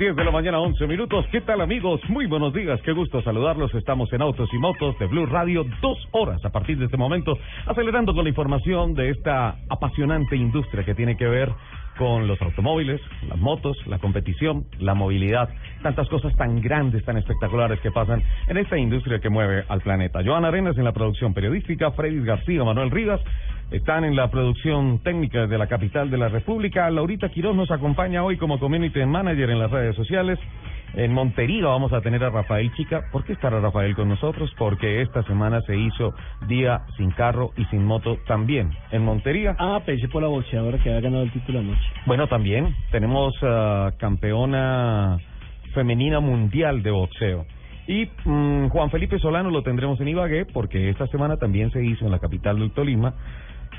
Diez de la mañana, 11 minutos. ¿Qué tal, amigos? Muy buenos días. Qué gusto saludarlos. Estamos en Autos y Motos de Blue Radio, dos horas a partir de este momento, acelerando con la información de esta apasionante industria que tiene que ver con los automóviles, las motos, la competición, la movilidad, tantas cosas tan grandes, tan espectaculares que pasan en esta industria que mueve al planeta. Joana Arenas en la producción periodística, Freddy García, Manuel Rivas están en la producción técnica de la capital de la República. Laurita Quiroz nos acompaña hoy como Community Manager en las redes sociales. En Montería vamos a tener a Rafael Chica. ¿Por qué estará Rafael con nosotros? Porque esta semana se hizo día sin carro y sin moto también en Montería. Ah, pensé por la boxeadora que había ganado el título anoche. Bueno, también tenemos uh, campeona femenina mundial de boxeo. Y mmm, Juan Felipe Solano lo tendremos en Ibagué porque esta semana también se hizo en la capital del Tolima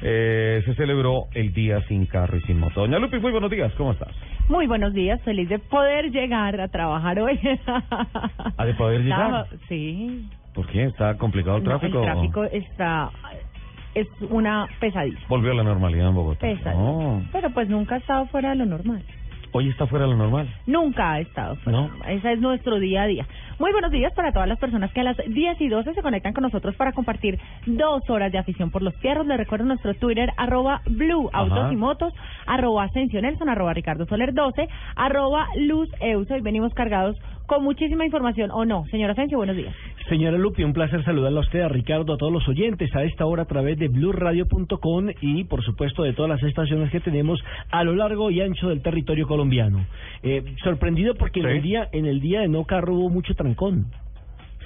eh, se celebró el Día Sin Carro y Sin Moto. Doña Lupi, muy buenos días, ¿cómo estás? Muy buenos días, feliz de poder llegar a trabajar hoy. ¿A de poder llegar? Sí. ¿Por qué? ¿Está complicado el tráfico? No, el tráfico está... Es una pesadilla. Volvió a la normalidad en Bogotá. Pesadilla. No. Pero pues nunca ha estado fuera de lo normal. Hoy está fuera de lo normal. Nunca ha estado fuera. No. Ese es nuestro día a día. Muy buenos días para todas las personas que a las 10 y 12 se conectan con nosotros para compartir dos horas de afición por los fierros. Les recuerdo nuestro Twitter, arroba Blue Autos y Motos, arroba Asensio Nelson, arroba Ricardo Soler 12, arroba Luz Euso. Y venimos cargados con muchísima información, ¿o no? Señora Asensio, buenos días. Señora Lupi, un placer saludarla a usted, a Ricardo, a todos los oyentes a esta hora a través de blueradio.com y, por supuesto, de todas las estaciones que tenemos a lo largo y ancho del territorio colombiano. Eh, sorprendido porque Sí. en, el día, en el día de no carro hubo mucho trancón.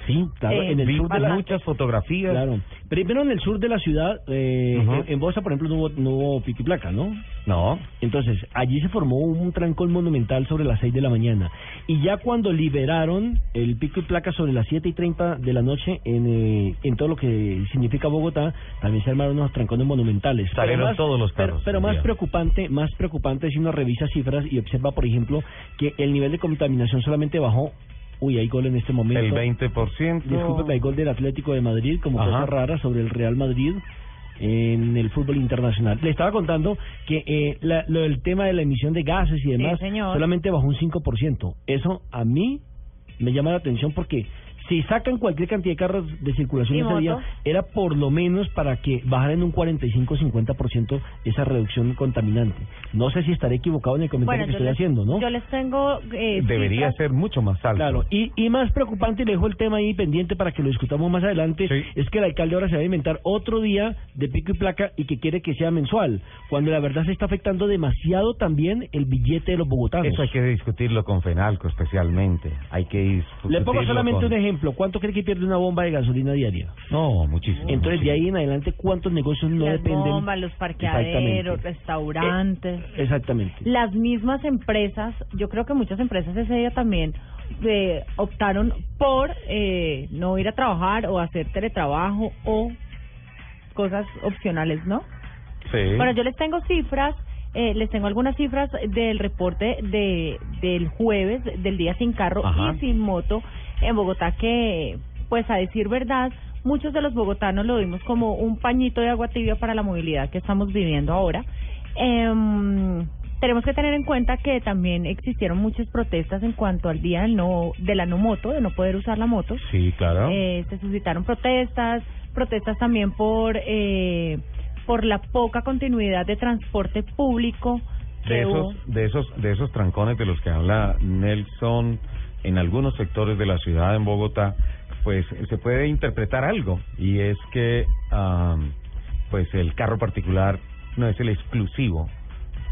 Sí, claro, Eh, en el Vi sur de la muchas fotografías. Claro. Primero en el sur de la ciudad, eh, Ujú. en, en Bosa, por ejemplo, no hubo, no hubo pico y placa, ¿no? No. Entonces, allí se formó un trancón monumental sobre las 6 de la mañana. Y ya cuando liberaron el pico y placa sobre las 7 y 30 de la noche en, eh, en todo lo que significa Bogotá, también se armaron unos trancones monumentales. Pero Salieron más- todos los pero- carros Pero, el más preocupante, más preocupante si uno revisa cifras y observa, por ejemplo, que el nivel de contaminación solamente bajó. Uy, hay gol en este momento. El 20%. Disculpe, hay gol del Atlético de Madrid como Ajá. cosa rara sobre el Real Madrid en el fútbol internacional. Le estaba contando que eh, la- lo del tema de la emisión de gases y demás señor. solamente bajó un 5%. Eso a mí me llama la atención porque si sacan cualquier cantidad de carros de circulación ¿Y ese día, era por lo menos para que bajaran un 45-50% esa reducción contaminante. No sé si estaré equivocado en el comentario que estoy les, haciendo, ¿no? yo les tengo... Eh, Debería cifras. ser mucho más alto. Claro, y, y más preocupante, y le dejo el tema ahí pendiente para que lo discutamos más adelante, Sí. es que el alcalde ahora se va a inventar otro día de pico y placa y que quiere que sea mensual, cuando la verdad se está afectando demasiado también el billete de los bogotanos. Eso hay que discutirlo con Fenalco especialmente. Hay que discutirlo Le pongo solamente con- un ejemplo. ¿Cuánto cree que pierde una bomba de gasolina diaria? No, muchísimo. Entonces, de ahí en adelante, ¿cuántos negocios no Las dependen? bombas, los parqueaderos, restaurantes. Eh, exactamente. Las mismas empresas, yo creo que muchas empresas ese día también eh, optaron por eh, no ir a trabajar o hacer teletrabajo o cosas opcionales, ¿no? Sí. Bueno, yo les tengo cifras, eh, les tengo algunas cifras del reporte de del jueves, del día sin carro Ajá. y sin moto en Bogotá, que, pues a decir verdad, muchos de los bogotanos lo vimos como un pañito de agua tibia para la movilidad que estamos viviendo ahora. Em, tenemos que tener en cuenta que también existieron muchas protestas en cuanto al día del no, de la no moto, de no poder usar la moto. Sí, claro. Eh, se suscitaron protestas, protestas también por eh, por la poca continuidad de transporte público. de hubo. esos, de esos, de esos trancones de los que habla Nelson en algunos sectores de la ciudad en Bogotá, pues se puede interpretar algo y es que, am, pues el carro particular no es el exclusivo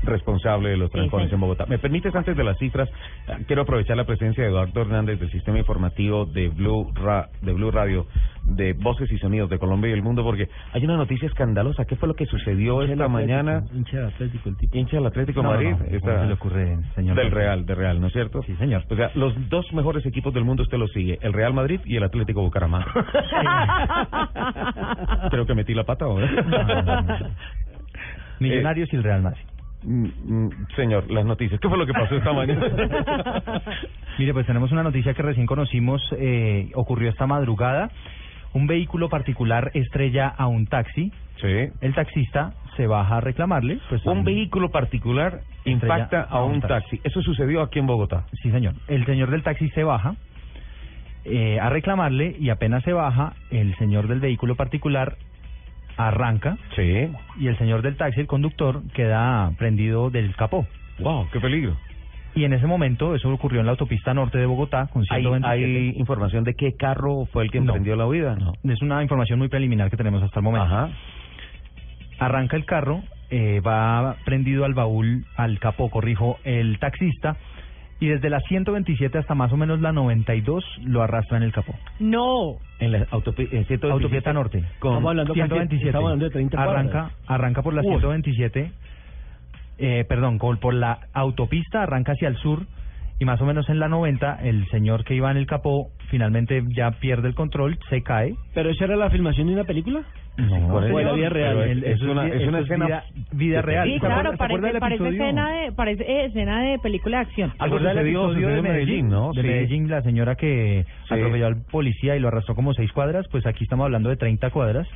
responsable de los Sí, trancones en Bogotá. ¿Me permites antes de las cifras? eh, Quiero aprovechar la presencia de Eduardo Hernández del Sistema Informativo de Blue, Ra- de Blue Radio, de Voces y Sonidos de Colombia y el Mundo, porque hay una noticia escandalosa. ¿Qué fue lo que sucedió Hincha del esta Atlético, mañana? Hincha del Atlético, el tipo. hincha del Atlético No, Madrid, no, ¿cómo esta- se le ocurre, señor? del Real, de Real, ¿no es cierto? Sí, señor. O sea, los dos mejores equipos del mundo usted los sigue, el Real Madrid y el Atlético Bucaramanga. Creo que metí la pata, ¿o? No, no, no, no. Millonarios y el Real Madrid. Mm, mm, Señor, las noticias. ¿Qué fue lo que pasó esta mañana? Mire, pues tenemos una noticia que recién conocimos, eh, ocurrió esta madrugada. Un vehículo particular estrella a un taxi. sí. El taxista se baja a reclamarle. Pues, Un vehículo particular impacta a un taxi. Eso sucedió aquí en Bogotá. Sí, señor. El señor del taxi se baja eh, a reclamarle y apenas se baja, el señor del vehículo particular arranca Sí. y el señor del taxi, el conductor, queda prendido del capó. Wow, qué peligro. Y en ese momento, eso ocurrió en la autopista norte de Bogotá con ¿Hay, 127. hay información de qué carro fue el que No. emprendió la huida? No. Es una información muy preliminar que tenemos hasta el momento. Ajá. Arranca el carro, eh, va prendido al baúl, al capó, corrijo, el taxista, y desde la 127 hasta más o menos la 92 lo arrastra en el capó. No. En la autopi- en 127. Autopista Norte. Con Estamos hablando casi- 127. estamos hablando de 30 arranca, cuadras. arranca por la Uy. 127, eh, perdón, por, por la autopista, arranca hacia el sur y más o menos en la 90 el señor que iba en el capó finalmente ya pierde el control, se cae. ¿Pero esa era la filmación de una película? No, ¿cuál es? Fue la vida real. Es, El- es eso una, es- es una eso es escena vida- vida real. Sí, ¿Se claro, parece, parece escena de parece eh, escena de película de acción. Algo ¿Recuerda el sucedió, episodio sucedió de en Medellín, ¿no? De Sí. Medellín, la señora que Sí. atropelló al policía y lo arrastró como seis cuadras, pues aquí estamos hablando de 30 cuadras.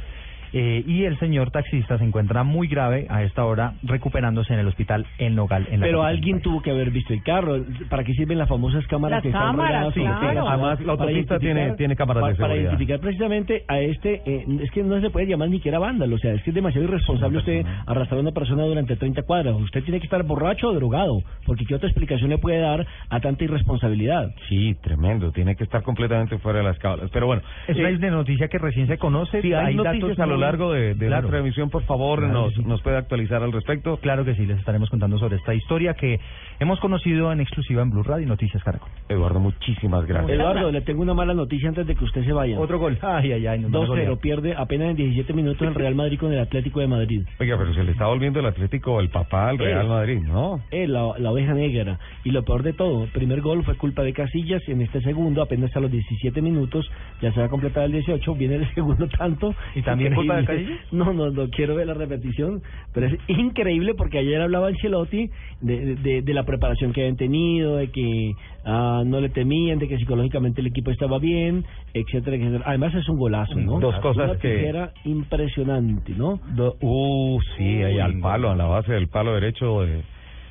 Eh, y el señor taxista se encuentra muy grave a esta hora recuperándose en el hospital en Nogal. En la Pero alguien tuvo que haber visto el carro. ¿Para qué sirven las famosas cámaras Las que están cámaras, rodeadas claro. la ciudad? Además, la Para autopista identificar- tiene- tiene cámaras de para, para seguridad. identificar precisamente a este, eh, es que no se puede llamar ni siquiera vándalo. O sea, es que es demasiado irresponsable usted arrastrar a una persona durante 30 cuadras. Usted tiene que estar borracho o drogado. Porque ¿qué otra explicación le puede dar a tanta irresponsabilidad? Sí, tremendo. Tiene que estar completamente fuera de las cámaras. Pero bueno, Es eh, una noticia que recién se conoce. si hay, datos noticias a lo muy- largo de, de Claro. nuestra emisión, por favor, Claro nos, sí. nos puede actualizar al respecto. Claro que sí, les estaremos contando sobre esta historia que hemos conocido en exclusiva en Blue Radio y Noticias Caracol. Eduardo, muchísimas gracias. Eduardo, le tengo una mala noticia antes de que usted se vaya. Otro gol. Ay, ay, ay. a 2-0, golear. pierde apenas en 17 minutos el Real Madrid con el Atlético de Madrid. Oiga, pero se le está volviendo el Atlético el papá al Real Eh. Madrid, ¿no? Eh, la, la oveja negra. Y lo peor de todo, el primer gol fue culpa de Casillas y en este segundo, apenas a los 17 minutos, ya se va a completar el 18, viene el segundo tanto. ¿Y también de? No, no, no quiero ver la repetición, pero es increíble porque ayer hablaba Ancelotti de, de, de la preparación que habían tenido, de que ah, no le temían, de que psicológicamente el equipo estaba bien, etcétera, etcétera. Además es un golazo, ¿no? Dos cosas Una que- tijera impresionante, ¿no? Do- uh, sí, ahí al palo, a la base del palo derecho de,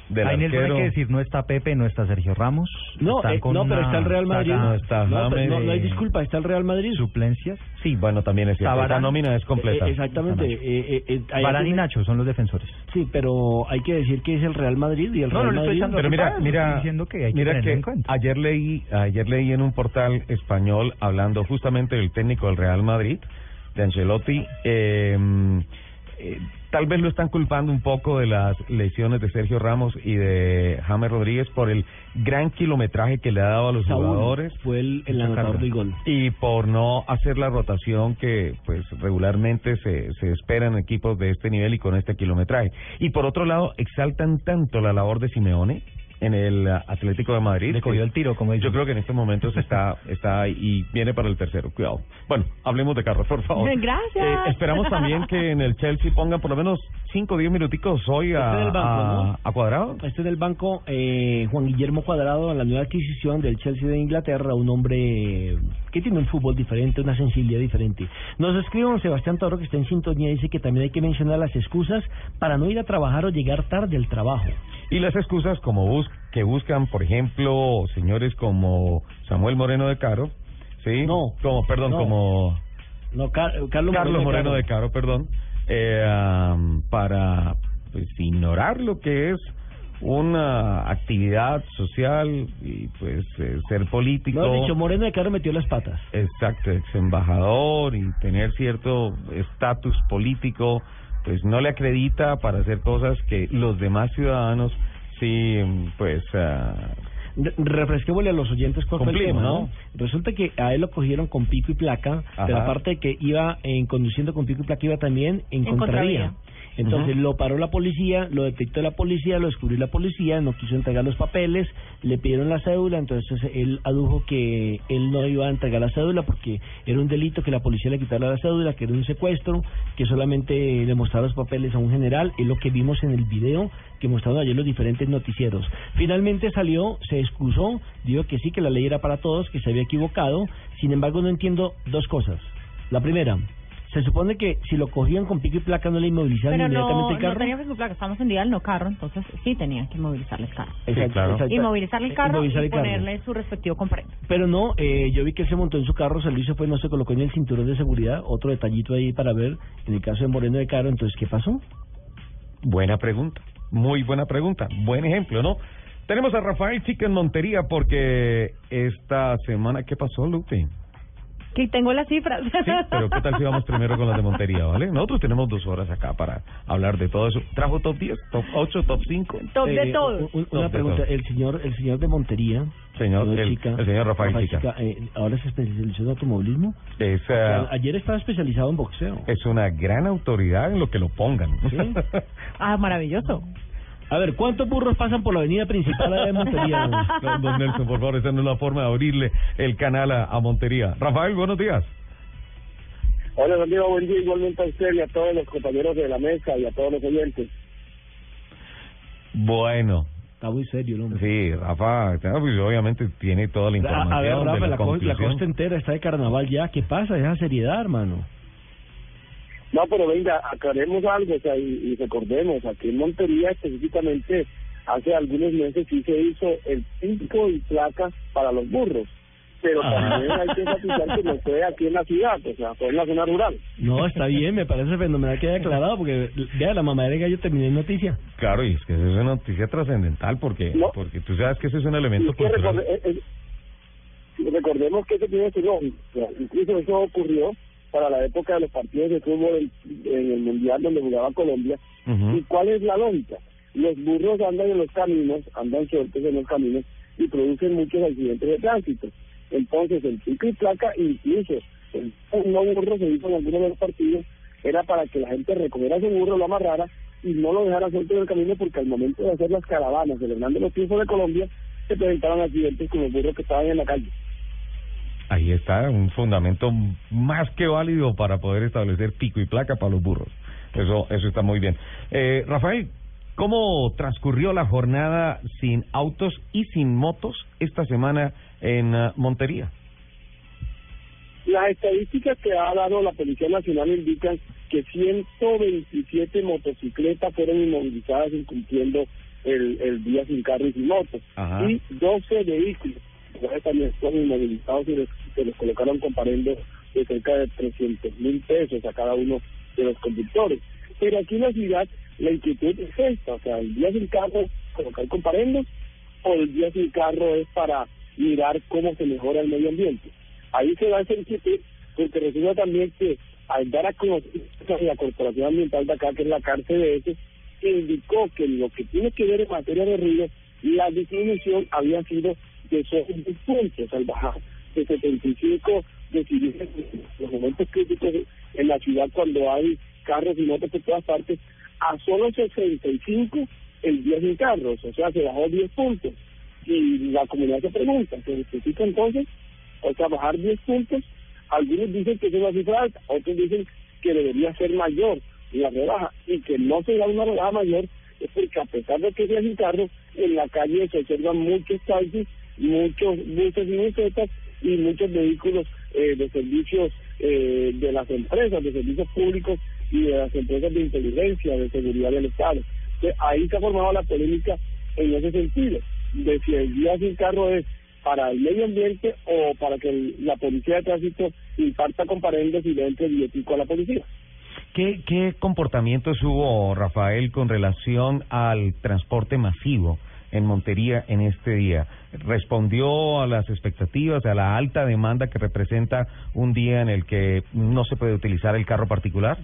del Ahí, arquero. hay que decir, no está Pepe, no está Sergio Ramos. No, eh, con no, pero está el Real Madrid. saga No está No, pero no, no hay eh, disculpa, está el Real Madrid. Suplencias. Sí, bueno, también es cierto. Varane. nómina es completa. Eh, exactamente. Eh, eh, eh, Varane y Nacho son los defensores. Sí, pero hay que decir que es el Real Madrid y el Real no le estoy Madrid. echando Pero mira, Estoy mira, diciendo que hay que mira que en cuenta. ayer leí, ayer leí en un portal español hablando justamente del técnico del Real Madrid, de Ancelotti, eh, eh, tal vez lo están culpando un poco de las lesiones de Sergio Ramos y de James Rodríguez por el gran kilometraje que le ha dado a los Saúl jugadores fue el, el anotador del gol. y por no hacer la rotación que pues regularmente se, se espera en equipos de este nivel y con este kilometraje. Y por otro lado, exaltan tanto la labor de Simeone en el ah, Atlético de Madrid. Le cogió el tiro, como dicen. Yo creo que en estos momentos está está ahí y viene para el tercero. Cuidado. Bueno, hablemos de carros, por favor. Gracias. Eh, esperamos también que en el Chelsea pongan por lo menos 5 o 10 minuticos hoy a, en banco, a- ¿no? a Cuadrado. Este es del banco eh, Juan Guillermo Cuadrado, la nueva adquisición del Chelsea de Inglaterra, un hombre que tiene un fútbol diferente, una sensibilidad diferente. Nos escribe don Sebastián Toro, que está en sintonía, dice que también hay que mencionar las excusas para no ir a trabajar o llegar tarde al trabajo. Y las excusas como bus que buscan, por ejemplo, señores como Samuel Moreno de Caro, ¿sí? No. Como, perdón, No. como No, Car- Carlos, Carlos Moreno de Caro, perdón, eh, para pues, ignorar lo que es una actividad social y pues eh, ser político. No, dicho, Moreno de Caro metió las patas. Exacto, ex embajador y tener cierto estatus político, pues no le acredita para hacer cosas que los demás ciudadanos sí, pues, ah, Re- Refresquémosle a los oyentes cuál fue el tema, ¿no? ¿no? Resulta que a él lo cogieron con pico y placa, pero Ajá. aparte de que iba en conduciendo con pico y placa, iba también en, En contravía. contravía. Entonces lo paró la policía, lo detectó la policía, lo descubrió la policía, no quiso entregar los papeles, le pidieron la cédula, entonces él adujo que él no iba a entregar la cédula porque era un delito que la policía le quitara la cédula, que era un secuestro, que solamente le mostraba los papeles a un general, es lo que vimos en el video que mostraron ayer los diferentes noticieros. Finalmente salió, se excusó, dijo que sí, que la ley era para todos, que se había equivocado, sin embargo no entiendo dos cosas. La primera, se supone que si lo cogían con pico y placa no le inmovilizaban Pero no, inmediatamente el no carro. tenía placa, estamos en día del no carro, entonces sí tenían que movilizarle el carro. Exacto, claro. exacto. Y movilizarle el Eh, carro inmovilizar y el carro. ponerle su respectivo comprendo. Pero no, eh, yo vi que él se montó en su carro, y se fue, no se colocó en el cinturón de seguridad. Otro detallito ahí para ver, en el caso de Moreno de Caro, entonces, ¿qué pasó? buena pregunta, muy buena pregunta, buen ejemplo, ¿no? Tenemos a Rafael Chica en Montería porque esta semana, ¿qué pasó, Lupe? Que tengo las cifras. Sí, pero ¿qué tal si vamos primero con las de Montería, ¿vale? Nosotros tenemos dos horas acá para hablar de todo eso. ¿Trajo top 10, top 8, top 5? Top de Eh, un- Top una pregunta, todos. el señor el señor de Montería, Señor, el- el señor Rafael Chica. eh, ahora se especializó en automovilismo. Es, O sea, eh, ayer estaba especializado en boxeo. es una gran autoridad en lo que lo pongan. Sí. Ah, maravilloso. A ver, ¿cuántos burros pasan por la avenida principal de Montería? Don- Don Nelson, por favor, esa no es la forma de abrirle el canal a, a Montería. Rafael, buenos días. Hola, don Diego, buen día igualmente a usted y a todos los compañeros de la mesa y a todos los oyentes. Bueno, Está muy serio el hombre. sí, Rafa, pues, obviamente tiene toda la información. A, ver, de Rafa, la, la, la costa entera está de carnaval ya. ¿Qué pasa? Esa seriedad, hermano. No, pero venga, aclaremos algo, o sea, y, y recordemos, aquí en Montería específicamente, hace algunos meses sí se hizo el pico y placa para los burros, pero Ah. también hay que enfatizar que no fue aquí en la ciudad, o sea, fue en la zona rural. No, está bien, me parece fenomenal que haya aclarado, porque vea, la mamá de gallo terminó en noticia. Claro, y es que eso es una noticia trascendental porque No. porque tú sabes que eso es un elemento es que cultural. recorde- eh, eh, recordemos que eso tiene su sea, incluso eso ocurrió para la época de los partidos de fútbol en, en el Mundial donde jugaba Colombia. ¿Y cuál es la lógica? Los burros andan en los caminos, andan sueltos en los caminos y producen muchos accidentes de tránsito. Entonces, el pico y placa, incluso el no burro se hizo en algunos de los partidos, era para que la gente recogiera su burro, lo amarrara y no lo dejara suelto en el camino porque al momento de hacer las caravanas celebrando los triunfos de Colombia, se presentaron accidentes con los burros que estaban en la calle. Ahí está un fundamento más que válido para poder establecer pico y placa para los burros. Eso eso está muy bien. Eh, Rafael, ¿cómo transcurrió la jornada sin autos y sin motos esta semana en ah, Montería? Las estadísticas que ha dado la Policía Nacional indican que 127 motocicletas fueron inmovilizadas incumpliendo el, el día sin carro y sin moto. Ajá. Y 12 vehículos también fueron inmovilizados y les, se les colocaron comparendo de cerca de 300 mil pesos a cada uno de los conductores. Pero aquí en la ciudad la inquietud es esta, o sea, el día sin carro colocar comparendos o el día sin carro es para mirar cómo se mejora el medio ambiente. Ahí se da esa inquietud porque resulta también que al dar a conocer la Corporación Ambiental de acá, que es la CARCDS, indicó que lo que tiene que ver en materia de ríos, la disminución había sido de 10 puntos al bajar de 75 decibeles en los momentos críticos en la ciudad cuando hay carros y motos por todas partes, a solo 65 el día sin carros, o sea, se bajó 10 puntos. Y la comunidad se pregunta, ¿se necesita entonces? O sea, bajar 10 puntos. Algunos dicen que es una cifra alta, otros dicen que debería ser mayor la rebaja y que no se da una rebaja mayor es porque a pesar de que sea sin carro, en la calle se observan muchos taxis, muchos buses y busetas y muchos vehículos eh, de servicios eh, de las empresas, de servicios públicos y de las empresas de inteligencia, de seguridad del Estado. Ahí se ha formado la polémica en ese sentido, de si el día sin carro es para el medio ambiente o para que la policía de tránsito imparta comparendos y le entre billetico a la policía. ¿Qué, ¿Qué comportamientos hubo, Rafael, con relación al transporte masivo en Montería en este día? ¿Respondió a las expectativas, a la alta demanda que representa un día en el que no se puede utilizar el carro particular?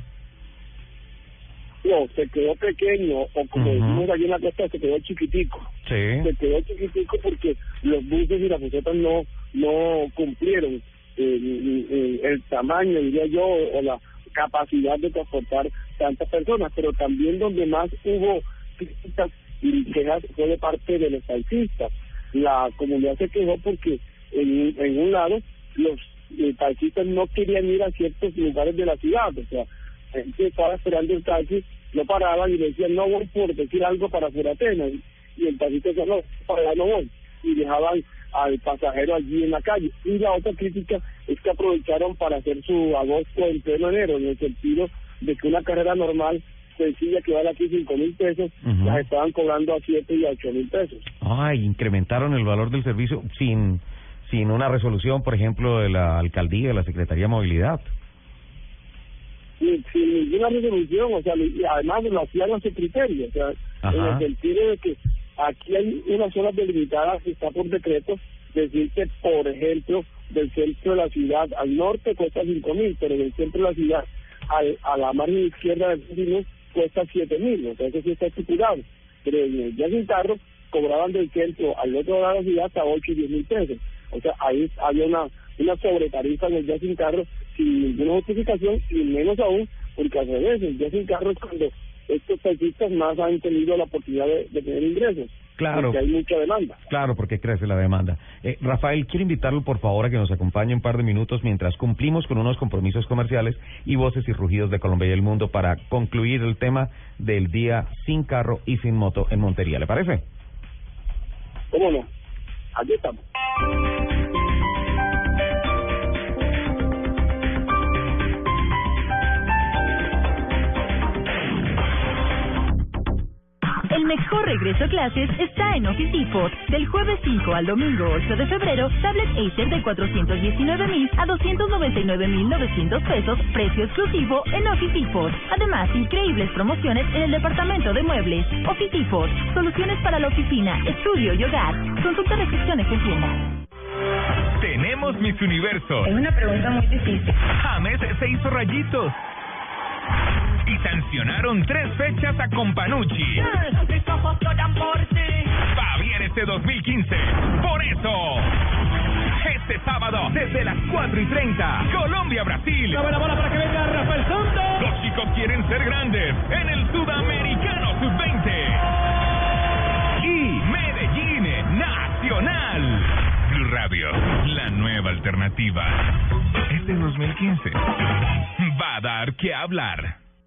No, se quedó pequeño, o como Ujú. decimos allí en la costa, se quedó chiquitico. Sí. Se quedó chiquitico porque los buses y las busetas no, no cumplieron el, el- el tamaño, diría yo, o la capacidad de transportar tantas personas, pero también donde más hubo críticas y quejas fue de parte de los taxistas. La comunidad se quejó porque en, en un lado los eh, taxistas no querían ir a ciertos lugares de la ciudad, o sea, la gente estaba esperando el taxi, no paraban y decían no voy por decir algo para Furatena y, y el taxista decía no, para allá no voy y dejaban al pasajero allí en la calle. Y la otra crítica es que aprovecharon para hacer su agosto en pleno enero, en el sentido de que una carrera normal sencilla que vale aquí cinco mil pesos, Ujú. las estaban cobrando a siete y a ocho mil pesos. Ay, incrementaron el valor del servicio sin, sin una resolución, por ejemplo, de la alcaldía, de la Secretaría de Movilidad. sin, sin ninguna resolución, o sea, y además lo hacían a su criterio, o sea, en Ajá. el sentido de que aquí hay unas zonas delimitadas que está por decreto, decir que, por ejemplo, del centro de la ciudad al norte cuesta cinco mil, pero del centro de la ciudad al, a la margen izquierda del Río cuesta siete mil, o sea, eso sí está estipulado. Pero en el día sin carro cobraban del centro al otro lado de hasta ocho y diez mil pesos. O sea, ahí había una, una sobretarifa en el día sin carro sin ninguna justificación y menos aún porque al revés, el día sin carro es cuando estos taxistas más han tenido la oportunidad de tener ingresos. Claro. Porque hay mucha demanda. Claro, porque crece la demanda. Eh, Rafael, quiero invitarlo por favor a que nos acompañe un par de minutos mientras cumplimos con unos compromisos comerciales y voces y rugidos de Colombia y el mundo para concluir el tema del día sin carro y sin moto en Montería. ¿Le parece? ¿Cómo no? Aquí estamos. El mejor regreso a clases está en Office Depot. Del jueves 5 al domingo 8 de febrero, tablet Acer de 419 mil a 299 mil 900 pesos, precio exclusivo en Office Depot. Además, increíbles promociones en el departamento de muebles. Office Depot, soluciones para la oficina, estudio y hogar. Consulta restricciones en tienda. Tenemos Miss Universo. una pregunta muy difícil. James se hizo rayitos. Y sancionaron tres fechas a Companucci. Mis ojos lloran por ti. Va bien este 2015. Por eso, este sábado, desde las 4 y 30, Colombia-Brasil. buena bola para que venga Rafael Santos. Los chicos quieren ser grandes en el Sudamericano Sub-20. Y Medellín Nacional. Blue Radio, la nueva alternativa. Este 2015 va a dar que hablar.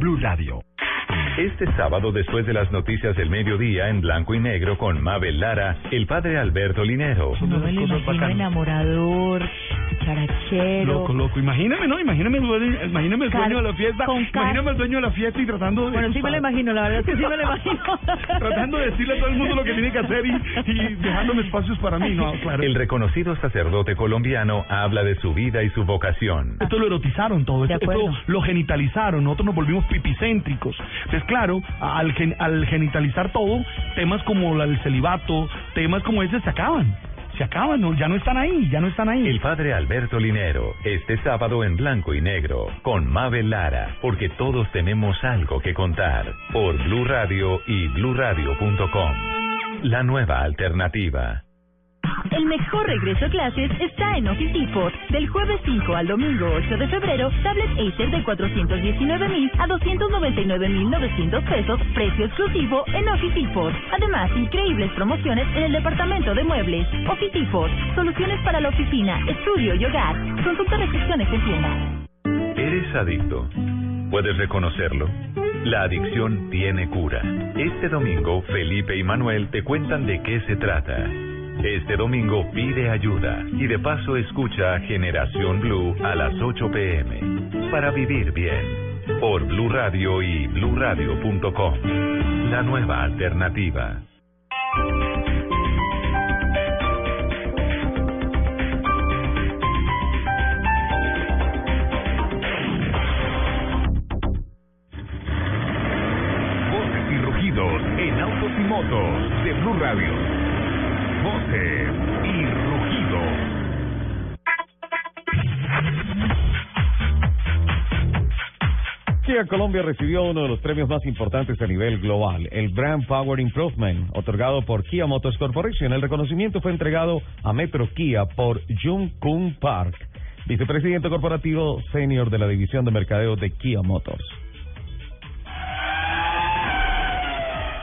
Blue Radio. Este sábado, después de las noticias del mediodía en blanco y negro con Mabel Lara, el padre Alberto Linero. No me lo imagino enamorador, charachero. Loco, loco. Imagíname, ¿no? Imagíname, el dueño- imagíname el dueño de la fiesta. Imagíname el dueño de la fiesta y tratando de. Bueno, sí me lo imagino, la verdad es que sí me lo imagino. tratando de decirle a todo el mundo lo que tiene que hacer y, y dejándome espacios para mí, ¿no? Claro. El reconocido sacerdote colombiano habla de su vida y su vocación. Esto lo erotizaron todo, De esto, acuerdo. esto lo genitalizaron, nosotros nos volvimos pipicéntricos. Entonces, claro, al, gen- al genitalizar todo, temas como el celibato, temas como ese se acaban. Se acaban, ¿no? ya no están ahí, ya no están ahí. El padre Alberto Linero, este sábado en blanco y negro, con Mabel Lara, porque todos tenemos algo que contar, por Blue Radio y bluradio.com. La nueva alternativa. El mejor regreso a clases está en Office Depot. Del jueves 5 al domingo 8 de febrero, tablet Acer de 419 mil a 299 mil 900 pesos, precio exclusivo en Office Depot. Además, increíbles promociones en el departamento de muebles. Office Depot, soluciones para la oficina, estudio y hogar. Consulta restricciones en tienda. ¿Eres adicto? ¿Puedes reconocerlo? La adicción tiene cura. Este domingo, Felipe y Manuel te cuentan de qué se trata. Este domingo pide ayuda y de paso escucha Generación Blue a las 8 pm para vivir bien por Blue Radio y bluradio.com. La nueva alternativa. Voces y rugidos en autos y motos de Blue Radio. Voces y rugidos. Kia Colombia recibió uno de los premios más importantes a nivel global, el Brand Power Improvement, otorgado por Kia Motors Corporation. El reconocimiento fue entregado a Metro Kia por Jung Kung Park, vicepresidente corporativo senior de la división de mercadeo de Kia Motors.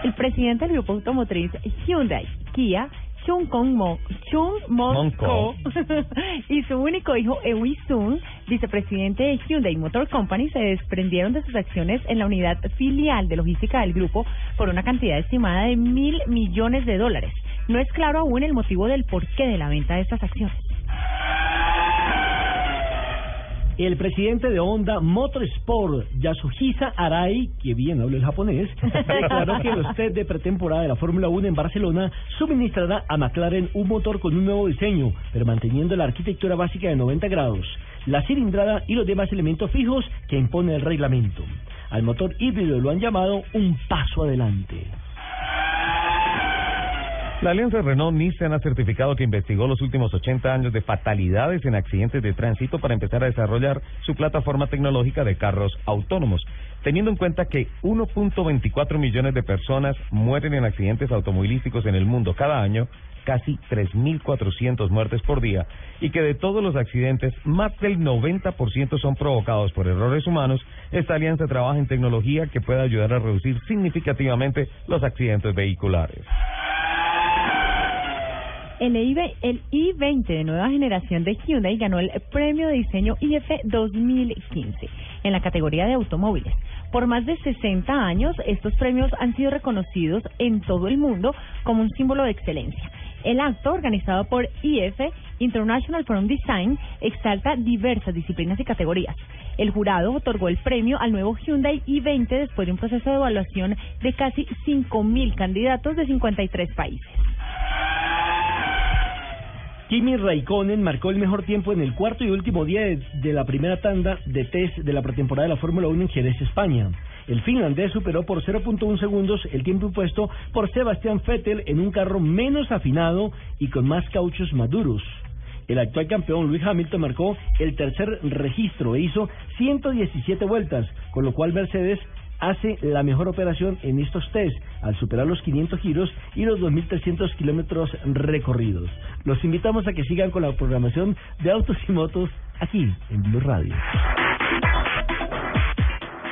El presidente del grupo automotriz Hyundai, Kia, Chung Kong Mo, Chung Mon Ko, y su único hijo Eui Sun, vicepresidente de Hyundai Motor Company, se desprendieron de sus acciones en la unidad filial de logística del grupo por una cantidad estimada de mil millones de dólares. No es claro aún el motivo del porqué de la venta de estas acciones. El presidente de Honda Motorsport, Yasuhisa Arai, que bien habla el japonés, declaró que los test de pretemporada de la Fórmula 1 en Barcelona suministrará a McLaren un motor con un nuevo diseño, pero manteniendo la arquitectura básica de 90 grados, la cilindrada y los demás elementos fijos que impone el reglamento. Al motor híbrido lo han llamado un paso adelante. La alianza Renault-Nissan ha certificado que investigó los últimos 80 años de fatalidades en accidentes de tránsito para empezar a desarrollar su plataforma tecnológica de carros autónomos, teniendo en cuenta que 1.24 millones de personas mueren en accidentes automovilísticos en el mundo cada año, casi 3.400 muertes por día, y que de todos los accidentes, más del 90% son provocados por errores humanos, esta alianza trabaja en tecnología que puede ayudar a reducir significativamente los accidentes vehiculares. El, i20 el i20 de nueva generación de Hyundai ganó el premio de diseño IF 2015 en la categoría de automóviles. Por más de 60 años, estos premios han sido reconocidos en todo el mundo como un símbolo de excelencia. El acto, organizado por IF, International Forum Design, exalta diversas disciplinas y categorías. El jurado otorgó el premio al nuevo Hyundai i20 después de un proceso de evaluación de casi 5.000 candidatos de 53 países. Kimi Raikkonen marcó el mejor tiempo en el cuarto y último día de, de la primera tanda de test de la pretemporada de la Fórmula 1 en Jerez, España. El finlandés superó por 0.1 segundos el tiempo impuesto por Sebastián Vettel en un carro menos afinado y con más cauchos maduros. El actual campeón Luis Hamilton marcó el tercer registro e hizo 117 vueltas, con lo cual Mercedes hace la mejor operación en estos test al superar los 500 giros y los 2.300 kilómetros recorridos. Los invitamos a que sigan con la programación de Autos y Motos aquí en Blue Radio.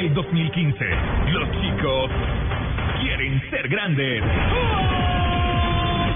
En el 2015, los chicos quieren ser grandes.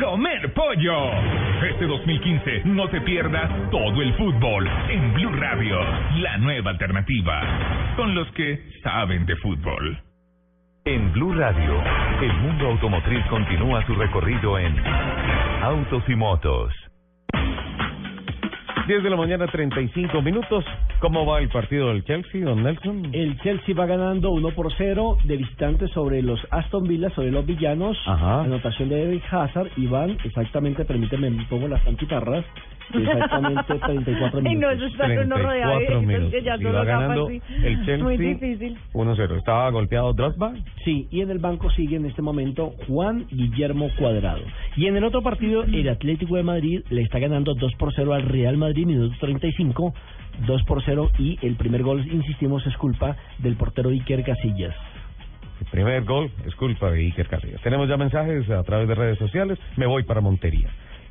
Comer pollo. Este 2015 no te pierdas todo el fútbol en Blue Radio, la nueva alternativa, con los que saben de fútbol. En Blue Radio, el mundo automotriz continúa su recorrido en Autos y Motos. 10 de la mañana, 35 minutos. ¿Cómo va el partido del Chelsea, don Nelson? El Chelsea va ganando 1 por 0 de visitante sobre los Aston Villa, sobre los villanos. Ajá. Anotación de David Hazard y van exactamente, permíteme, me pongo las antiparras, exactamente 34 Ay, no, minutos. eso está uno rodeado de 34 viejitos minutos. que ya Y va ganando el Chelsea Muy difícil. 1-0. ¿Estaba golpeado Drogba? Sí, y en el banco sigue en este momento Juan Guillermo Cuadrado. Y en el otro partido, el Atlético de Madrid le está ganando 2 por 0 al Real Madrid, minuto 35, 2 por 0, y el primer gol, insistimos, es culpa del portero Iker Casillas. El primer gol es culpa de Iker Casillas. Tenemos ya mensajes a través de redes sociales. Me voy para Montería.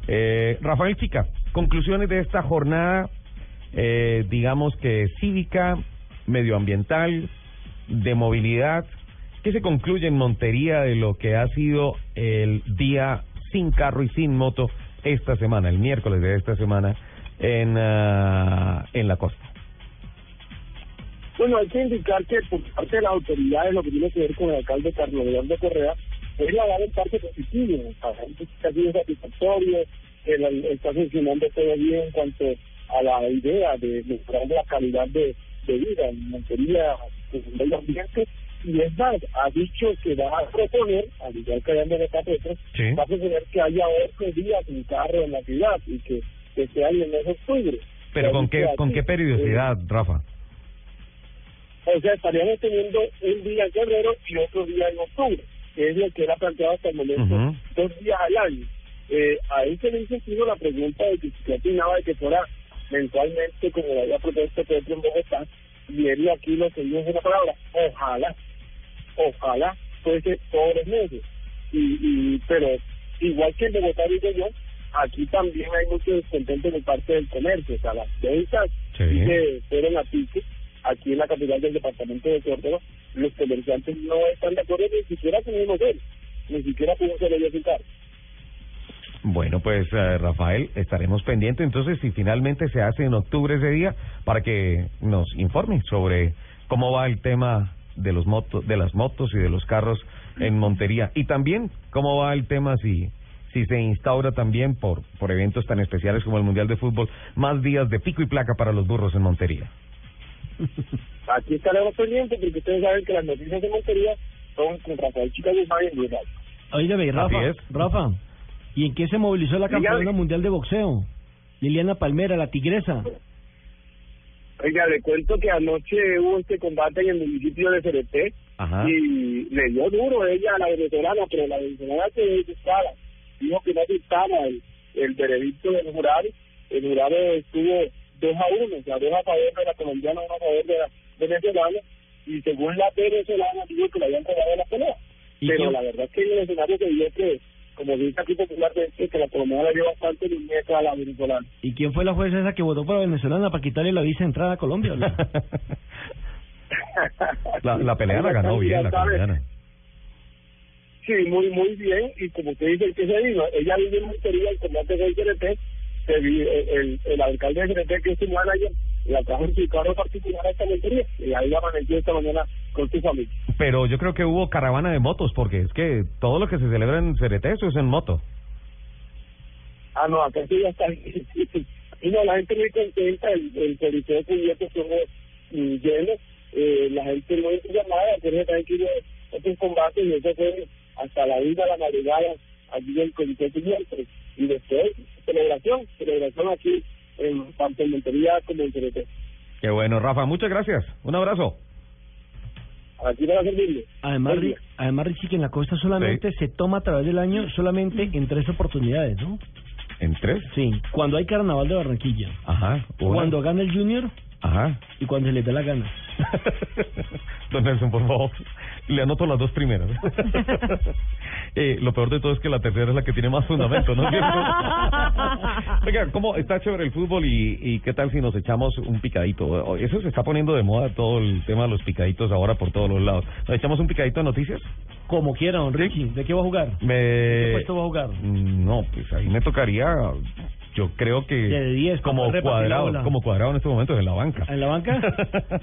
Eh, Rafael Chica, conclusiones de esta jornada, eh, digamos que cívica, medioambiental, de movilidad. ¿Qué se concluye en Montería de lo que ha sido el día sin carro y sin moto esta semana, el miércoles de esta semana en, ah, en la costa? Bueno, hay que indicar que por parte de las autoridades, lo que tiene que ver con el alcalde Carlos León Correa, es la en parte positivo, que ha sido satisfactorio, la- está funcionando todo bien en cuanto a la idea de mejorar la calidad de, de vida en Montería, en el medio ambiente, y es más, ha dicho que va a proponer, al igual que en Petro, Sí. va a proponer que haya ocho días sin carro en la ciudad y que, que sea en el mes de octubre. Pero ¿con qué, con qué periodicidad, Rafa? o sea, estaríamos teniendo un día en febrero y otro día en octubre, que es lo que era planteado hasta el momento, dos días al año. Eh, ahí se le hizo la pregunta de que si se opinaba de que fuera mensualmente, como había propuesto Pedro en Bogotá, y él aquí lo que dijo es una palabra, ojalá, ojalá fuese todos los meses. Y, y, pero igual que en Bogotá digo yo, aquí también hay mucho descontento de parte del comercio, o sea, las ventas Sí. que fueron a pique aquí en la capital del departamento de Córdoba, los comerciantes no están de acuerdo ni siquiera con un hotel, ni siquiera con un carro. Bueno, pues eh, Rafael, estaremos pendientes entonces si finalmente se hace en octubre ese día para que nos informe sobre cómo va el tema de los motos, de las motos y de los carros en Montería y también cómo va el tema si si se instaura también por por eventos tan especiales como el Mundial de Fútbol más días de pico y placa para los burros en Montería. Aquí estaremos pendientes porque ustedes saben que las noticias de Montería son con Rafael Chica y en Blue Radio. Oígame, Rafa, es. Rafa, ¿y en qué se movilizó la Dígame. campeona mundial de boxeo? Liliana Palmera, la tigresa. Oiga, le cuento que anoche hubo este combate en el municipio de Cereté Ajá. y le dio duro ella a la venezolana, pero la venezolana se disparaba. Dijo que no aceptaba el, el veredicto del jurado. El jurado estuvo 2 a 1, o sea, 2 a favor de la colombiana, 1 a favor de la venezolana. Y según la venezolana, dijo que le habían pegado la pelea. ¿Y Pero la verdad es que en el escenario se vio que, como dice aquí popularmente, que la colombiana le dio bastante muñeca a la venezolana. ¿Y quién fue la jueza esa que votó por la venezolana para quitarle la visa de entrada a Colombia? la, la pelea la ganó bien la colombiana. Sí, muy, muy bien. Y como usted dice, ¿qué se vino? Ella vive en Montería, el combate de CNT, se vi- el, alcalde de CNT, que es su manager, la trajo en su carro particular a esta Montería. Y ahí amaneció esta mañana con su familia. Pero yo creo que hubo caravana de motos porque es que todo lo que se celebra en Cereté eso es en moto. Ah, no, acá sí ya está. y no, la gente muy contenta, el, el coliseo cubierto estuvo mm, lleno, eh, la gente muy por eso también que otros combates y eso fue hasta la vida, la madrugada, allí en el coliseo cubierto. Y después, celebración, celebración aquí en tanto en Montería como en Cereté. Qué bueno, Rafa, muchas gracias. Un abrazo. Aquí van a servirle. Además, Ri- además Richie, que en la costa solamente se toma a través del año solamente en tres oportunidades, ¿no? ¿En tres? Sí, cuando hay carnaval de Barranquilla, Ajá. una. cuando gana el Junior Ajá. y cuando se les dé la gana. Don Nelson, por favor, le anoto las dos primeras. eh, lo peor de todo es que la tercera es la que tiene más fundamento, ¿no? Oiga, ¿cómo está chévere el fútbol y, y qué tal si nos echamos un picadito? Eso se está poniendo de moda todo el tema de los picaditos ahora por todos los lados. ¿Nos echamos un picadito de noticias? Como quiera, don Ricky. ¿De qué va a jugar? Me... ¿Qué puesto va a jugar? Mm, No, pues ahí me tocaría, yo creo que De 10, como cuadrado, como cuadrado en este momento en la banca. ¿En la banca?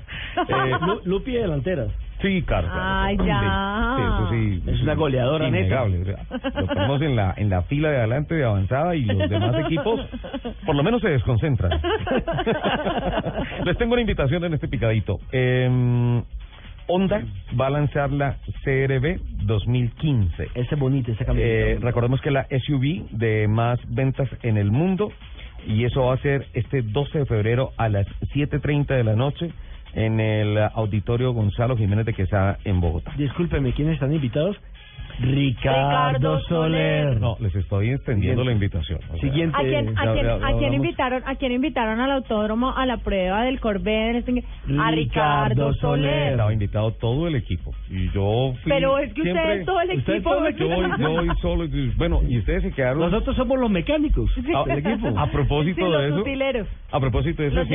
Eh, Lu- Lupi de delanteras. Sí, Carlos. Ay, Sí, ya. sí, eso sí. Es una goleadora innegable. o sea, lo ponemos en la en la fila de adelante de avanzada y los demás equipos por lo menos se desconcentran. Les tengo una invitación en este picadito. Eh, Honda va a lanzar la CRB 2015. Ese es bonito, ese cambio. Eh, recordemos que la SUV de más ventas en el mundo y eso va a ser este 12 de febrero a las 7.30 de la noche en el Auditorio Gonzalo Jiménez de Quesada en Bogotá. Discúlpeme, ¿quiénes están invitados? Ricardo Soler. No, les estoy extendiendo la invitación. o sea, Siguiente. ¿A quién, a quién, a invitaron, a quién invitaron al autódromo a la prueba del Corvette? este- A Ricardo Ricardo Soler. Estaba invitado todo el equipo y yo fui Pero es que siempre- ustedes todo el equipo. todo el Yo voy, yo voy solo. y- Bueno, y ustedes se quedaron. Nosotros somos los mecánicos a, del equipo. a propósito Sí, los de eso. utileros. A propósito de eso, Los si,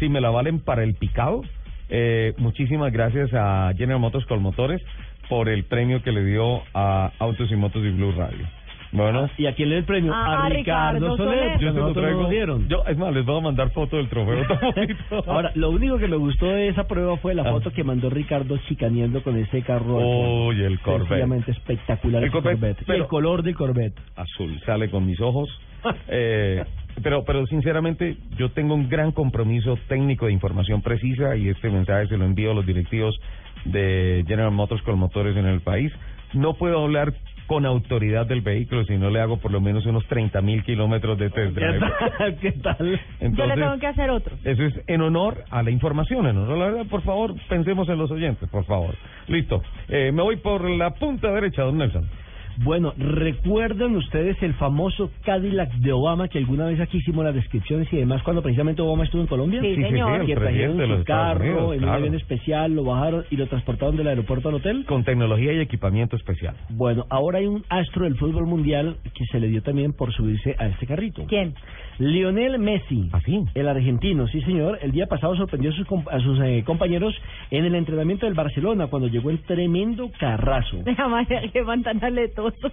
si me la valen para el picado, eh, muchísimas gracias a General Motors Colmotores por el premio que le dio a Autos y Motos y Blue Radio. Bueno, ¿Y a quién le dio el premio? Ah, a Ricardo, Ricardo Soler. Yo se lo traigo. dieron. Yo, es más, les voy a mandar foto del trofeo. Ahora, lo único que me gustó de esa prueba fue la Ah. foto que mandó Ricardo chicaneando con ese carro. Uy, el Corvette. Sencillamente espectacular El Corvette, Corvette. Y pero- el color del Corvette. azul sale con mis ojos. Eh, pero, pero sinceramente, yo tengo un gran compromiso técnico de información precisa y este mensaje se lo envío a los directivos de General Motors con motores en el país. No puedo hablar con autoridad del vehículo si no le hago por lo menos unos 30 mil kilómetros de test drive. ¿Qué tal? Yo le Entonces, tengo que hacer otro. eso es en honor a la información, en honor a la verdad. Por favor, pensemos en los oyentes, por favor. Listo. Eh, me voy por la punta derecha, don Nelson. Bueno, ¿recuerdan ustedes el famoso Cadillac de Obama que alguna vez aquí hicimos las descripciones y demás cuando precisamente Obama estuvo en Colombia? Sí, Sí, señor. sí, el que trajeron su carro Unidos, en un avión especial, lo bajaron y lo transportaron del aeropuerto al hotel. Con tecnología y equipamiento especial. Bueno, ahora hay un astro del fútbol mundial que se le dio también por subirse a este carrito. ¿Quién? Lionel Messi, ¿Así? el argentino, sí señor, el día pasado sorprendió a sus, a sus eh, compañeros en el entrenamiento del Barcelona cuando llegó en tremendo carrazo. Que van tan aletoso.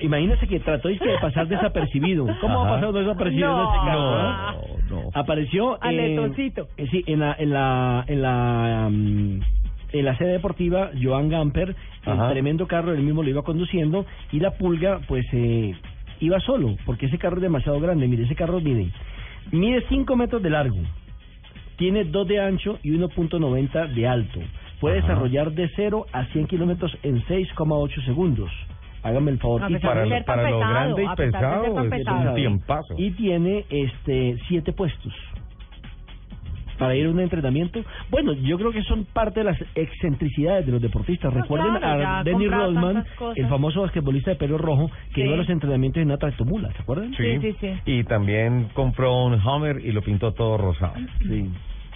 Imagínese que trató de pasar desapercibido. ¿Cómo va a Ajá. pasar desapercibido en No. ese carro? ah? No, no. Apareció en, Aletosito. eh, sí, en la en la en la mm, en la sede deportiva Joan Gamper, el Ajá. tremendo carro él mismo lo iba conduciendo y la pulga pues eh, iba solo porque ese carro es demasiado grande. Mire ese carro mide mide 5 metros de largo, tiene 2 de ancho y 1.90 de alto. Puede Ajá. desarrollar de 0 a 100 kilómetros en 6,8 segundos. Hágame el favor. Y pesar para lo- para lo pesado, grande y pesado, tan es pesado. un tiempazo. Y tiene este siete puestos para ir a un entrenamiento. Bueno, yo creo que son parte de las excentricidades de los deportistas. No, Recuerden claro, ya a Denny Rodman, el famoso basquetbolista de pelo rojo, que Sí. iba a los entrenamientos en una tractomula, ¿se acuerdan? Sí, sí, sí. Y también compró un Hummer y lo pintó todo rosado. Sí.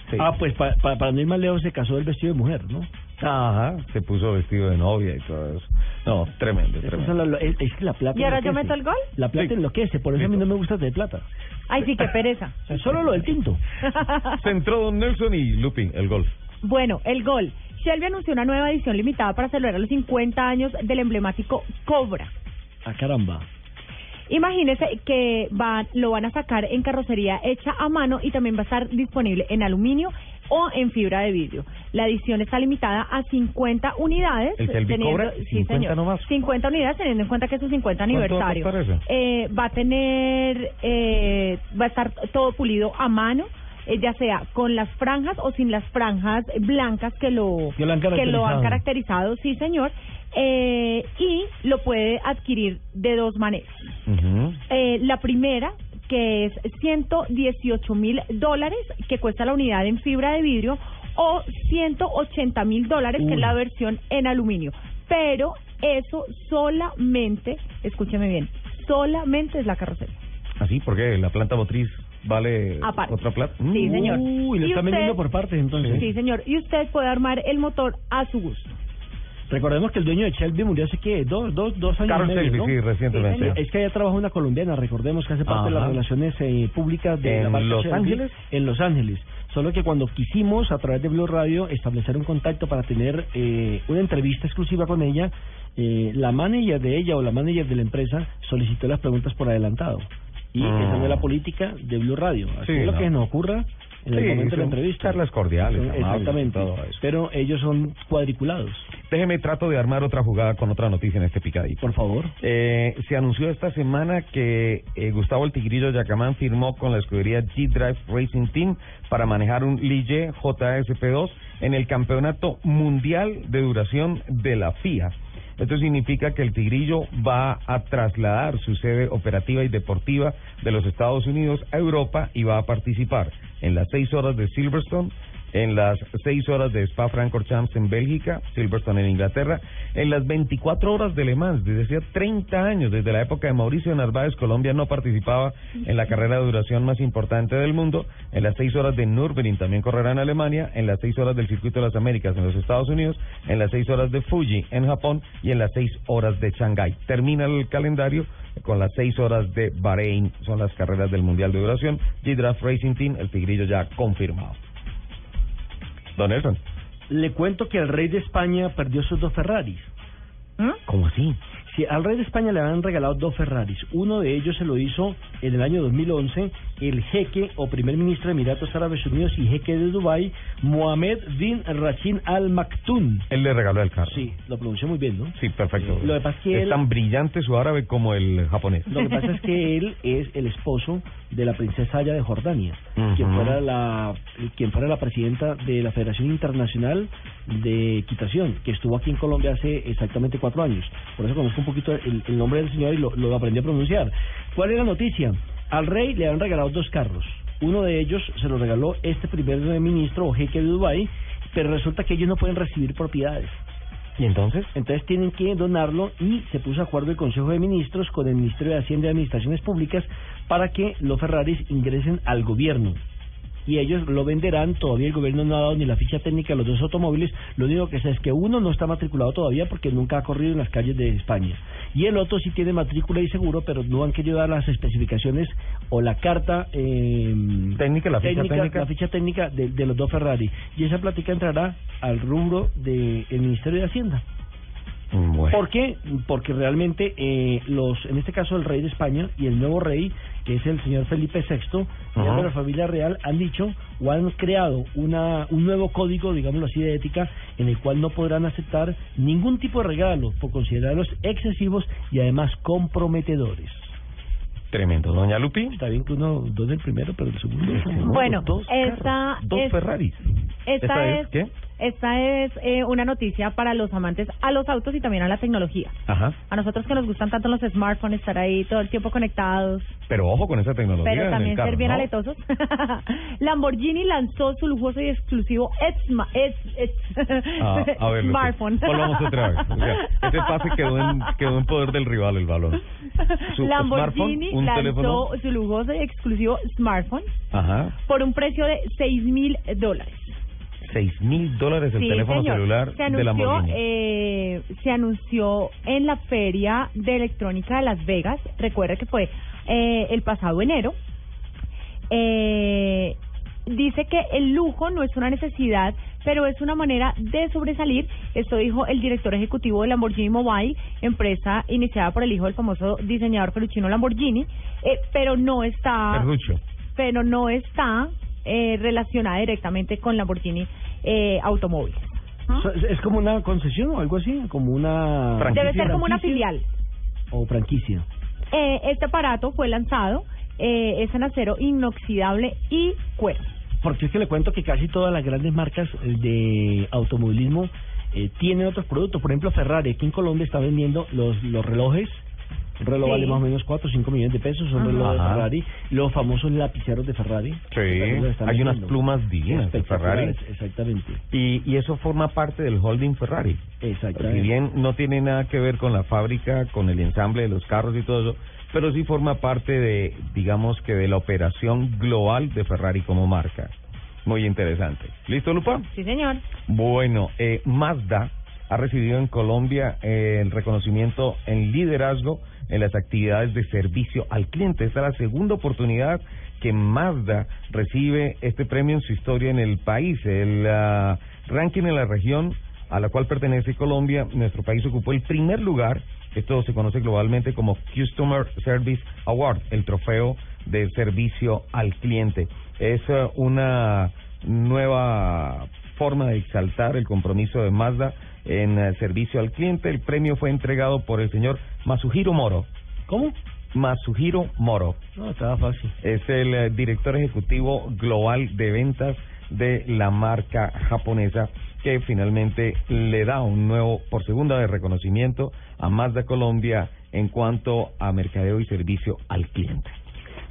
Sí. Ah, pues pa- pa- para no ir más lejos se casó el vestido de mujer, ¿no? Ajá, se puso vestido de novia y todo eso. No, tremendo, tremendo. son las- es, es que la plata ¿Y ahora yo meto el gol? La plata Sí. enloquece, por eso a mí no me gusta de plata. Ay, sí, qué pereza. Solo lo del tinto. Se entró Don Nelson y Lupi, el golf. Bueno, el gol. Shelby anunció una nueva edición limitada para celebrar los 50 años del emblemático Cobra. Ah, caramba. Imagínese que van, lo van a sacar en carrocería hecha a mano y también va a estar disponible en aluminio o en fibra de vidrio. La edición está limitada a 50 unidades. ¿El Cobra? sí, 50 señor. nomás. 50 unidades teniendo en cuenta que es su 50 ¿Cuánto va a aniversario. Eh, va a tener, eh, va a estar todo pulido a mano. eh, ya sea con las franjas o sin las franjas blancas que lo Que lo han caracterizado, sí señor, eh, y lo puede adquirir de dos maneras. Eh, la primera, que es 118 mil dólares, que cuesta la unidad en fibra de vidrio, o 180 mil dólares, que es la versión en aluminio. Pero eso solamente, escúcheme bien, solamente es la carrocería. Así, porque la planta motriz vale Aparte. otra plata. Sí, señor. Uy, Y están vendiendo por partes entonces. Sí, señor. Y usted puede armar el motor a su gusto. Recordemos que el dueño de Shelby murió hace que dos, dos, dos años Carl y medio, Shelby, ¿no? sí, recientemente. Sí, señor. es que allá trabaja una colombiana, recordemos que hace parte de las relaciones eh, públicas de la ¿En marca Los Shelby Ángeles? En Los Ángeles. Solo que cuando quisimos, a través de Blue Radio, establecer un contacto para tener eh, una entrevista exclusiva con ella, eh, la manager de ella o la manager de la empresa solicitó las preguntas por adelantado. Y Mm. esa no es la política de Blue Radio. Así Sí, es lo no. que nos ocurra en el Sí, momento de la entrevista. charlas cordiales, Son- amables, Exactamente. todo eso. Pero ellos son cuadriculados. Déjeme trato de armar otra jugada con otra noticia en este picadito. Por favor. Eh, se anunció esta semana que eh, Gustavo El Tigrillo Yacamán firmó con la escudería G-Drive Racing Team para manejar un Lige JSP2 en el Campeonato Mundial de Duración de la FIA. Esto significa que el Tigrillo va a trasladar su sede operativa y deportiva de los Estados Unidos a Europa y va a participar en las seis horas de Silverstone, en las seis horas de Spa-Francorchamps en Bélgica, Silverstone en Inglaterra, en las 24 horas de Le Mans, desde hace 30 años, desde la época de Mauricio Narváez, Colombia no participaba en la carrera de duración más importante del mundo, en las seis horas de Nürburgring también correrá en Alemania, en las seis horas del Circuito de las Américas en los Estados Unidos, en las seis horas de Fuji en Japón y en las seis horas de Shanghái. Termina el calendario con las seis horas de Bahrein, son las carreras del Mundial de Duración, G-Draft Racing Team, el tigrillo ya confirmado. Don Nelson. Le cuento que el rey de España perdió sus dos Ferraris. ¿Cómo así? Sí, al rey de España le habían regalado dos Ferraris. Uno de ellos se lo hizo en el año 2011 el jeque o primer ministro de Emiratos Árabes Unidos y jeque de Dubái, Mohamed bin Rashid Al Maktoum. Él le regaló el carro. Sí, lo pronunció muy bien, ¿no? Sí, perfecto. Lo que pasa es que es él- tan brillante su árabe como el japonés. Lo que pasa es que él es el esposo de la princesa Aya de Jordania, quien fuera la quien fuera la presidenta de la Federación Internacional de Equitación, que estuvo aquí en Colombia hace exactamente cuatro años. Por eso conozco un poquito el, el nombre del señor y lo, lo aprendí a pronunciar. ¿Cuál es la noticia? Al rey le han regalado dos carros. Uno de ellos se lo regaló este primer ministro o jeque de Dubái, pero resulta que ellos no pueden recibir propiedades. ¿Y entonces? Entonces tienen que donarlo y se puso a acuerdo el Consejo de Ministros con el Ministerio de Hacienda y Administraciones Públicas para que los Ferraris ingresen al gobierno. Y ellos lo venderán, todavía el gobierno no ha dado ni la ficha técnica de los dos automóviles, lo único que sé es que uno no está matriculado todavía porque nunca ha corrido en las calles de España. Y el otro sí tiene matrícula y seguro, pero no han querido dar las especificaciones o la carta eh, Técnica, la ficha técnica. la ficha técnica de, de los dos Ferrari. Y esa plática entrará al rubro del Ministerio de Hacienda. Bueno. ¿Por qué? Porque realmente eh, los, en este caso el rey de España y el nuevo rey, que es el señor Felipe VI, de la familia real, han dicho o han creado una, un nuevo código, digámoslo así, de ética, en el cual no podrán aceptar ningún tipo de regalo por considerarlos excesivos y además comprometedores. Tremendo. Doña Lupi. Está bien que uno dos del primero, pero el segundo. no. Bueno, dos esta carros, dos es- Ferraris. Esta ¿Esta es, es qué? Esta es eh, una noticia para los amantes a los autos y también a la tecnología. Ajá. A nosotros que nos gustan tanto los smartphones, estar ahí todo el tiempo conectados, Pero ojo con esa tecnología. pero también carro, ser bien ¿no? aletosos. Lamborghini lanzó su lujoso y exclusivo Eds- Ah, a ver, smartphone. Volvamos otra vez. O sea, ese pase quedó en, quedó en poder del rival el balón. Su Lamborghini un lanzó teléfono. su lujoso y exclusivo smartphone Ajá. por un precio de seis mil dólares. Seis mil dólares el Sí, teléfono señor. celular se de anunció, Lamborghini. eh, se anunció en la feria de electrónica de Las Vegas. Recuerda que fue eh, el pasado enero. Eh, dice que el lujo no es una necesidad, pero es una manera de sobresalir. Esto dijo el director ejecutivo de Lamborghini Mobile, empresa iniciada por el hijo del famoso diseñador Ferruccio Lamborghini, eh, pero no está Ferruccio. pero no está eh, relacionada directamente con Lamborghini eh, Automóviles. So- ¿Es como una concesión o algo así? Como una... Debe ser como una franquicia filial. O franquicia. Eh, este aparato fue lanzado, eh, es en acero inoxidable y cuero. Porque es que le cuento que casi todas las grandes marcas eh, de automovilismo eh, tienen otros productos. Por ejemplo, Ferrari aquí en Colombia está vendiendo los, los relojes. Un reloj Sí. vale más o menos 4 o 5 millones de pesos, son Ajá. relojes de. Ferrari. Los famosos lapiceros de Ferrari. Sí, hay unas plumas divinas de Ferrari. Exactamente. Y, y eso forma parte del holding Ferrari. Exactamente. Si bien no tiene nada que ver con la fábrica, con el ensamble de los carros y todo eso, pero sí forma parte de, digamos que de la operación global de Ferrari como marca. Muy interesante. ¿Listo, Lupa? Sí, señor. Bueno, eh, Mazda ha recibido en Colombia eh, el reconocimiento en liderazgo en las actividades de servicio al cliente. Esta es la segunda oportunidad que Mazda recibe este premio en su historia en el país. El ah, ranking en la región a la cual pertenece Colombia, nuestro país ocupó el primer lugar. Esto se conoce globalmente como Customer Service Award, el trofeo de servicio al cliente. Es eh, una nueva forma de exaltar el compromiso de Mazda en eh, servicio al cliente. El premio fue entregado por el señor Masuhiro Moro. ¿Cómo? Masuhiro Moro. No, estaba fácil. Es el eh, director ejecutivo global de ventas de la marca japonesa que finalmente le da un nuevo, por segunda vez, reconocimiento a Mazda Colombia en cuanto a mercadeo y servicio al cliente.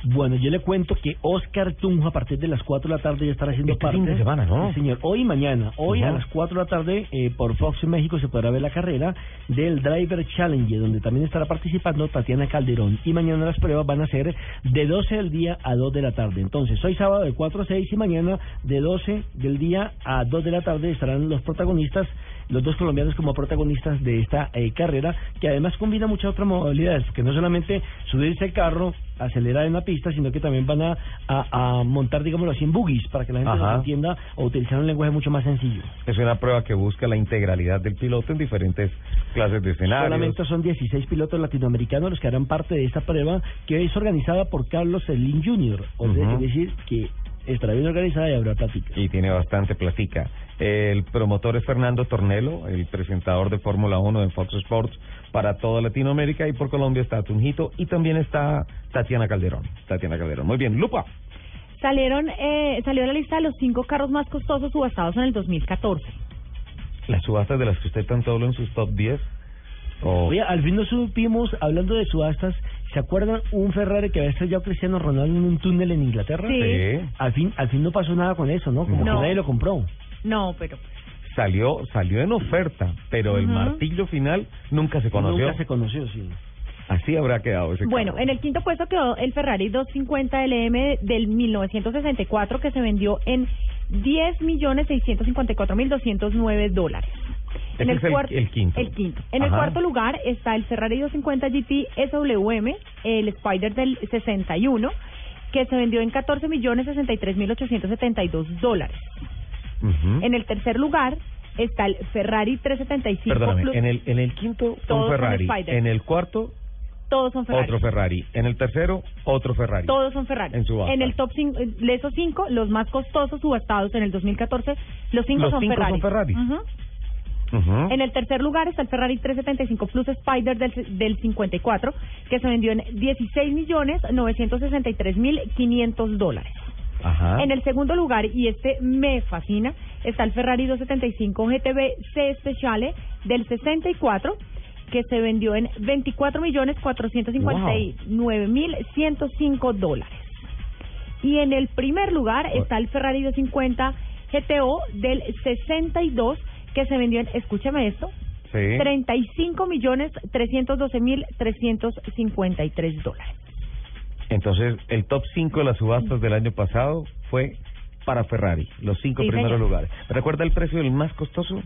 Bueno, yo le cuento que Oscar Tunjo a partir de las 4 de la tarde ya estará haciendo Este parte. fin de semana, ¿no? Sí, señor. Hoy y mañana. Hoy a las 4 de la tarde eh, por Fox en México se podrá ver la carrera del Driver Challenge, donde también estará participando Tatiana Calderón. Y mañana las pruebas van a ser de 12 del día a 2 de la tarde. Entonces, hoy sábado de 4 a 6 y mañana de 12 del día a 2 de la tarde estarán los protagonistas los dos colombianos como protagonistas de esta eh, carrera, que además combina muchas otras modalidades, que no solamente subirse al carro, acelerar en la pista, sino que también van a, a, a montar, digámoslo así, en boogies, para que la gente entienda o utilizar un lenguaje mucho más sencillo. Es una prueba que busca la integralidad del piloto en diferentes clases de escenarios. Solamente son 16 pilotos latinoamericanos los que harán parte de esta prueba, que es organizada por Carlos Slim Jr., o sea, Ujú. es decir, que estará bien organizada y habrá plática. y tiene bastante platica. El promotor es Fernando Tornelo, el presentador de Fórmula 1 en Fox Sports para toda Latinoamérica y por Colombia está Tunjito y también está Tatiana Calderón. Tatiana Calderón. Muy bien, Lupa. Salieron, eh, salió la lista de los cinco carros más costosos subastados en el 2014. Las subastas de las que usted tanto habla en sus top 10. O Oye, al fin nos supimos, hablando de subastas, ¿se acuerdan un Ferrari que había estrellado Cristiano Ronaldo en un túnel en Inglaterra? Sí. Sí. Al fin, al fin no pasó nada con eso, ¿no? Como No. que nadie lo compró. No, pero salió salió en oferta, pero el martillo final nunca se conoció. Nunca se conoció, sí. Así habrá quedado ese Bueno, carro. en el quinto puesto quedó el Ferrari 250 LM del 1964 que se vendió en 10.654.209 dólares. Ese es el- cuar- el quinto. El quinto. En el cuarto lugar está el Ferrari 250 GT SWM, el Spider del 61, que se vendió en 14.063.872 dólares. Ujú. En el tercer lugar está el Ferrari 375 Perdóname, Plus. en el, en el quinto Todos un son Ferrari, Spider. en el cuarto Todos son Ferrari. otro Ferrari, en el tercero otro Ferrari. Todos son Ferrari. En subasta. el top cinco, de esos cinco, los más costosos subastados en el 2014, los cinco Los son cinco Ferrari. son Ferrari. Ujú. Ujú. En el tercer lugar está el Ferrari 375 Plus Spider del, del 54, que se vendió en 16 millones 963 mil 500 dólares. Ajá. En el segundo lugar, y este me fascina, está el Ferrari 275 GTB C Speciale del 64, que se vendió en 24 millones 459 mil 105 dólares. Y en el primer lugar está el Ferrari 250 GTO del 62, que se vendió en, escúchame esto, Sí. 35 millones 312 mil 353 dólares. Entonces, el top 5 de las subastas del año pasado fue para Ferrari, los cinco Sí, primeros señor. lugares. ¿Recuerda el precio del más costoso?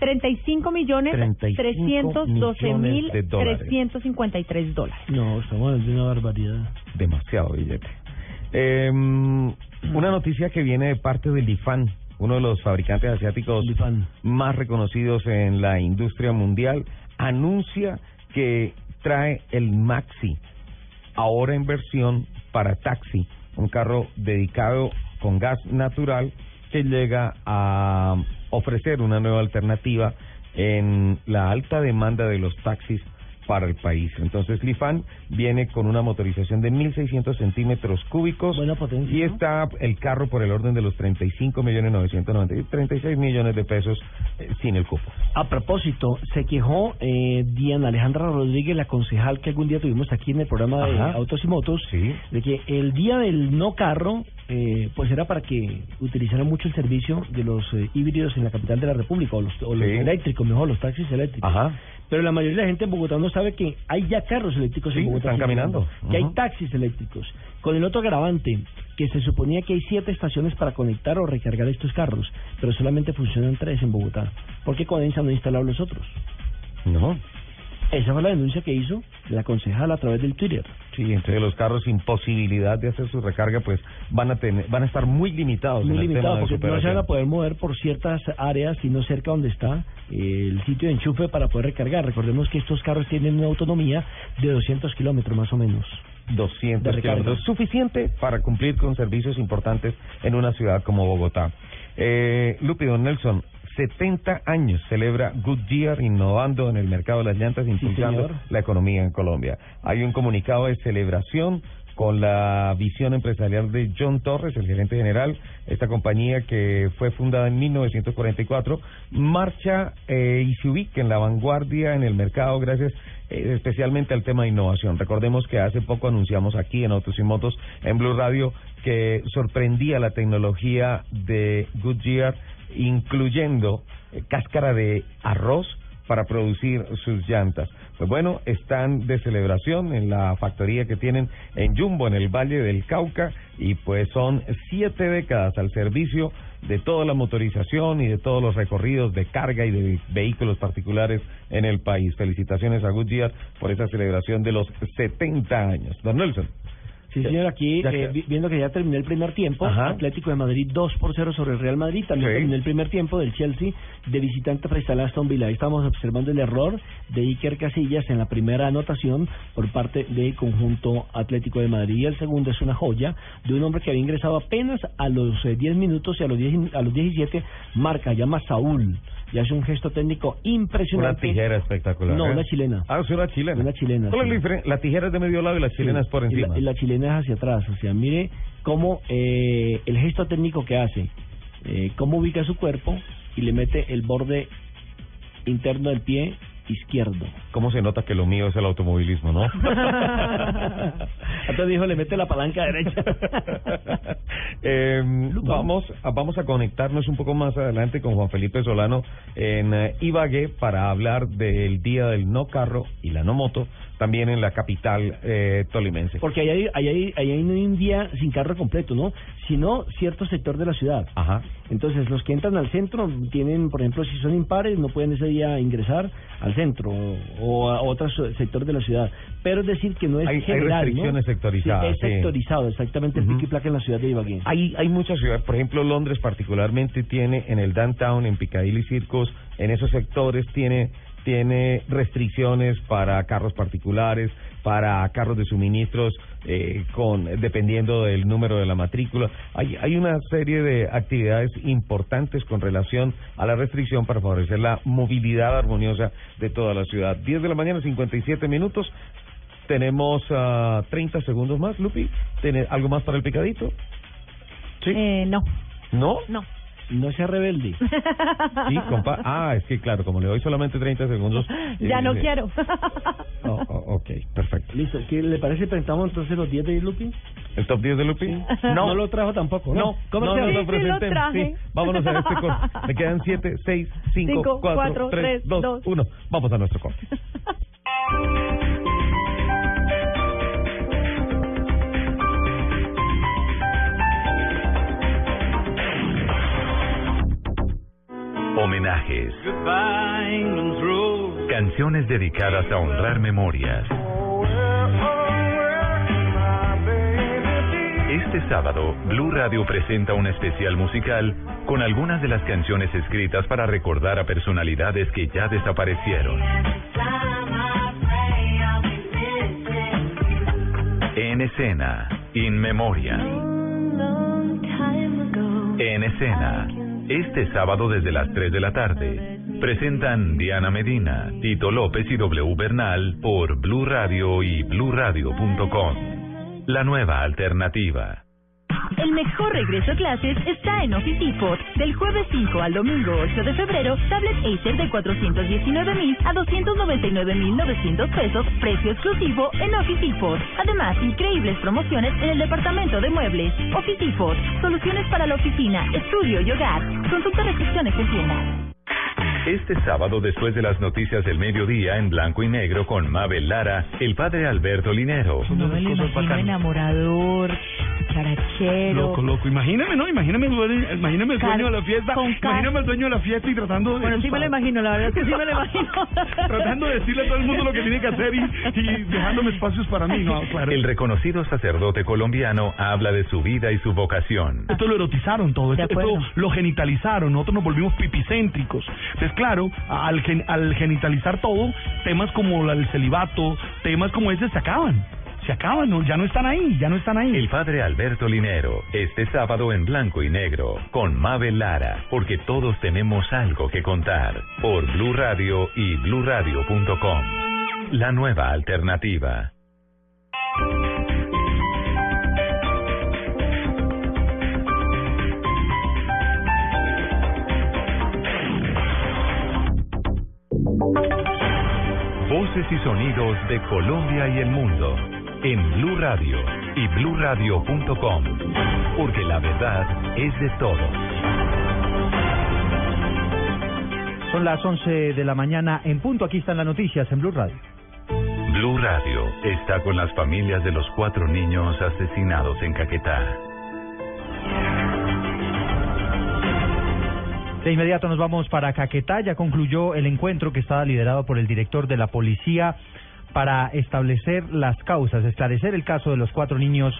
35 millones 35 312 mil millones de dólares. 353 dólares. No, estamos hablando de una barbaridad. Demasiado billete. Eh, una noticia que viene de parte de Lifan, uno de los fabricantes asiáticos más reconocidos en la industria mundial, anuncia que trae el Maxi, ahora en versión para taxi, un carro dedicado con gas natural que llega a ofrecer una nueva alternativa en la alta demanda de los taxis para el país. Entonces, Lifan viene con una motorización de 1.600 centímetros cúbicos y está el carro por el orden de los 35 millones 990 36 millones de pesos eh, sin el cupo. A propósito, se quejó eh, Diana Alejandra Rodríguez, la concejal que algún día tuvimos aquí en el programa de Ajá. Autos y Motos, de que el día del no carro eh, pues era para que utilizaran mucho el servicio de los eh, híbridos en la capital de la República, o los, o los Sí. eléctricos, mejor, los taxis eléctricos. Ajá. Pero la mayoría de la gente en Bogotá no sabe que hay ya carros eléctricos Sí, en Bogotá. están caminando. Que hay taxis eléctricos. Con el otro agravante, que se suponía que hay siete estaciones para conectar o recargar estos carros, pero solamente funcionan tres en Bogotá. ¿Por qué Codensa no ha instalado los otros? No. Esa fue la denuncia que hizo la concejala a través del Twitter. Sí, entre los carros sin posibilidad de hacer su recarga, pues van a tener, van a estar muy limitados Muy en el limitado tema de porque no se van a poder mover por ciertas áreas, sino cerca donde está eh, el sitio de enchufe para poder recargar. Recordemos que estos carros tienen una autonomía de 200 kilómetros más o menos. 200 de recarga. kilómetros, suficiente para cumplir con servicios importantes en una ciudad como Bogotá. Eh, Lupi, don Nelson, 70 años celebra Goodyear innovando en el mercado de las llantas, impulsando la economía en Colombia. Hay un comunicado de celebración con la visión empresarial de John Torres, el gerente general. Esta compañía que fue fundada en 1944 marcha eh, y se ubica en la vanguardia en el mercado gracias eh, especialmente al tema de innovación. Recordemos que hace poco anunciamos aquí en Autos y Motos en Blue Radio que sorprendía la tecnología de Goodyear incluyendo eh, cáscara de arroz para producir sus llantas. Pues bueno, están de celebración en la factoría que tienen en Jumbo, en el Valle del Cauca, y pues son siete décadas al servicio de toda la motorización y de todos los recorridos de carga y de vehículos particulares en el país. Felicitaciones a Goodyear por esa celebración de los 70 años. Don Nelson. Sí, señor, aquí eh, viendo que ya terminó el primer tiempo, Ajá. Atlético de Madrid 2 por 0 sobre el Real Madrid, también Sí. terminó el primer tiempo del Chelsea de visitante frente al Aston Villa. Ahí estamos observando el error de Iker Casillas en la primera anotación por parte del conjunto Atlético de Madrid. Y el segundo es una joya de un hombre que había ingresado apenas a los eh, 10 minutos y a los, 10, a los 17 marca, llama Saúl. Y hace un gesto técnico Una impresionante. tijera espectacular. No, ¿eh? una chilena. Ah, es una chilena. Una chilena, ¿Cuál es sí. la tijera es de medio lado y la chilena Sí, es por y encima. la, y la chilena es hacia atrás. O sea, mire cómo eh, el gesto técnico que hace, eh, cómo ubica su cuerpo y le mete el borde interno del pie izquierdo. ¿Cómo se nota que lo mío es el automovilismo, no? Entonces dijo, le mete la palanca derecha. Eh, vamos, a, vamos a conectarnos un poco más adelante con Juan Felipe Solano en eh, Ibagué para hablar del Día del No Carro y la No Moto, también en la capital eh, tolimense. Porque ahí hay, ahí, hay, ahí hay un día sin carro completo, ¿no? Sino cierto sector de la ciudad. Ajá. Entonces, los que entran al centro tienen, por ejemplo, si son impares, no pueden ese día ingresar al centro o, a otro sector de la ciudad. Pero es decir que no es Hay- hay general, restricciones ¿no? sectorizadas, Sí, es sí. sectorizado, exactamente, el Ujú. pico y placa en la ciudad de Ibagué. Hay, hay muchas ciudades, por ejemplo Londres particularmente tiene en el downtown, en Piccadilly Circus, en esos sectores tiene tiene restricciones para carros particulares, para carros de suministros, eh, con dependiendo del número de la matrícula. Hay, hay una serie de actividades importantes con relación a la restricción para favorecer la movilidad armoniosa de toda la ciudad. 10 de la mañana, 57 minutos. Tenemos ah, 30 segundos más, Lupi. ¿Tiene algo más para el picadito? Eh, no. ¿No? No. No sea rebelde. Sí, compa. Ah, es que claro, como le doy solamente 30 segundos. ya eh, no eh, quiero. oh, oh, ok, perfecto. Listo, ¿qué le parece si presentamos entonces los 10 de Lupi? ¿El top 10 de Lupi? No, lo trajo tampoco, ¿no? No, ¿Cómo no, se no, llama? no, presenten. traje. Sí, vámonos a este corte. Me quedan 7, 6, 5, Cinco, 4, cuatro, 3, tres, 2, dos. 1. Vamos a nuestro corte. Homenajes. Canciones dedicadas a honrar memorias. Este sábado, Blue Radio presenta un especial musical con algunas de las canciones escritas para recordar a personalidades que ya desaparecieron. En escena, In Memoria. En escena, este sábado desde las 3 de la tarde, presentan Diana Medina, Tito López y W Bernal por Blue Radio y bluradio.com. La nueva alternativa. El mejor regreso a clases está en Office Depot. Del jueves 5 al domingo 8 de febrero, tablet Acer de 419 mil a 299 mil 900 pesos, precio exclusivo en Office Depot. Además, increíbles promociones en el departamento de muebles. Office Depot, soluciones para la oficina, estudio y hogar. Consulta restricciones en tienda. Este sábado, después de las noticias del mediodía en blanco y negro con Mabel Lara, el padre Alberto Linero. No me lo imagino enamorador, charachero. Loco, loco. Imagíname, ¿no? Imagíname, el dueño- imagíname el dueño de la fiesta. Imagíname el dueño de la fiesta y tratando de... Bueno, sí me lo imagino, la verdad es que sí me lo imagino. tratando de decirle a todo el mundo lo que tiene que hacer y, y dejándome espacios para mí, ¿no? Claro. El reconocido sacerdote colombiano habla de su vida y su vocación. Esto lo erotizaron todo, esto, lo genitalizaron, nosotros nos volvimos pipicéntricos. Entonces, claro, al, gen- al genitalizar todo, temas como el celibato, temas como ese se acaban. Se acaban, ¿no? ya no están ahí, ya no están ahí. El padre Alberto Linero, este sábado en blanco y negro, con Mabel Lara, porque todos tenemos algo que contar, por Blue Radio y bluradio.com. La nueva alternativa. Voces y sonidos de Colombia y el mundo en Blue Radio y bluradio.com, porque la verdad es de todos. Son las 11 de la mañana en punto. Aquí están las noticias en Blue Radio. Blue Radio está con las familias de los cuatro niños asesinados en Caquetá. De inmediato nos vamos para Caquetá. Ya concluyó el encuentro que estaba liderado por el director de la policía para establecer las causas, esclarecer el caso de los cuatro niños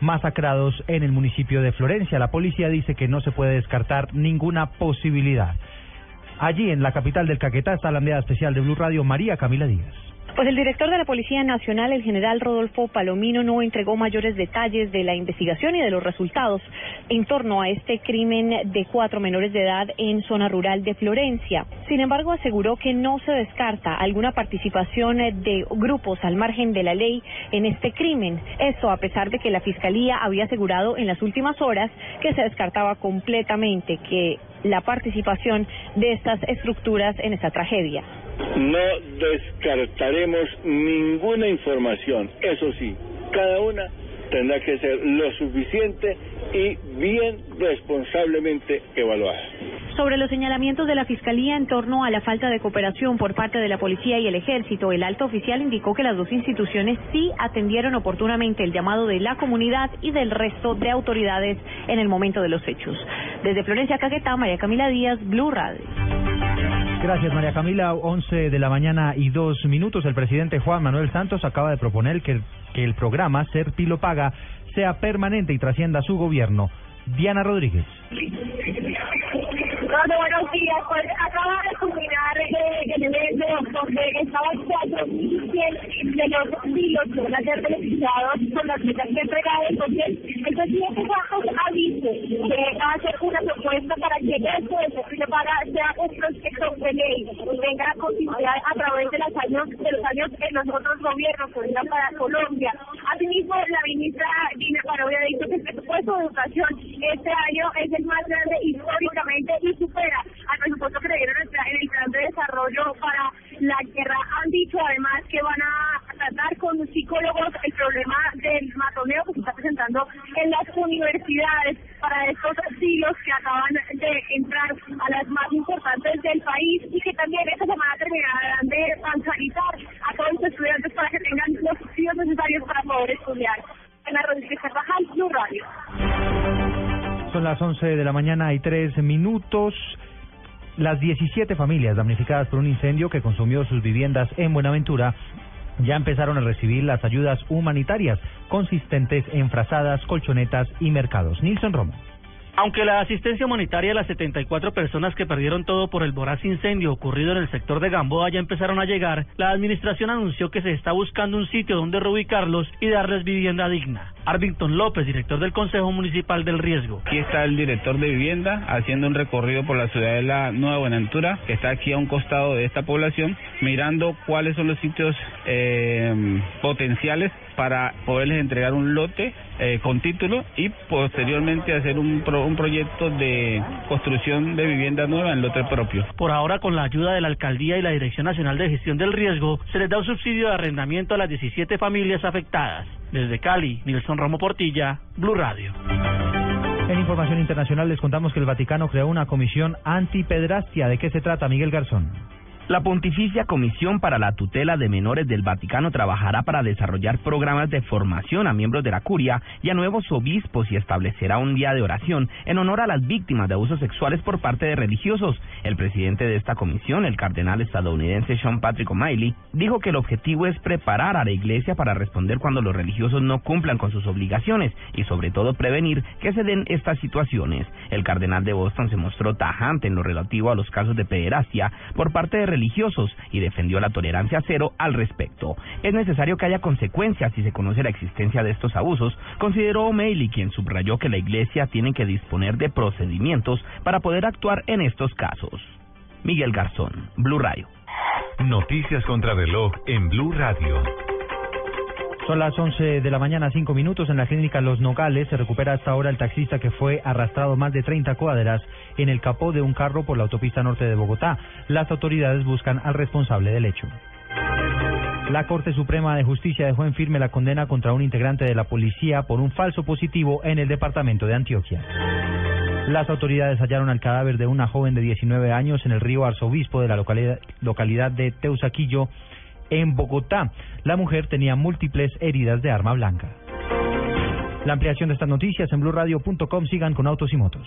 masacrados en el municipio de Florencia. La policía dice que no se puede descartar ninguna posibilidad. Allí, en la capital del Caquetá, está la enviada especial de Blue Radio, María Camila Díaz. Pues el director de la Policía Nacional, el general Rodolfo Palomino, no entregó mayores detalles de la investigación y de los resultados en torno a este crimen de cuatro menores de edad en zona rural de Florencia. Sin embargo, aseguró que no se descarta alguna participación de grupos al margen de la ley en este crimen. Esto a pesar de que la Fiscalía había asegurado en las últimas horas que se descartaba completamente que la participación de estas estructuras en esta tragedia. No descartaremos ninguna información. Eso sí, cada una tendrá que ser lo suficiente y bien responsablemente evaluada. Sobre los señalamientos de la Fiscalía en torno a la falta de cooperación por parte de la Policía y el Ejército, el alto oficial indicó que las dos instituciones sí atendieron oportunamente el llamado de la comunidad y del resto de autoridades en el momento de los hechos. Desde Florencia, Caquetá, María Camila Díaz, Blue Radio. Gracias, María Camila. 11 de la mañana y dos minutos. El presidente Juan Manuel Santos acaba de proponer que, que el programa Ser Pilo Paga sea permanente y trascienda su gobierno. Diana Rodríguez. Hola, buenos días. Pues acaba de culminar eh, el evento donde estaban cuatro de los pilos que van a ser beneficiados con las metas que entregadas. Entonces, el presidente Santos ha dicho que va hacer una propuesta para que esto de servicio para sea un proyecto de ley y venga a continuidad a través de, los años, de los años en los otros gobiernos para Colombia. Asimismo, la ministra Dina Parodi ha dicho que el presupuesto de educación este año es el más grande históricamente y supera al presupuesto que le dieron en el plan- en de desarrollo para la guerra. Han dicho además que van a tratar con psicólogos el problema del matoneo que se está presentando en las universidades para estos siglos que acaban de entrar a las más importantes del país y que también esta semana terminarán de bancarizar a todos los estudiantes para que tengan los subsidios necesarios para poder estudiar. Ana Rodríguez Carvajal, Blue Radio. Son las 11 de la mañana y tres minutos. Las 17 familias damnificadas por un incendio que consumió sus viviendas en Buenaventura ya empezaron a recibir las ayudas humanitarias consistentes en frazadas, colchonetas y mercados. Nilson Romo. Aunque la asistencia humanitaria a las 74 personas que perdieron todo por el voraz incendio ocurrido en el sector de Gamboa ya empezaron a llegar, la administración anunció que se está buscando un sitio donde reubicarlos y darles vivienda digna. Arvington López, director del Consejo Municipal del Riesgo. Aquí está el director de vivienda haciendo un recorrido por la ciudad de la Nueva Buenaventura, que está aquí a un costado de esta población, mirando cuáles son los sitios eh, potenciales para poderles entregar un lote eh, con título y posteriormente hacer un, pro- un proyecto de construcción de vivienda nueva en lote propio. Por ahora, con la ayuda de la Alcaldía y la Dirección Nacional de Gestión del Riesgo, se les da un subsidio de arrendamiento a las 17 familias afectadas. Desde Cali, Nilson Romo Portilla, Blue Radio. En información internacional les contamos que el Vaticano creó una comisión antipedrastia. ¿De qué se trata, Miguel Garzón? La Pontificia Comisión para la Tutela de Menores del Vaticano trabajará para desarrollar programas de formación a miembros de la curia y a nuevos obispos y establecerá un día de oración en honor a las víctimas de abusos sexuales por parte de religiosos. El presidente de esta comisión, el cardenal estadounidense Sean Patrick O'Malley, dijo que el objetivo es preparar a la iglesia para responder cuando los religiosos no cumplan con sus obligaciones y sobre todo prevenir que se den estas situaciones. El cardenal de Boston se mostró tajante en lo relativo a los casos de pederastia por parte de religiosos y defendió la tolerancia cero al respecto. Es necesario que haya consecuencias si se conoce la existencia de estos abusos, consideró O'Malley, quien subrayó que la Iglesia tiene que disponer de procedimientos para poder actuar en estos casos. Miguel Garzón, Blue Radio. Noticias contra reloj en Blue Radio. Son las 11 de la mañana, 5 minutos. En la clínica Los Nogales se recupera hasta ahora el taxista que fue arrastrado más de 30 cuadras en el capó de un carro por la autopista norte de Bogotá. Las autoridades buscan al responsable del hecho. La Corte Suprema de Justicia dejó en firme la condena contra un integrante de la policía por un falso positivo en el departamento de Antioquia. Las autoridades hallaron al cadáver de una joven de 19 años en el río Arzobispo de la localidad, localidad de Teusaquillo, en Bogotá. La mujer tenía múltiples heridas de arma blanca. La ampliación de estas noticias en blurradio.com. Sigan con autos y motos.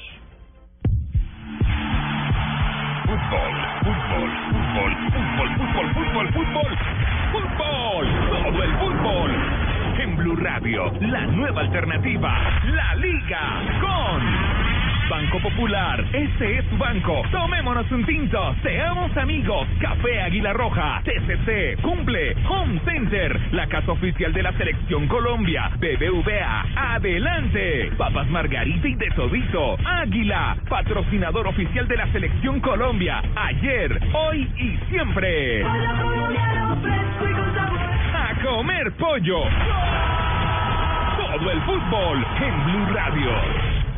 Fútbol, fútbol, fútbol, fútbol, fútbol, fútbol, fútbol, fútbol, todo el fútbol. En Blue Radio, la nueva alternativa, la Liga con Banco Popular. Este es tu banco. Tomémonos un tinto. Seamos amigos. Café Águila Roja. TCC. Cumple. Home Center. La casa oficial de la Selección Colombia. BBVA. Adelante. Papas Margarita y de Todito. Águila. Patrocinador oficial de la Selección Colombia. Ayer, hoy y siempre. A comer pollo. Todo el fútbol en Blue Radio.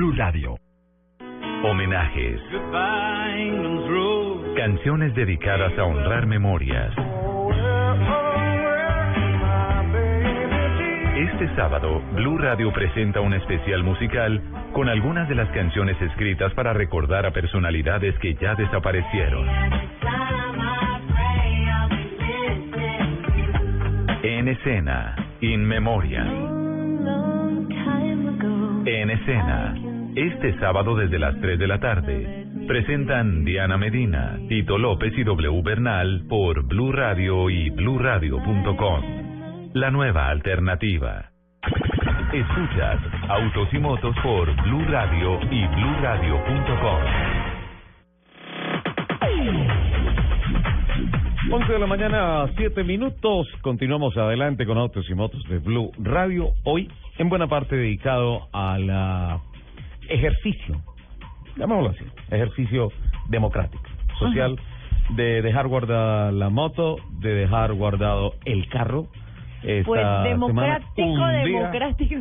Blue Radio. Homenajes. Canciones dedicadas a honrar memorias. Este sábado, Blue Radio presenta un especial musical con algunas de las canciones escritas para recordar a personalidades que ya desaparecieron. En escena, In Memoria. En escena, este sábado desde las 3 de la tarde, presentan Diana Medina, Tito López y W Bernal por Blue Radio y bluradio.com. La nueva alternativa. Escuchas Autos y Motos por Blue Radio y bluradio.com. 11 de la mañana, 7 minutos. Continuamos adelante con Autos y Motos de Blue Radio. Hoy, en buena parte dedicado al ah, ejercicio, llamémoslo así, ejercicio democrático, social, de dejar guardada la moto, de dejar guardado el carro. Esta Pues democrático, democrático.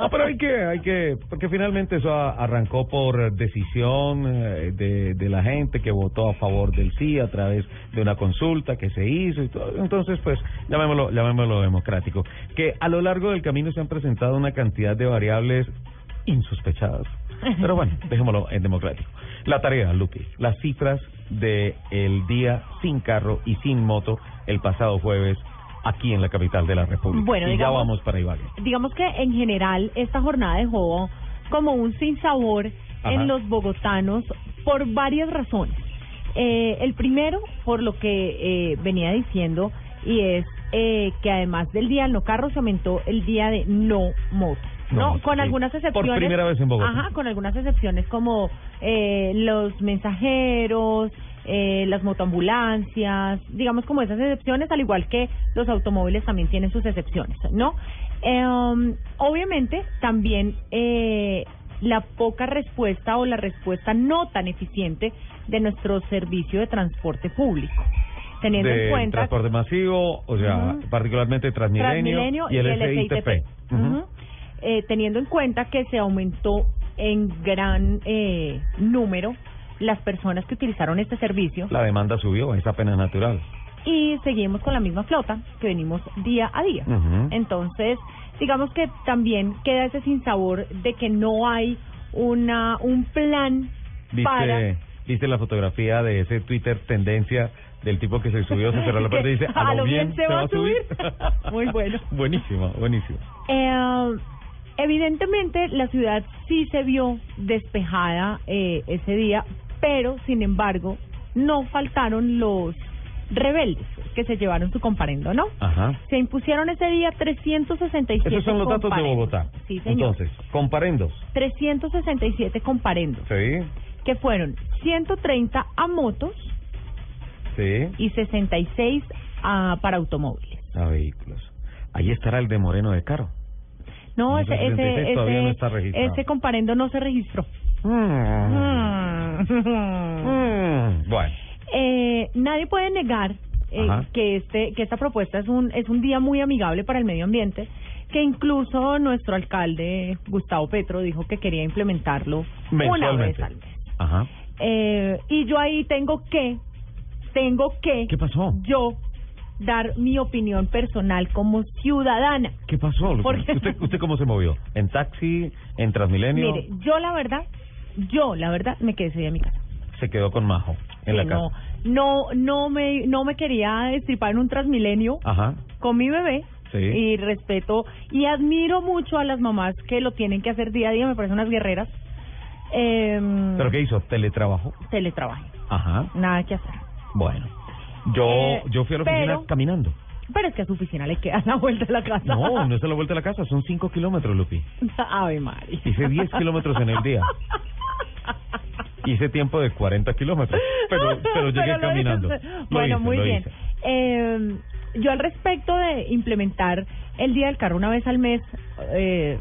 no, pero hay que, hay que, porque finalmente eso arrancó por decisión eh, de, de la gente que votó a favor del sí a través de una consulta que se hizo y todo. Entonces, pues, llamémoslo, llamémoslo democrático. Que a lo largo del camino se han presentado una cantidad de variables insospechadas. Pero bueno, dejémoslo en democrático. La tarea, Lupi, las cifras de el día sin carro y sin moto el pasado jueves aquí en la capital de la República. Bueno, y ya vamos para Ibagué. digamos que en general esta jornada dejó como un sinsabor Ajá. en los bogotanos por varias razones. Eh, el primero, por lo que eh, venía diciendo, y es eh, que además del día del no carro se aumentó el día de no moto. No con sí. algunas Por excepciones. primera vez en Bogotá. Ajá, con algunas excepciones como eh, los mensajeros, eh, las motoambulancias, digamos como esas excepciones, al igual que los automóviles también tienen sus excepciones, ¿no? Eh, obviamente también eh, la poca respuesta o la respuesta no tan eficiente de nuestro servicio de transporte público. Teniendo de en cuenta transporte masivo, o sea, particularmente Transmilenio, Transmilenio y el, SITP. SITP. Ujú. Ujú. Eh, teniendo en cuenta que se aumentó en gran eh, número las personas que utilizaron este servicio La demanda subió, es apenas natural. y seguimos con la misma flota que venimos día a día. Entonces, digamos que también queda ese sinsabor de que no hay una un plan para ¿Viste, ¿Viste la fotografía de ese Twitter tendencia del tipo que se subió, se cerró la puerta y dice, a lo bien se va a subir. Muy bueno. buenísimo, buenísimo. Eh, evidentemente la ciudad sí se vio despejada eh, ese día, pero sin embargo no faltaron los rebeldes que se llevaron su comparendo, ¿no? Ajá. Se impusieron ese día 367 Esos son los datos de. Bogotá. Sí, señor. Entonces, comparendos. 367 comparendos, Sí, que fueron 130 a motos sí, y 66 a, para automóviles. a vehículos. Ahí estará el de Moreno de Caro. No, ese, ese, 66 todavía no ese, está ese comparendo no se registró. Mm, Bueno, Eh, nadie puede negar eh, que este que esta propuesta es un es un día muy amigable para el medio ambiente que incluso nuestro alcalde Gustavo Petro dijo que quería implementarlo una vez al mes Ajá. Eh, y yo ahí tengo que tengo que ¿Qué pasó? yo dar mi opinión personal como ciudadana ¿Qué pasó? Porque- ¿Usted, ¿Usted cómo se movió? ¿En taxi? ¿En Transmilenio? mire yo la verdad yo la verdad me quedé ese día en mi casa Se quedó con Majo en la casa. no, no, no me, no me quería destripar en un Transmilenio Ajá. con mi bebé. Sí. Y respeto y admiro mucho a las mamás que lo tienen que hacer día a día, me parecen unas guerreras. Eh, ¿Pero qué hizo? ¿Teletrabajo? Teletrabajo, Ajá. nada que hacer. Bueno. Yo, Eh, yo fui a la oficina pero- caminando. Pero es que a su oficina le queda la vuelta de la casa. No, no es a la vuelta de la casa, son 5 kilómetros, Lupi. Ave María. Hice 10 kilómetros en el día. Hice tiempo de 40 kilómetros, pero, pero llegué Pero caminando. hice. Bueno, hice, muy bien. Eh, yo al respecto de implementar el Día del Carro una vez al mes, eh,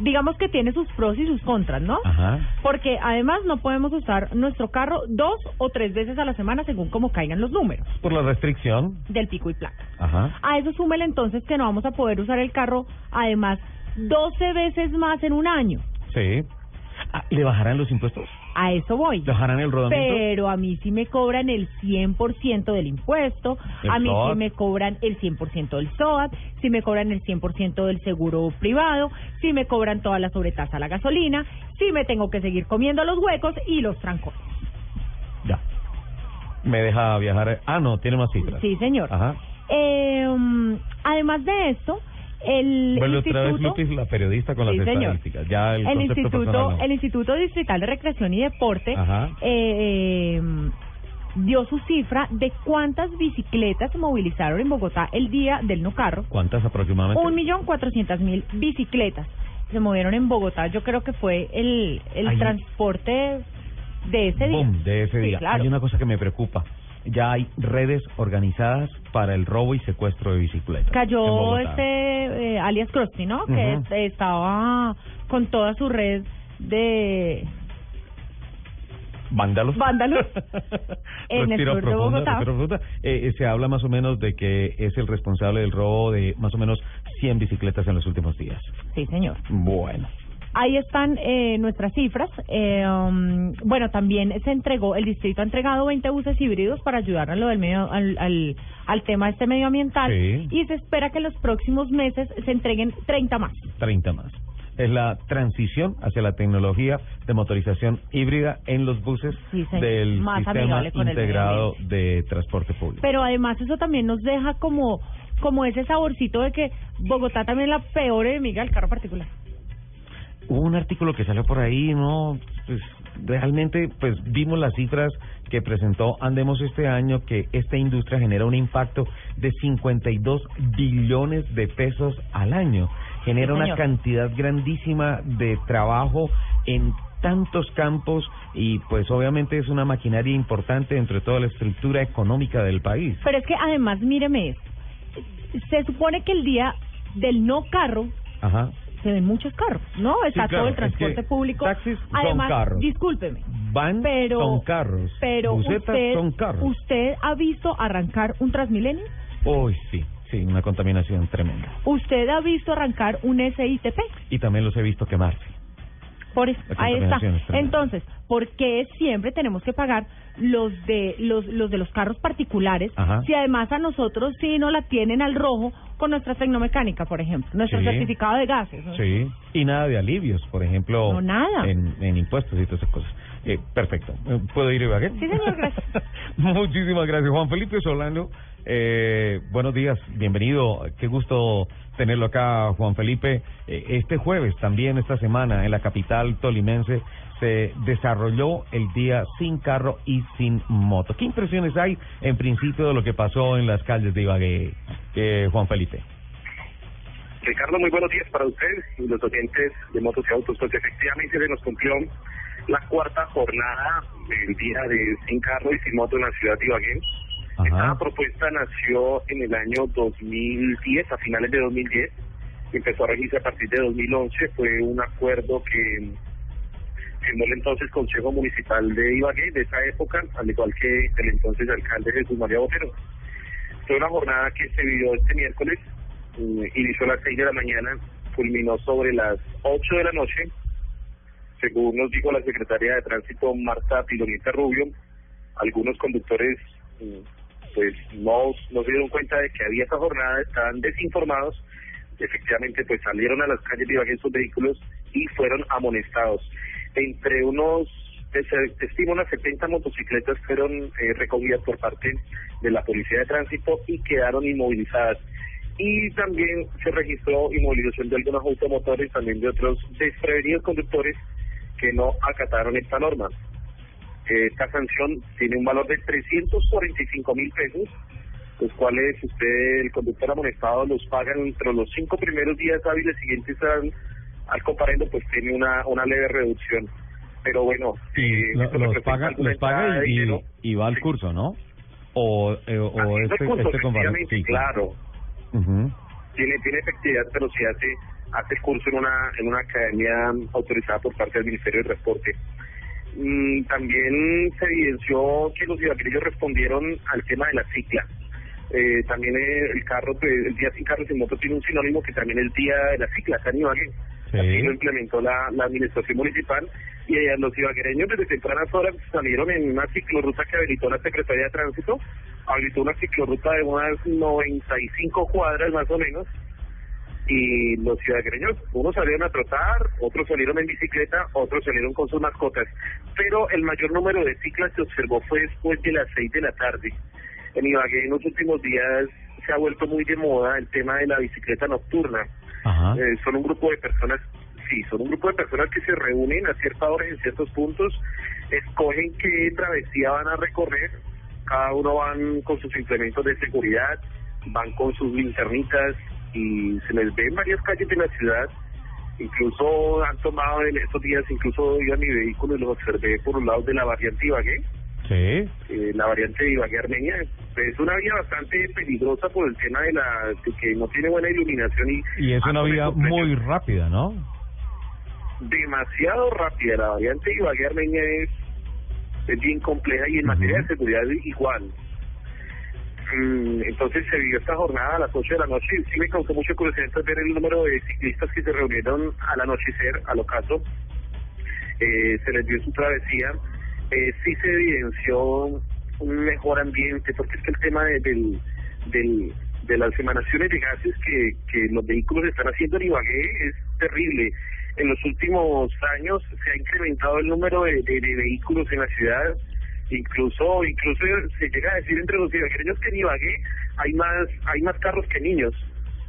digamos que tiene sus pros y sus contras, ¿no? Ajá. Porque además no podemos usar nuestro carro dos o tres veces a la semana según como caigan los números Por la restricción. del pico y placa. Ajá. A eso súmele entonces que no vamos a poder usar el carro además 12 veces más en un año. Sí. Ah, ¿Le bajarán los impuestos? A eso voy. Pero a mí sí me cobran el 100% del impuesto, El a mí sí SOAT. me cobran el 100% del SOAT, sí me cobran el 100% del seguro privado, sí me cobran toda la sobretasa a la gasolina, sí me tengo que seguir comiendo los huecos y los trancones. Ya. Me deja viajar. Ah, no, tiene más cifras. Sí, señor. Ajá. Eh, además de esto, el otra vez. Lupi, la periodista con Sí, las señor. estadísticas. Ya el, instituto no. el instituto distrital de recreación y deporte eh, eh, dio su cifra de cuántas bicicletas se movilizaron en Bogotá el día del no carro ¿Cuántas aproximadamente? un millón cuatrocientas mil bicicletas se movieron en Bogotá yo creo que fue el el transporte de ese día Boom, de ese Sí, día. claro. Hay una cosa que me preocupa. Ya hay redes organizadas para el robo y secuestro de bicicletas. cayó este eh, alias Krusty, ¿no? Que estaba con toda su red de ¿Vándalos? Vándalos. En el sur de Bogotá. Eh, eh, se habla más o menos de que es el responsable del robo de más o menos 100 bicicletas en los últimos días. Sí, señor. Bueno. Ahí están eh, nuestras cifras. Eh, um, bueno, también se entregó, el distrito ha entregado 20 buses híbridos para ayudar a lo del medio, al, al, al tema este medioambiental Sí. y se espera que en los próximos meses se entreguen 30 más. 30 más. Es la transición hacia la tecnología de motorización híbrida en los buses Sí, del Más sistema integrado de transporte público. Pero además eso también nos deja como como ese saborcito de que Bogotá también es la peor enemiga del carro particular. Hubo un artículo que salió por ahí, ¿no? Pues realmente, pues vimos las cifras que presentó Andemos este año, que esta industria genera un impacto de 52 billones de pesos al año. Genera Sí, una cantidad grandísima de trabajo en tantos campos y pues obviamente es una maquinaria importante dentro de toda la estructura económica del país. Pero es que además, míreme esto. Se supone que el día del no carro Ajá. Se ven muchos carros, ¿no? Está claro, todo el es transporte que público. taxis son Además, carros. discúlpeme, Van Pero- son carros, pero usted, son carros. ¿usted ha visto arrancar un Transmilenio? Uy, sí, sí, una contaminación tremenda. ¿Usted ha visto arrancar un SITP? Y también los he visto quemarse. Por eso, La ahí está. es. Entonces, ¿por qué siempre tenemos que pagar los de los los de los carros particulares Ajá. si además a nosotros sí no la tienen al rojo con nuestra tecnomecánica, por ejemplo, nuestro Sí. certificado de gases? ¿no? Sí, y nada de alivios, por ejemplo, No, nada. En, en impuestos y todas esas cosas. Eh, perfecto. ¿Puedo ir, Ibagué? Sí, señor, gracias. Muchísimas gracias, Juan Felipe Solano. Eh, buenos días, bienvenido. Qué gusto tenerlo acá, Juan Felipe. Eh, este jueves, también esta semana, en la capital tolimense, se desarrolló el día sin carro y sin moto. ¿Qué impresiones hay, en principio, de lo que pasó en las calles de Ibagué, eh, Juan Felipe? Ricardo, muy buenos días para ustedes y los oyentes de Motos y Autos. Pues efectivamente se nos cumplió la cuarta jornada del día de sin carro y sin moto en la ciudad de Ibagué. Esta propuesta nació en el año 2010, a finales de 2010, y empezó a regirse a partir de 2011. Fue un acuerdo que firmó el entonces Consejo Municipal de Ibagué de esa época, al igual que el entonces alcalde Jesús María Botero. Fue una jornada que se vivió este miércoles, mm, inició a las 6 de la mañana, culminó sobre las 8 de la noche, según nos dijo la secretaria de Tránsito Marta Pilonita Rubio, algunos conductores mm, pues no, no se dieron cuenta de que había esa jornada, estaban desinformados, efectivamente pues salieron a las calles de Ibagué sus vehículos y fueron amonestados. Entre unos, se se estima unas 70 motocicletas fueron eh, recogidas por parte de la Policía de Tránsito y quedaron inmovilizadas. Y también se registró inmovilización de algunos automotores, también de otros desprevenidos conductores que no acataron esta norma. Esta sanción tiene un valor de 345 mil pesos, los cuales usted, el conductor amonestado, los paga entre los cinco primeros días hábiles siguientes al, al comparendo, pues tiene una, una leve reducción. Pero bueno, eh, Lo- los paga, los paga y, va al curso, ¿no? O, eh, o este, curso, este sí, claro. Ujú. tiene tiene efectividad pero se hace hace el curso en una en una academia autorizada por parte del Ministerio de Transporte Mm, también se evidenció que los ibaguereños respondieron al tema de la cicla. Eh, también eh, el carro pues, el día sin carro y sin moto tiene un sinónimo que también es el día de la cicla acá en Ibagué así lo implementó la, la administración municipal. Y eh, los ibaguereños desde tempranas horas salieron en una ciclorruta que habilitó la Secretaría de Tránsito. Habilitó una ciclorruta de unas 95 cuadras más o menos y los ciudadanos, unos salieron a trotar, otros salieron en bicicleta, otros salieron con sus mascotas, pero el mayor número de ciclas se observó fue después de las 6 de la tarde. En Ibagué en los últimos días se ha vuelto muy de moda el tema de la bicicleta nocturna. Eh, son un grupo de personas, sí, son un grupo de personas que se reúnen a cierta hora en ciertos puntos, escogen qué travesía van a recorrer, cada uno van con sus implementos de seguridad, van con sus linternitas y se les ve en varias calles de la ciudad. Incluso han tomado en estos días, incluso iba mi vehículo y los observé por un lado de la variante Ibagué, Sí. eh, la variante de Ibagué Armenia. Es una vía bastante peligrosa por el tema de la de que no tiene buena iluminación y, Y es una vía muy rápida, ¿no? demasiado rápida. La variante de Ibagué Armenia es, es bien compleja y en materia de seguridad es igual. Mm, Entonces se vivió esta jornada a las 8 de la noche sí me causó mucha curiosidad ver el número de ciclistas que se reunieron al anochecer, al ocaso. Eh, se les dio su travesía. Eh, sí se evidenció un mejor ambiente porque es que el tema de, del, del, de las emanaciones de gases que, que los vehículos están haciendo en Ibagué es terrible. En los últimos años se ha incrementado el número de vehículos en la ciudad. Incluso incluso se llega a decir entre los ibaguereños que en Ibagué hay más hay más carros que niños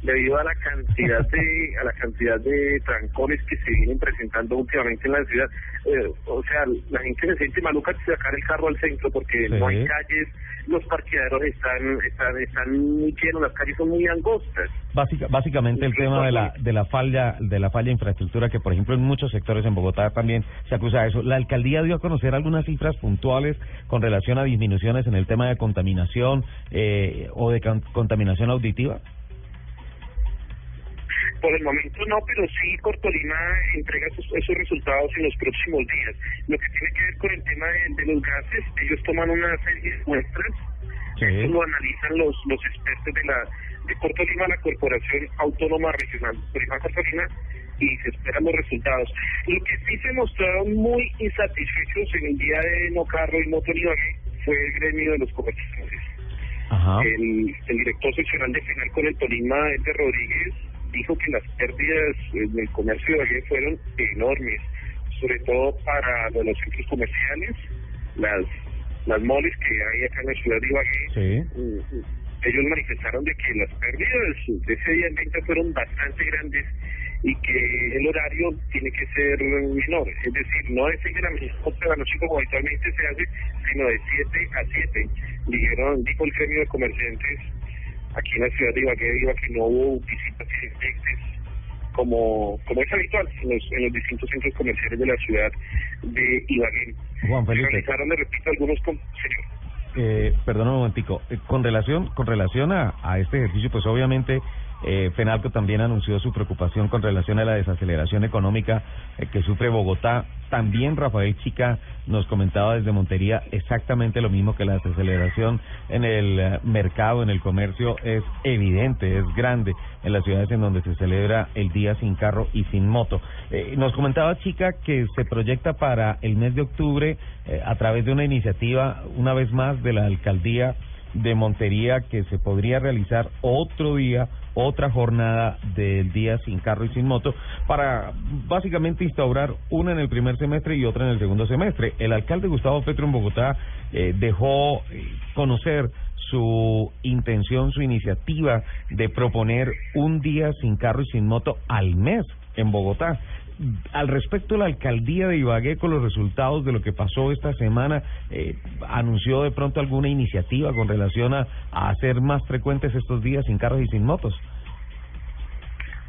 debido a la cantidad de a la cantidad de trancones que se vienen presentando últimamente en la ciudad. Eh, o sea, la gente se siente maluca de sacar el carro al centro porque no hay calles, los parqueaderos están están están muy llenos, las calles son muy angostas. Básica- básicamente el tema de la de la falla de la falla de infraestructura que por ejemplo en muchos sectores en Bogotá también se acusa de eso. La alcaldía dio a conocer algunas cifras puntuales con relación a disminuciones en el tema de contaminación eh, o de contaminación auditiva. Por el momento no, pero sí Cortolima entrega esos, esos resultados en los próximos días. Lo que tiene que ver con el tema de, de los gases, ellos toman una serie de muestras, eso lo analizan los los expertos de la de Cortolima, la Corporación Autónoma Regional Prima Cortolima, y se esperan los resultados. Lo que sí se mostraron muy insatisfechos en el día de No Carro y Moto fue el gremio de los comerciantes. El, el director seccional de Final con el Tolima, Edgar Rodríguez, dijo que las pérdidas en el comercio de Ibagué fueron enormes, sobre todo para los centros comerciales, las las moles que hay acá en la ciudad de Ibagué. Mm, mm. Ellos manifestaron de que las pérdidas de ese día en venta fueron bastante grandes y que el horario tiene que ser menor, es decir, no de 6 de la mañana a 8 de la noche como habitualmente se hace, sino de 7 a 7. Dijeron, dijo el gremio de comerciantes aquí en la ciudad de Ibagué, que no hubo visitas directas como, como es habitual en los, en los distintos centros comerciales de la ciudad de Ibagué. Juan Felipe. realizaron, le repito, algunos... señor. Eh, perdón un momentico. Eh, con relación con relación a, a este ejercicio, pues obviamente eh, FENALCO también anunció su preocupación con relación a la desaceleración económica eh, que sufre Bogotá. También Rafael Chica nos comentaba desde Montería exactamente lo mismo que la desaceleración en el eh, mercado, en el comercio es evidente, es grande en las ciudades en donde se celebra el día sin carro y sin moto. Eh, nos comentaba Chica que se proyecta para el mes de octubre a través de una iniciativa, una vez más, de la alcaldía de Montería que se podría realizar otro día, otra jornada del día sin carro y sin moto para básicamente instaurar una en el primer semestre y otra en el segundo semestre. El alcalde Gustavo Petro en Bogotá eh, dejó eh, conocer su intención, su iniciativa de proponer un día sin carro y sin moto al mes en Bogotá. Al respecto, la alcaldía de Ibagué, con los resultados de lo que pasó esta semana, eh, anunció de pronto alguna iniciativa con relación a, hacer más frecuentes estos días sin carros y sin motos.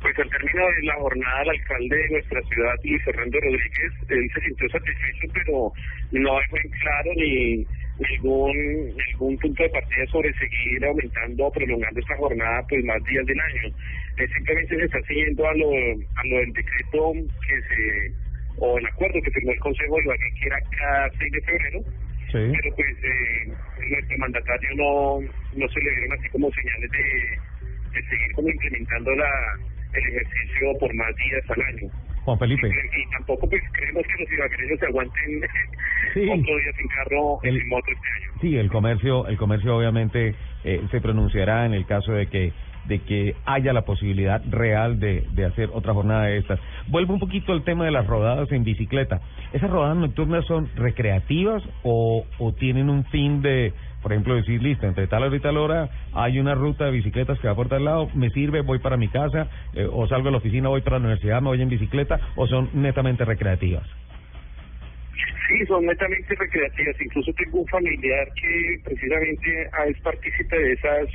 Pues al término de la jornada, el alcalde de nuestra ciudad, Luis Fernando Rodríguez, él se sintió satisfecho, pero no dejó en claro ni ningún, ningún punto de partida sobre seguir aumentando o prolongando esta jornada pues más días del año. Simplemente se está siguiendo a lo, a lo del decreto que se, o el acuerdo que firmó el Consejo de Ibagué, que era cada 6 de febrero, pero pues eh, nuestro mandatario no, no se le dieron así como señales de, de seguir como implementando la el ejercicio por más días al año. Juan Felipe. Y tampoco pues creemos que los ibaguereños se aguanten Sí. otro día sin carro El- sin moto este año. Sí, el comercio, el comercio obviamente eh, se pronunciará en el caso de que de que haya la posibilidad real de, de hacer otra jornada de estas. Vuelvo un poquito al tema de las rodadas en bicicleta. ¿Esas rodadas nocturnas son recreativas o, o tienen un fin de, por ejemplo, decir, listo, entre tal hora y tal hora hay una ruta de bicicletas que va por tal lado, me sirve, voy para mi casa, eh, o salgo a la oficina, voy para la universidad, me voy en bicicleta, o son netamente recreativas? Sí, son netamente recreativas. Incluso tengo un familiar que precisamente es partícipe de esas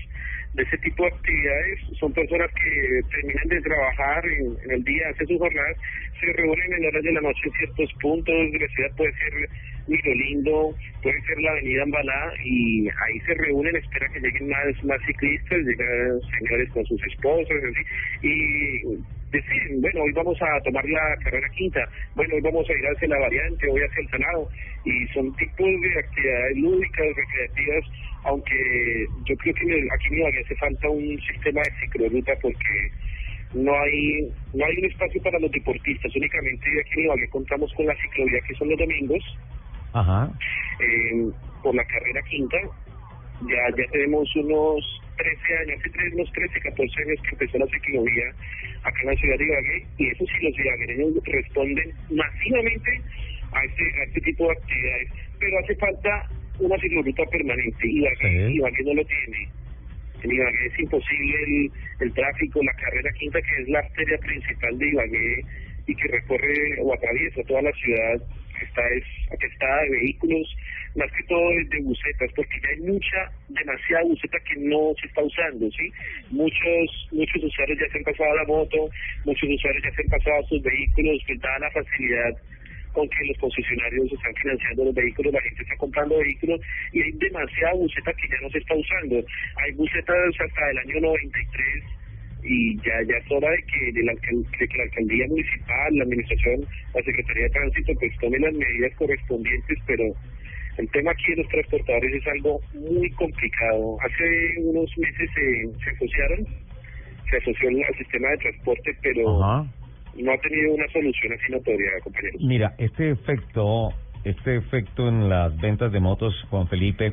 de ese tipo de actividades. Son personas que terminan de trabajar en, el día, hacen sus jornadas, se reúnen en horas de la noche en ciertos puntos de la ciudad. Puede ser Miro Lindo, puede ser la Avenida Ambalá y ahí se reúnen, espera que lleguen más más ciclistas, llegan señores con sus esposas, así, y deciden, bueno, hoy vamos a tomar la carrera quinta, bueno, hoy vamos a ir hacia la variante, hoy hacia el Senado, y son tipos de actividades lúdicas, recreativas, aunque yo creo que aquí en Ibagué hace falta un sistema de cicloruta porque no hay no hay un espacio para los deportistas, únicamente aquí en Ibagué contamos con la ciclovía que son los domingos, Ajá. eh, por la carrera quinta. Ya ya tenemos unos 13 años, hace tres, unos 13, 14 años que empezó la ciclovía acá en la ciudad de Ibagué y eso sí los ibaguereños responden masivamente a este, a este tipo de actividades. Pero hace falta una cicloruta permanente y Ibagué, Ibagué no lo tiene. En Ibagué es imposible el, el tráfico, la carrera quinta, que es la arteria principal de Ibagué y que recorre o atraviesa toda la ciudad, está es atestada de vehículos, más que todo de, bucetas, porque ya hay mucha, demasiada buceta que no se está usando, ¿sí? Muchos muchos usuarios ya se han pasado a la moto, muchos usuarios ya se han pasado a sus vehículos, que da la facilidad con que los concesionarios están financiando los vehículos, la gente está comprando vehículos y hay demasiada buceta que ya no se está usando. Hay bucetas hasta el año 93 y ya ya es hora de que, de la, de que la alcaldía municipal, la administración, la Secretaría de Tránsito, pues tome las medidas correspondientes, pero el tema aquí de los transportadores es algo muy complicado. Hace unos meses se, se asociaron, se asoció al sistema de transporte, pero Ajá. no ha tenido una solución así notoria, compañeros. Mira, este efecto, este efecto en las ventas de motos, Juan Felipe,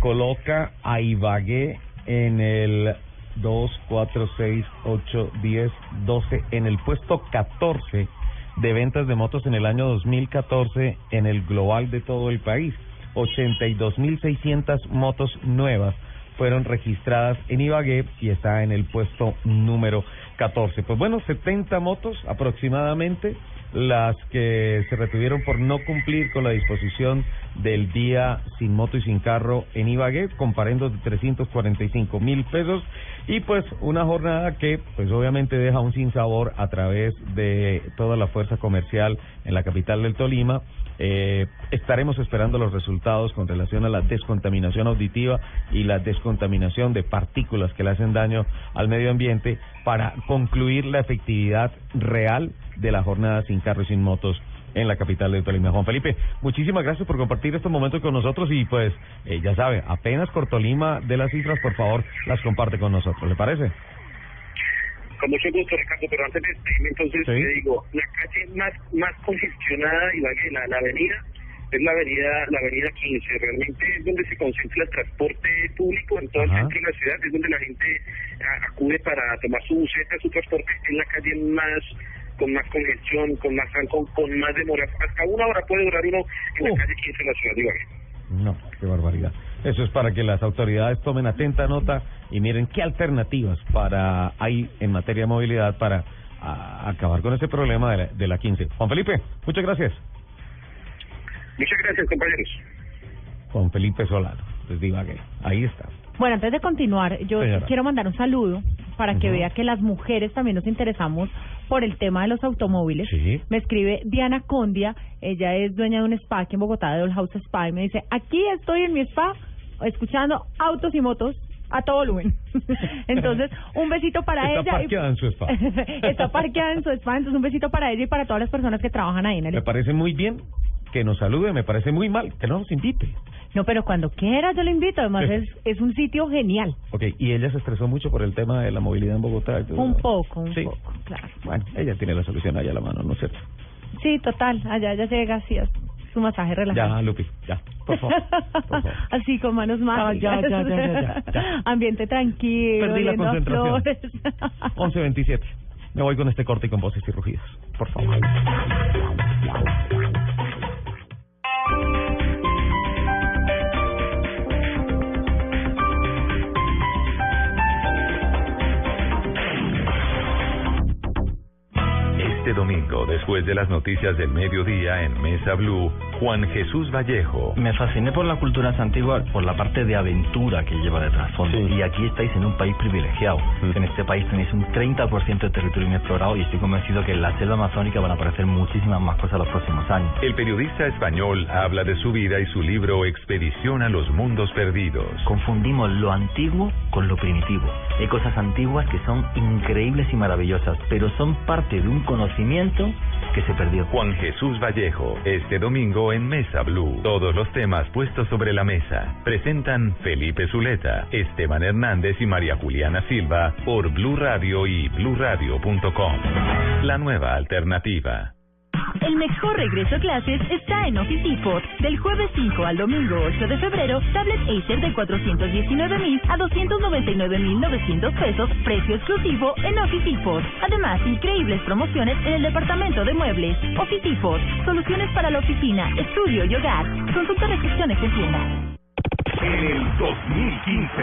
coloca a Ibagué en el 2, 4, 6, 8, 10, 12, en el puesto 14 de ventas de motos en el año 2014 en el global de todo el país. 82.600 motos nuevas fueron registradas en Ibagué y está en el puesto número 14. Pues bueno, 70 motos aproximadamente las que se retuvieron por no cumplir con la disposición del día sin moto y sin carro en Ibagué, comparendo de 345 mil pesos y pues una jornada que pues obviamente deja un sinsabor a través de toda la fuerza comercial en la capital del Tolima. Eh, estaremos esperando los resultados con relación a la descontaminación auditiva y la descontaminación de partículas que le hacen daño al medio ambiente para concluir la efectividad real de la jornada sin carro y sin motos en la capital de Tolima. Juan Felipe, muchísimas gracias por compartir estos momentos con nosotros y pues eh, ya sabe, apenas Cortolima de las cifras, por favor, las comparte con nosotros. ¿Le parece? Con mucho gusto, Ricardo, pero antes de entonces Sí. te digo, la calle más más congestionada de Ibagué, la, la avenida, es la avenida la avenida 15. Realmente es donde se concentra el transporte público en todo el Ajá. centro de la ciudad, es donde la gente acude para tomar su buceta, su transporte. Es la calle más con más congestión, con más con, con más demora. Hasta una hora puede durar uno en la calle 15 de la ciudad de Ibagué. No, qué barbaridad. Eso es para que las autoridades tomen atenta nota y miren qué alternativas para hay en materia de movilidad para a- acabar con este problema de la, de la 15. Juan Felipe, muchas gracias. Muchas gracias, compañeros. Juan Felipe Solano, desde Ibagué. Ahí está. Bueno, antes de continuar, yo Señora. quiero mandar un saludo para que vea que las mujeres también nos interesamos por el tema de los automóviles. Sí. Me escribe Diana Condia, ella es dueña de un spa aquí en Bogotá, de Old House Spa, y me dice, aquí estoy en mi spa escuchando autos y motos a todo volumen. entonces, un besito para Está ella. y- parqueada en su spa. Está parqueada en su spa, entonces un besito para ella y para todas las personas que trabajan ahí en el Me parece muy bien que nos salude, me parece muy mal que no nos invite. No, pero cuando quiera yo le invito, además es, es un sitio genial. Ok, y ella se estresó mucho por el tema de la movilidad en Bogotá. Un poco, un Sí. poco, claro. Bueno, ella tiene la solución allá a la mano, ¿no es cierto? Sí, total, allá ya llega así su masaje relajado. Ya, Lupi, ya, por favor. Así con manos mágicas. ya, ya, ya, ya, ya. Ambiente tranquilo, Perdí la concentración. flores. 11.27. Me voy con este corte y con voces y rugidos. Por favor. Este domingo, después de las noticias del mediodía en Mesa Blue, Juan Jesús Vallejo. Me fasciné por la cultura antigua, por la parte de aventura que lleva de trasfondo. Y aquí estáis en un país privilegiado. En este país tenéis un 30% de territorio inexplorado y estoy convencido que en la selva amazónica van a aparecer muchísimas más cosas los próximos años. El periodista español habla de su vida y su libro Expedición a los Mundos Perdidos. Confundimos lo antiguo con lo primitivo. Hay cosas antiguas que son increíbles y maravillosas, pero son parte de un conocimiento que se perdió. Juan Jesús Vallejo, este domingo en Mesa Blue. Todos los temas puestos sobre la mesa. Presentan Felipe Zuleta, Esteban Hernández y María Juliana Silva por Blue Radio y bluradio.com. La nueva alternativa. El mejor regreso a clases está en Office Depot. Del jueves 5 al domingo 8 de febrero, tablet Acer de 419 mil a 299 mil 900 pesos, precio exclusivo en Office Depot. Además, increíbles promociones en el departamento de muebles. Office Depot, soluciones para la oficina, estudio y hogar. Consulta restricciones en tienda. En el 2015.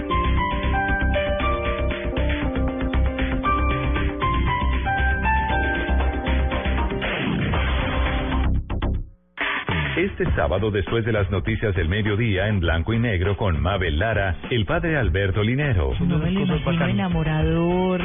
Este sábado, después de las noticias del mediodía en blanco y negro con Mabel Lara, el padre Alberto Linero. No me lo imagino enamorador,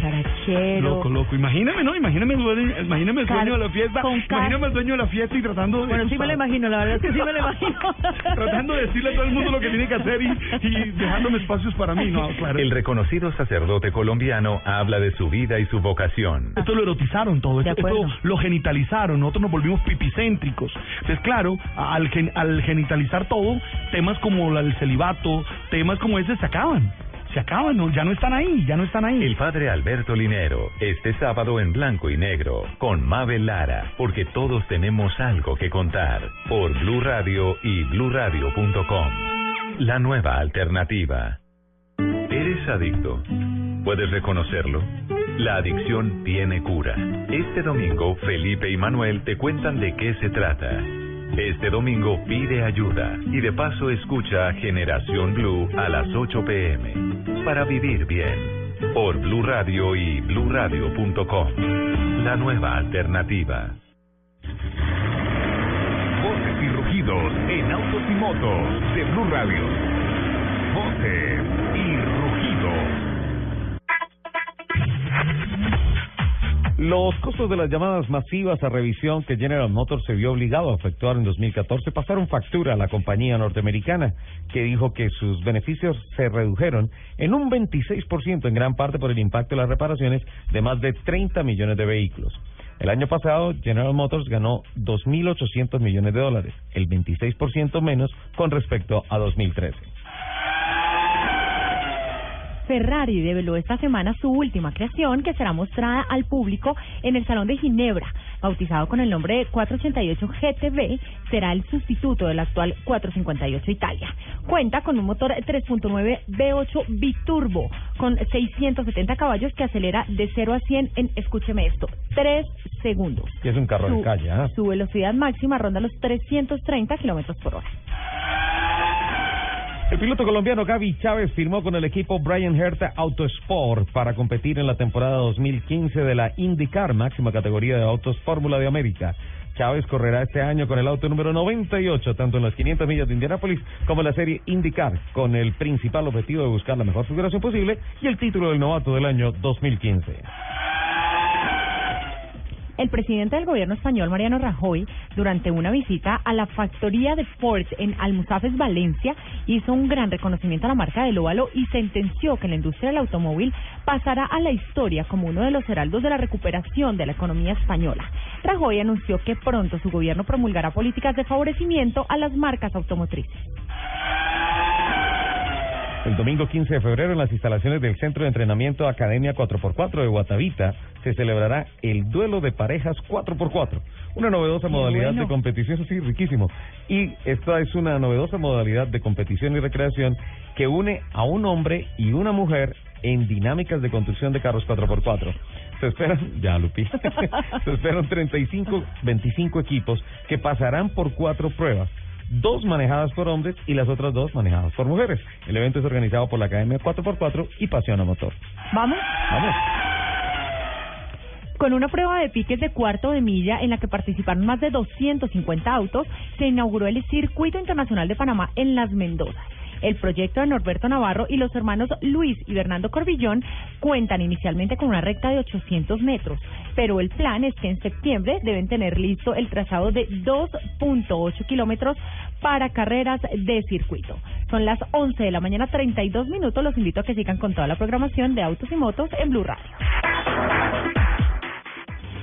charachero. Loco, loco. Imagíname, ¿no? Imagíname, el dueño- imagíname el dueño de la fiesta. Imagíname el dueño de la fiesta y tratando de. Bueno, sí me lo imagino, la verdad es que sí me lo imagino. tratando de decirle a todo el mundo lo que tiene que hacer y, y dejándome espacios para mí, ¿no? Claro. El reconocido sacerdote colombiano habla de su vida y su vocación. Esto lo erotizaron todo, esto, esto lo genitalizaron, nosotros nos volvimos pipicéntricos. Entonces, claro, al, gen- al genitalizar todo, temas como el celibato, temas como ese se acaban. Se acaban, ya no están ahí, ya no están ahí. El padre Alberto Linero, este sábado en blanco y negro, con Mabel Lara, porque todos tenemos algo que contar, por Blue Radio y bluradio.com. La nueva alternativa. ¿Eres adicto? ¿Puedes reconocerlo? La adicción tiene cura. Este domingo, Felipe y Manuel te cuentan de qué se trata. Este domingo pide ayuda y de paso escucha Generación Blue a las 8 pm para vivir bien por Blue Radio y bluradio.com. La nueva alternativa. Voces y rugidos en autos y motos de Blue Radio. Voces y rugidos. Los costos de las llamadas masivas a revisión que General Motors se vio obligado a efectuar en 2014 pasaron factura a la compañía norteamericana, que dijo que sus beneficios se redujeron en un 26% en gran parte por el impacto de las reparaciones de más de 30 millones de vehículos. El año pasado, General Motors ganó 2.800 millones de dólares, el 26% menos con respecto a 2013. Ferrari develó esta semana su última creación que será mostrada al público en el Salón de Ginebra. Bautizado con el nombre de 488 GTB, será el sustituto del actual 458 Italia. Cuenta con un motor 3.9 V8 biturbo con 670 caballos que acelera de 0 a 100 en, escúcheme esto, 3 segundos. Es un carro de Su- calle, ¿ah? Su velocidad máxima ronda los 330 kilómetros por hora. El piloto colombiano Gaby Chávez firmó con el equipo Brian Herta Autosport para competir en la temporada 2015 de la IndyCar, máxima categoría de autos Fórmula de América. Chávez correrá este año con el auto número 98, tanto en las 500 millas de Indianápolis como en la serie IndyCar, con el principal objetivo de buscar la mejor figuración posible y el título del novato del año 2015. El presidente del gobierno español, Mariano Rajoy, durante una visita a la factoría de Ford en Almusafes, Valencia, hizo un gran reconocimiento a la marca del óvalo y sentenció que la industria del automóvil pasará a la historia como uno de los heraldos de la recuperación de la economía española. Rajoy anunció que pronto su gobierno promulgará políticas de favorecimiento a las marcas automotrices. El domingo 15 de febrero, en las instalaciones del Centro de Entrenamiento Academia 4x4 de Guatavita, se celebrará el duelo de parejas 4x4, una novedosa modalidad bueno. de competición, sí, riquísimo. Y esta es una novedosa modalidad de competición y recreación que une a un hombre y una mujer en dinámicas de construcción de carros 4x4. Se esperan, ya Lupi, se esperan 35, 25 equipos que pasarán por cuatro pruebas dos manejadas por hombres y las otras dos manejadas por mujeres. El evento es organizado por la Academia 4x4 y Pasión a Motor. ¿Vamos? Vamos. Con una prueba de piques de cuarto de milla en la que participaron más de 250 autos, se inauguró el Circuito Internacional de Panamá en Las Mendozas. El proyecto de Norberto Navarro y los hermanos Luis y Bernardo Corbillón cuentan inicialmente con una recta de 800 metros, pero el plan es que en septiembre deben tener listo el trazado de 2.8 kilómetros para carreras de circuito. Son las 11 de la mañana, 32 minutos. Los invito a que sigan con toda la programación de Autos y Motos en Blue Radio.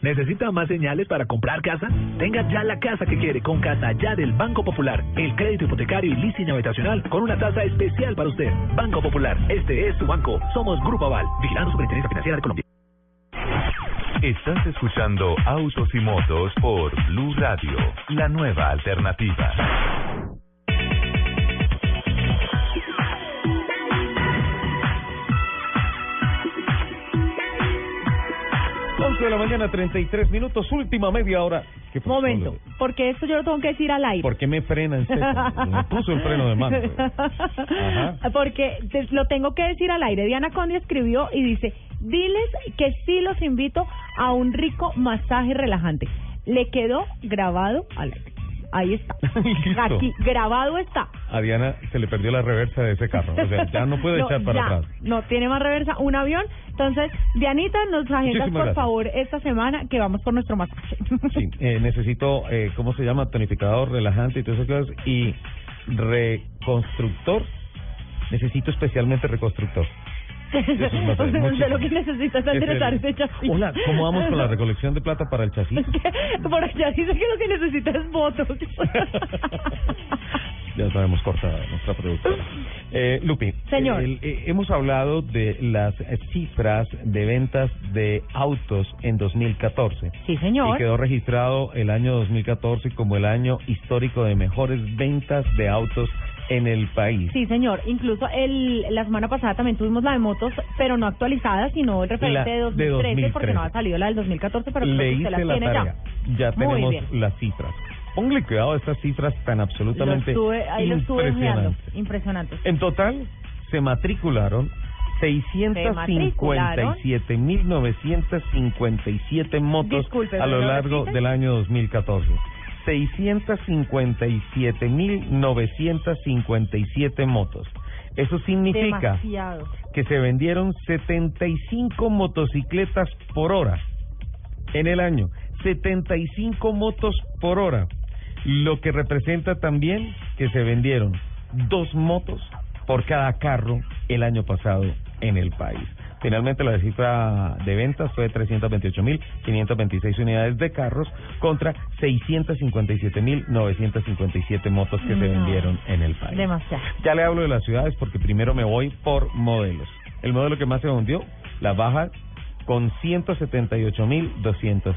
¿Necesita más señales para comprar casa? Tenga ya la casa que quiere con Casa Ya del Banco Popular. El crédito hipotecario y leasing habitacional con una tasa especial para usted. Banco Popular, este es tu banco. Somos Grupo Aval, vigilando Superintendencia Financiera de Colombia. Estás escuchando Autos y Motos por Blue Radio, la nueva alternativa. 11 de la mañana, 33 minutos, última media hora. ¿Qué pasó, Momento, Lore? porque esto yo lo tengo que decir al aire. ¿Por qué me frena en seco? Me puso el freno de mano. Ajá. Porque te- lo tengo que decir al aire. Diana Conde escribió y dice, diles que sí los invito a un rico masaje relajante. Le quedó grabado al aire. Ahí está. Aquí, grabado está. A Diana se le perdió la reversa de ese carro. O sea, ya no puede echar para ya, atrás. No, tiene más reversa, un avión. Entonces, Dianita, nos agendas por gracias. favor esta semana que vamos por nuestro masaje. Sí, eh, necesito, eh, ¿cómo se llama? Tonificador, relajante y todas esas cosas. Y reconstructor. Necesito especialmente reconstructor. O sea, de lo que necesitas enderezar ese chasis. Hola, ¿cómo vamos con la recolección de plata para el chasis? Por allá dice que lo que necesitas es votos. Ya sabemos corta nuestra productora. Eh, Lupi, Señor. el- eh, hemos hablado de las cifras de ventas de autos en 2014. Sí, señor. Y quedó registrado el año 2014 como el año histórico de mejores ventas de autos en el país. Sí, señor. Incluso el, la semana pasada también tuvimos la de motos, pero no actualizada, sino el referente La de de 2013, porque 2013. no ha salido la del 2014, pero Le hice la tiene tarea. ya. Ya tenemos las cifras. Póngale cuidado a estas cifras tan absolutamente Lo estuve, ahí lo estuve mirando. impresionantes. Impresionante. En total se matricularon 657.957 motos Disculpe, a lo ¿me lo largo del año 2014. 657.957 motos. Eso significa Demasiado. que se vendieron 75 motocicletas por hora en el año. 75 motos por hora. Lo que representa también que se vendieron dos motos por cada carro el año pasado en el país. Finalmente la cifra de ventas fue de 328.526 unidades de carros contra 657.957 motos que se vendieron en el país. Demasiado. Ya le hablo de las ciudades porque primero me voy por modelos. El modelo que más se vendió, la Baja, con 178.203.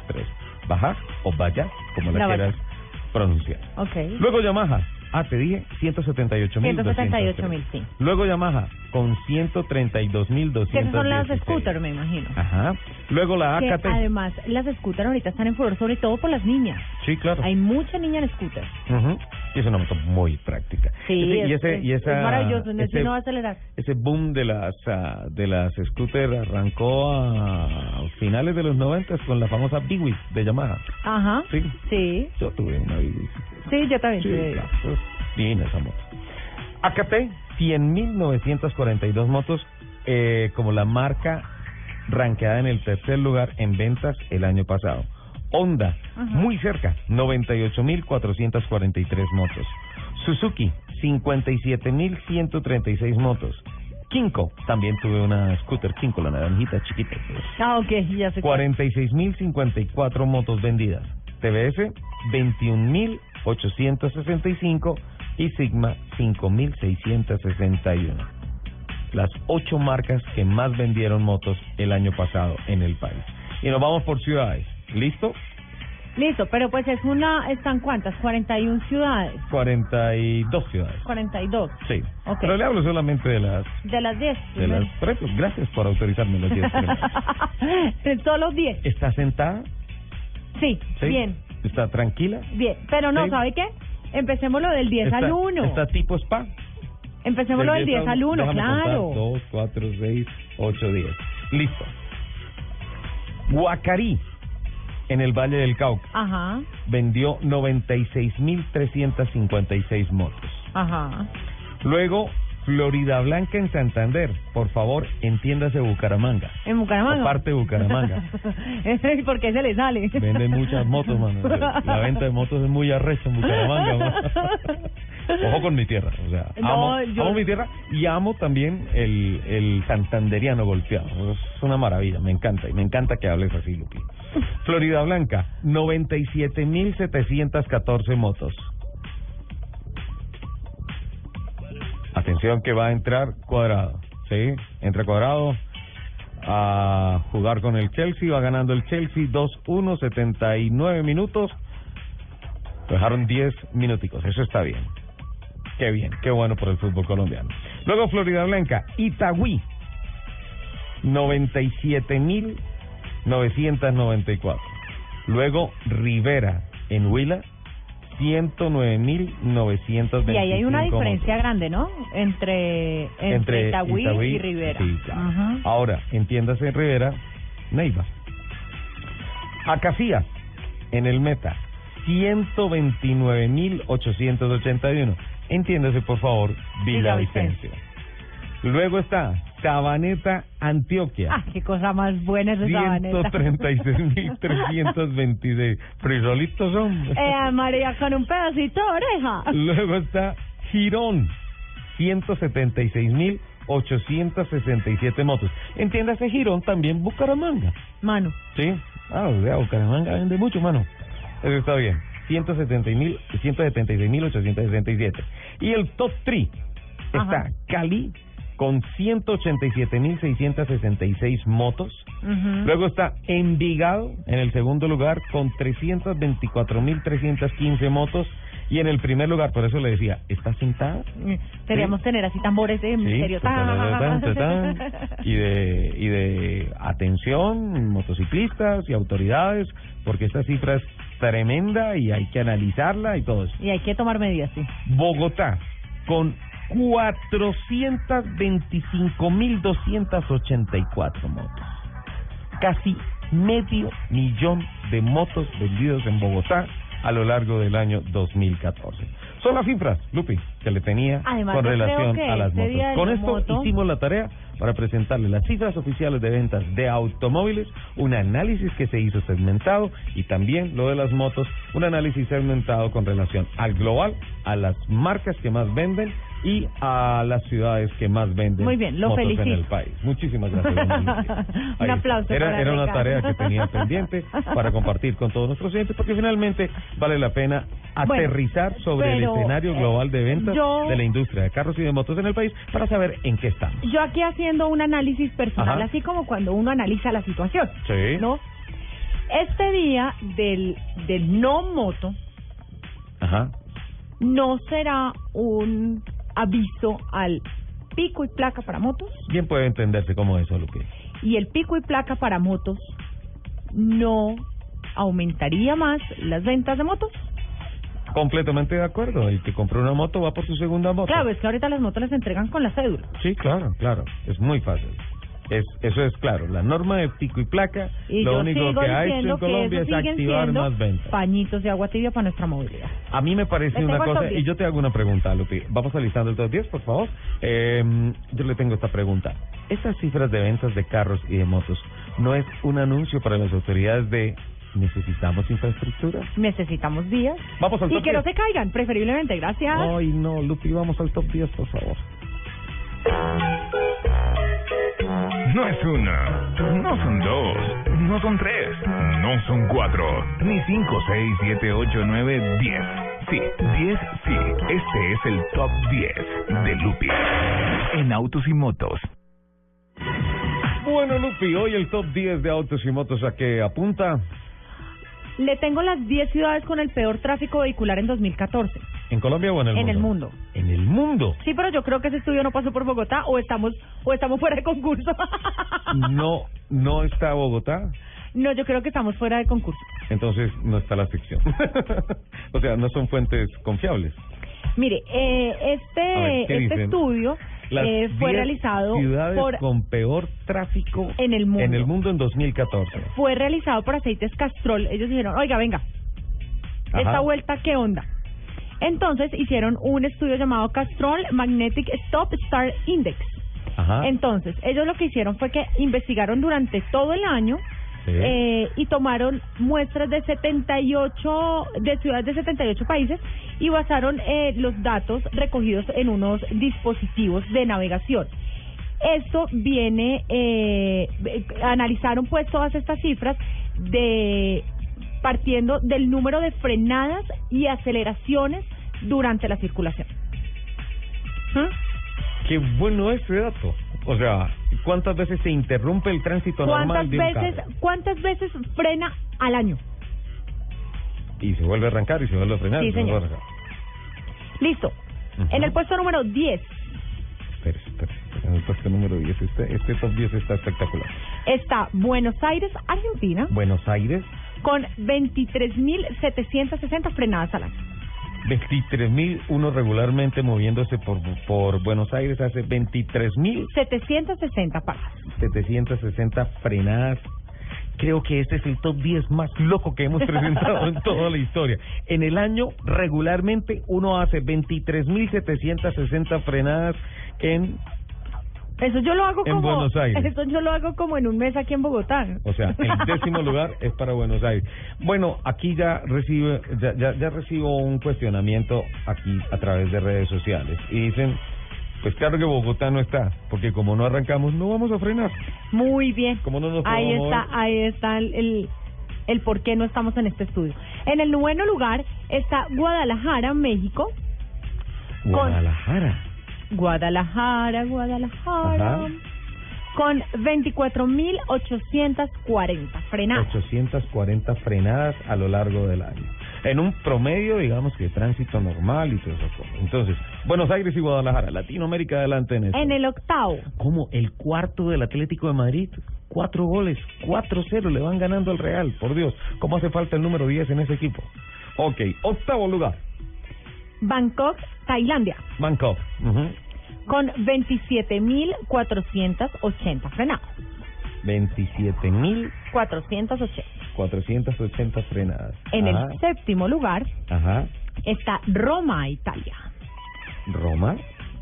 Baja o Vaya, como la, La quieras Baja. pronunciar. Ok. Luego Yamaha, ah, te dije 178.203. 178 mil, sí. Luego Yamaha, con 132.200. Que esas son las scooter, me imagino. Ajá. Luego la AKT. además las scooter ahorita están en furor, sobre todo por las niñas. Sí, claro. Hay mucha niña en scooter. Ujú. Y es una moto muy práctica. Sí, Ese- y es, ese, y esa, es maravilloso, no, ese- va a acelerar. ese boom de las ah, de las scooter arrancó a finales de los 90 con la famosa Biwis de Yamaha. Ajá. Sí. Sí, Yo tuve una Biwis. sí, yo también. Sí, tuve- claro, divina esa moto. AKT, 100.942 motos eh, como la marca ranqueada en el tercer lugar en ventas el año pasado. Honda, muy cerca, 98.443 motos. Suzuki, 57.136 motos. Kinko, también tuve una scooter Kinko, la naranjita chiquita. Ah, ok, ya sé. cuál. 46.054 motos vendidas. TBS, 21.865 y Sigma, 5.661. Las ocho marcas que más vendieron motos el año pasado en el país. Y nos vamos por ciudades. ¿Listo? Listo, pero pues es una, ¿están cuántas? 41 ciudades. 42 ciudades. 42. Sí. Ok. Pero le hablo solamente de las... De las 10. De las pues, gracias por autorizarme las 10 primeras. Solo 10. ¿Está sentada? Sí, ¿Sí? bien, ¿Está tranquila? bien. Pero no, Sí. ¿sabe qué? Empecemos lo del 10 ¿Está, al 1. ¿Está tipo spa? Empecemos lo del 10 al 1, claro. 2, 4, 6, 8, 10. Listo. Guacarí, en el Valle del Cauca, Ajá, vendió 96.356 motos. ajá. Luego, Florida Blanca en Santander, por favor, entiéndase Bucaramanga. En Bucaramanga. Parte de Bucaramanga. ¿Por qué se le sale? Venden muchas motos, mano. La venta de motos es muy arrecha en Bucaramanga, mano. Ojo con mi tierra, o sea, No, amo, yo- amo mi tierra y amo también el, el santanderiano golpeado. Es una maravilla, me encanta y me encanta que hables así, Lupi. Florida Blanca, 97.714 motos. Atención que va a entrar cuadrado, ¿sí? Entra cuadrado a jugar con el Chelsea, va ganando el Chelsea 2-1, 79 minutos. Dejaron 10 minuticos, eso está bien. Qué bien, qué bueno por el fútbol colombiano. Luego Florida Blanca, Itagüí, 97.994. Luego Rivera, en Huila, 109.925. Y ahí hay una motos. diferencia grande, ¿no? Entre, entre, Entre Itagüí, Itagüí, y Rivera. sí. Ahora, entiéndase Rivera, Neiva. Acacías, en el meta, 129.881. Entiéndase, por favor, Villavicencio. Luego está Sabaneta, Antioquia. Ah, qué cosa más buena es esa baneta. 136.326. Frijolitos son. Eh, María, con un pedacito de oreja. Luego está Girón, 176.867 motos. Entiéndase Girón, también Bucaramanga. Mano. Sí. Ah, o sea, Bucaramanga vende mucho, mano. Eso está bien. 170.000 176.867. Y el top 3 está. Cali con 187.666 motos. Ujú. Luego está Envigado en el segundo lugar con 324.315 motos. Y en el primer lugar, por eso le decía, ¿está sentada? Queríamos tener así tambores de Sí, misterio. tan, tan, tan, tan, y de y de atención motociclistas y autoridades porque esta cifra es tremenda y hay que analizarla y todo eso. Y hay que tomar medidas, sí. Bogotá con 425.284 motos. Casi medio millón de motos vendidos en Bogotá a lo largo del año 2014. Son las cifras, Lupi, que le tenía Además, con relación a las este motos. Con la esto moto- hicimos la tarea para presentarle las cifras oficiales de ventas de automóviles, un análisis que se hizo segmentado y también lo de las motos, un análisis segmentado con relación al global, a las marcas que más venden y a las ciudades que más venden Muy bien, lo motos en felicito. el país. Muchísimas gracias. Un aplauso. Era, para era una tarea que tenía pendiente para compartir con todos nuestros clientes porque finalmente vale la pena Bueno, aterrizar sobre pero, el escenario eh, global de ventas yo- de la industria de carros y de motos en el país para saber en qué estamos. Yo aquí haciendo un análisis personal, Ajá. así como cuando uno analiza la situación. Sí. ¿No? Este día del, del no moto Ajá. no será un aviso al pico y placa para motos Bien puede entenderse como eso, Luque. y el pico y placa para motos no aumentaría más las ventas de motos. Completamente de acuerdo. El que compró una moto va por su segunda moto. Claro, es que ahorita las motos las entregan con la cédula. Sí, claro, claro. Es muy fácil. Es, eso es claro. La norma de pico y placa, Y lo único que ha hecho en Colombia es activar más ventas. pañitos de agua tibia para nuestra movilidad. A mí me parece una cosa, top 10. y yo te hago una pregunta, Lupi. Vamos alistando el top 10, por favor. Eh, yo le tengo esta pregunta. Estas cifras de ventas de carros y de motos, ¿no es un anuncio para las autoridades de necesitamos infraestructura? Necesitamos días. Vamos al y top que no 10. se caigan, preferiblemente. Gracias. Ay, no, Lupi, vamos al top 10, por favor. No es una, no son dos, no son tres, no son cuatro, ni cinco, seis, siete, ocho, nueve, diez. Sí, diez, sí. Este es el top 10 de Lupi en autos y motos. Bueno, Lupi, hoy el top 10 de autos y motos a que apunta Le tengo las 10 ciudades con el peor tráfico vehicular en 2014. En Colombia o en el en mundo. el mundo. En el mundo. Sí, pero yo creo que ese estudio no pasó por Bogotá o estamos o estamos fuera de concurso. No, no está Bogotá, no, yo creo que estamos fuera de concurso. entonces no está la sección. o sea, no son fuentes confiables. Mire, eh, ver, este ¿qué este estudio eh, fue 10 realizado ciudades por con peor tráfico en el mundo. en el mundo en 2014. fue realizado por aceites Castrol. Ellos dijeron, oiga, venga, Ajá. esta vuelta, ¿qué onda? Entonces hicieron un estudio llamado Castrol Magnetic Stop Start Index. Ajá. Entonces, ellos lo que hicieron fue que investigaron durante todo el año Sí. eh, y tomaron muestras de 78 de ciudades de 78 países y basaron eh, los datos recogidos en unos dispositivos de navegación. Esto viene, eh, eh, analizaron pues todas estas cifras de partiendo del número de frenadas y aceleraciones durante la circulación. ¿Mm? Qué bueno ese dato. O sea, ¿cuántas veces se interrumpe el tránsito ¿Cuántas normal de un veces, carro? ¿Cuántas veces frena al año? Y se vuelve a arrancar y se vuelve a frenar. Sí, y se vuelve a señor. arrancar. Listo. En el puesto número 10 Espérese, espérese. En el puesto número 10, este, este top 10 está espectacular. está Buenos Aires, Argentina, Buenos Aires, con 23.760 frenadas al año. 23.000, uno regularmente moviéndose por, por Buenos Aires hace 23.760 760 pagas. frenadas. Creo que este es el top 10 más loco que hemos presentado en toda la historia. En el año, regularmente, uno hace 23.760 frenadas en Eso yo lo hago En como Buenos Aires. Eso yo lo hago como en un mes aquí en Bogotá. O sea, el décimo lugar es para Buenos Aires. Bueno, aquí ya recibe, ya, ya, ya recibo un cuestionamiento aquí a través de redes sociales y dicen, pues claro que Bogotá no está, porque como no arrancamos, no vamos a frenar. Muy bien. Como no nos Ahí está, ahí está el, el, el por qué no estamos en este estudio. En el noveno lugar está Guadalajara, México. Guadalajara. Guadalajara, Guadalajara. Ajá. Con 24.840 frenadas. 840 frenadas a lo largo del año. En un promedio, digamos que tránsito normal y todo eso. Entonces, Buenos Aires y Guadalajara, Latinoamérica adelante en eso. En el octavo, como el cuarto del Atlético de Madrid. Cuatro goles, 4-0, le van ganando al Real, por Dios. ¿Cómo hace falta el número 10 en ese equipo? Ok, octavo lugar, Bangkok, Tailandia. Bangkok. Ujú. Con 27.480 frenadas. 27.480 480. frenadas. En Ajá, el séptimo lugar Ajá. está Roma, Italia. Roma.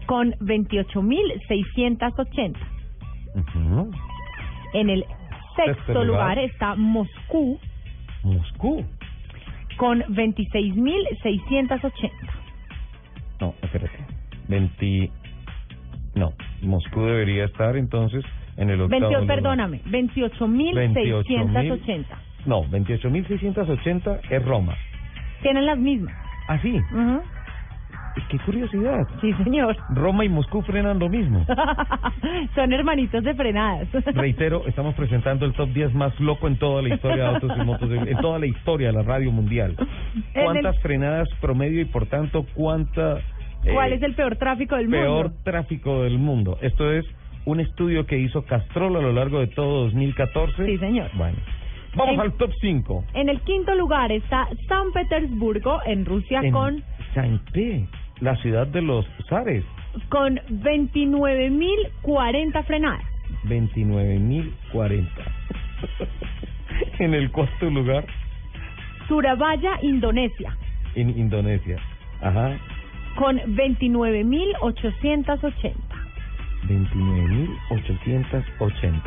Con 28.680. Ujú. En el sexto Sexto lugar. lugar. está Moscú Moscú. con 26.680. No, espérate. 20. No, Moscú debería estar entonces en el octavo 28, lugar. perdóname, 28.680. No, 28.680 es Roma. Tienen las mismas. ¿Ah, sí? Ujú. Qué curiosidad. Sí, señor. Roma y Moscú frenan lo mismo. Son hermanitos de frenadas. Reitero, estamos presentando el top 10 más loco en toda la historia de autos y motos, en toda la historia de la radio mundial. ¿Cuántas el- frenadas promedio y por tanto cuánta... eh, ¿Cuál es el peor tráfico del peor mundo? tráfico del mundo? Esto es un estudio que hizo Castrol a lo largo de todo 2014. Sí, señor. Bueno, vamos En- al top 5. En el quinto lugar está San Petersburgo, en Rusia, En con, Saint-Pé, la ciudad de los zares. con 29.040 frenadas. 29.040. en el cuarto lugar, Surabaya, Indonesia, en Indonesia. Ajá. con 29.880. 29.880.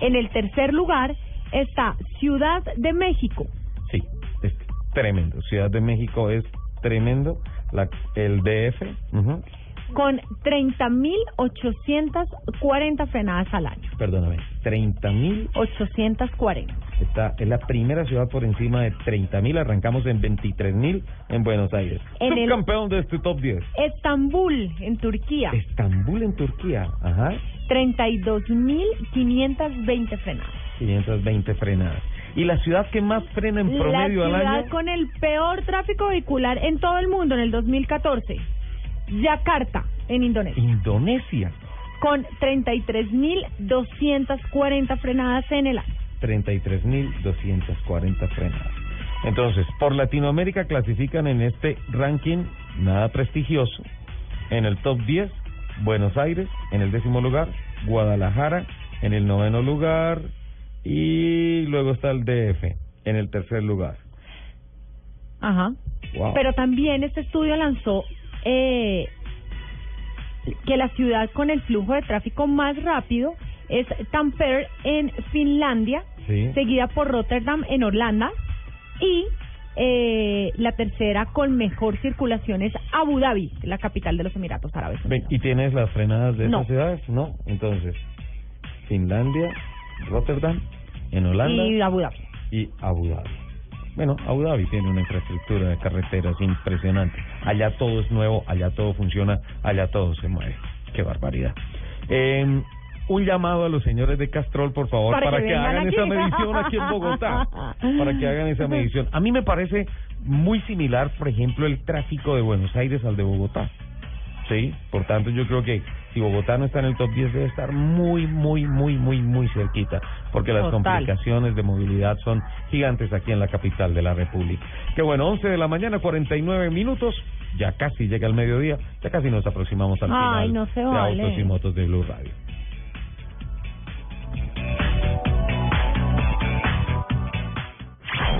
En el tercer lugar está Ciudad de México, Sí, es tremendo. Ciudad de México es tremendo. La, el DF. ujú. con 30.840 frenadas al año. Perdóname. 30.000. 840. Está, es la primera ciudad por encima de 30.000. Arrancamos en 23.000 en Buenos Aires. En el- Subcampeón de este top 10. Estambul, en Turquía, Estambul en Turquía. Ajá. 32.520 frenadas. 520 frenadas. ¿Y la ciudad que más frena en promedio la al ciudad año? con el peor tráfico vehicular en todo el mundo en el 2014. Yakarta, en Indonesia, Indonesia. con 33.240 frenadas en el año. 33.240 frenadas. Entonces, por Latinoamérica clasifican en este ranking nada prestigioso. En el top 10, Buenos Aires, en el décimo lugar, Guadalajara, en el noveno lugar, y luego está el DF, en el tercer lugar. Ajá. Wow. Pero también este estudio lanzó eh, que la ciudad con el flujo de tráfico más rápido es Tampere en Finlandia Sí. seguida por Rotterdam en Holanda y eh, la tercera con mejor circulación es Abu Dhabi, la capital de los Emiratos Árabes. ¿Y tienes las frenadas de No. esas ciudades? No. Entonces, Finlandia, Rotterdam, en Holanda Y Abu Dhabi. y Abu Dhabi. Bueno, Abu Dhabi tiene una infraestructura de carreteras impresionante. Allá todo es nuevo, allá todo funciona, allá todo se mueve. Qué barbaridad. Eh, un llamado a los señores de Castrol, por favor, Para para, que hagan aquí. esa medición aquí en Bogotá. Para que hagan esa medición. A mí me parece muy similar, por ejemplo, el tráfico de Buenos Aires al de Bogotá. Sí, por tanto yo creo que si Bogotá no está en el top 10 debe estar muy, muy, muy, muy, muy cerquita, porque las Total. complicaciones de movilidad son gigantes aquí en la capital de la República. Que bueno, 11 de la mañana, 49 minutos, ya casi llega el mediodía, ya casi nos aproximamos al Ay, final no se de. Autos y Motos de Blue Radio.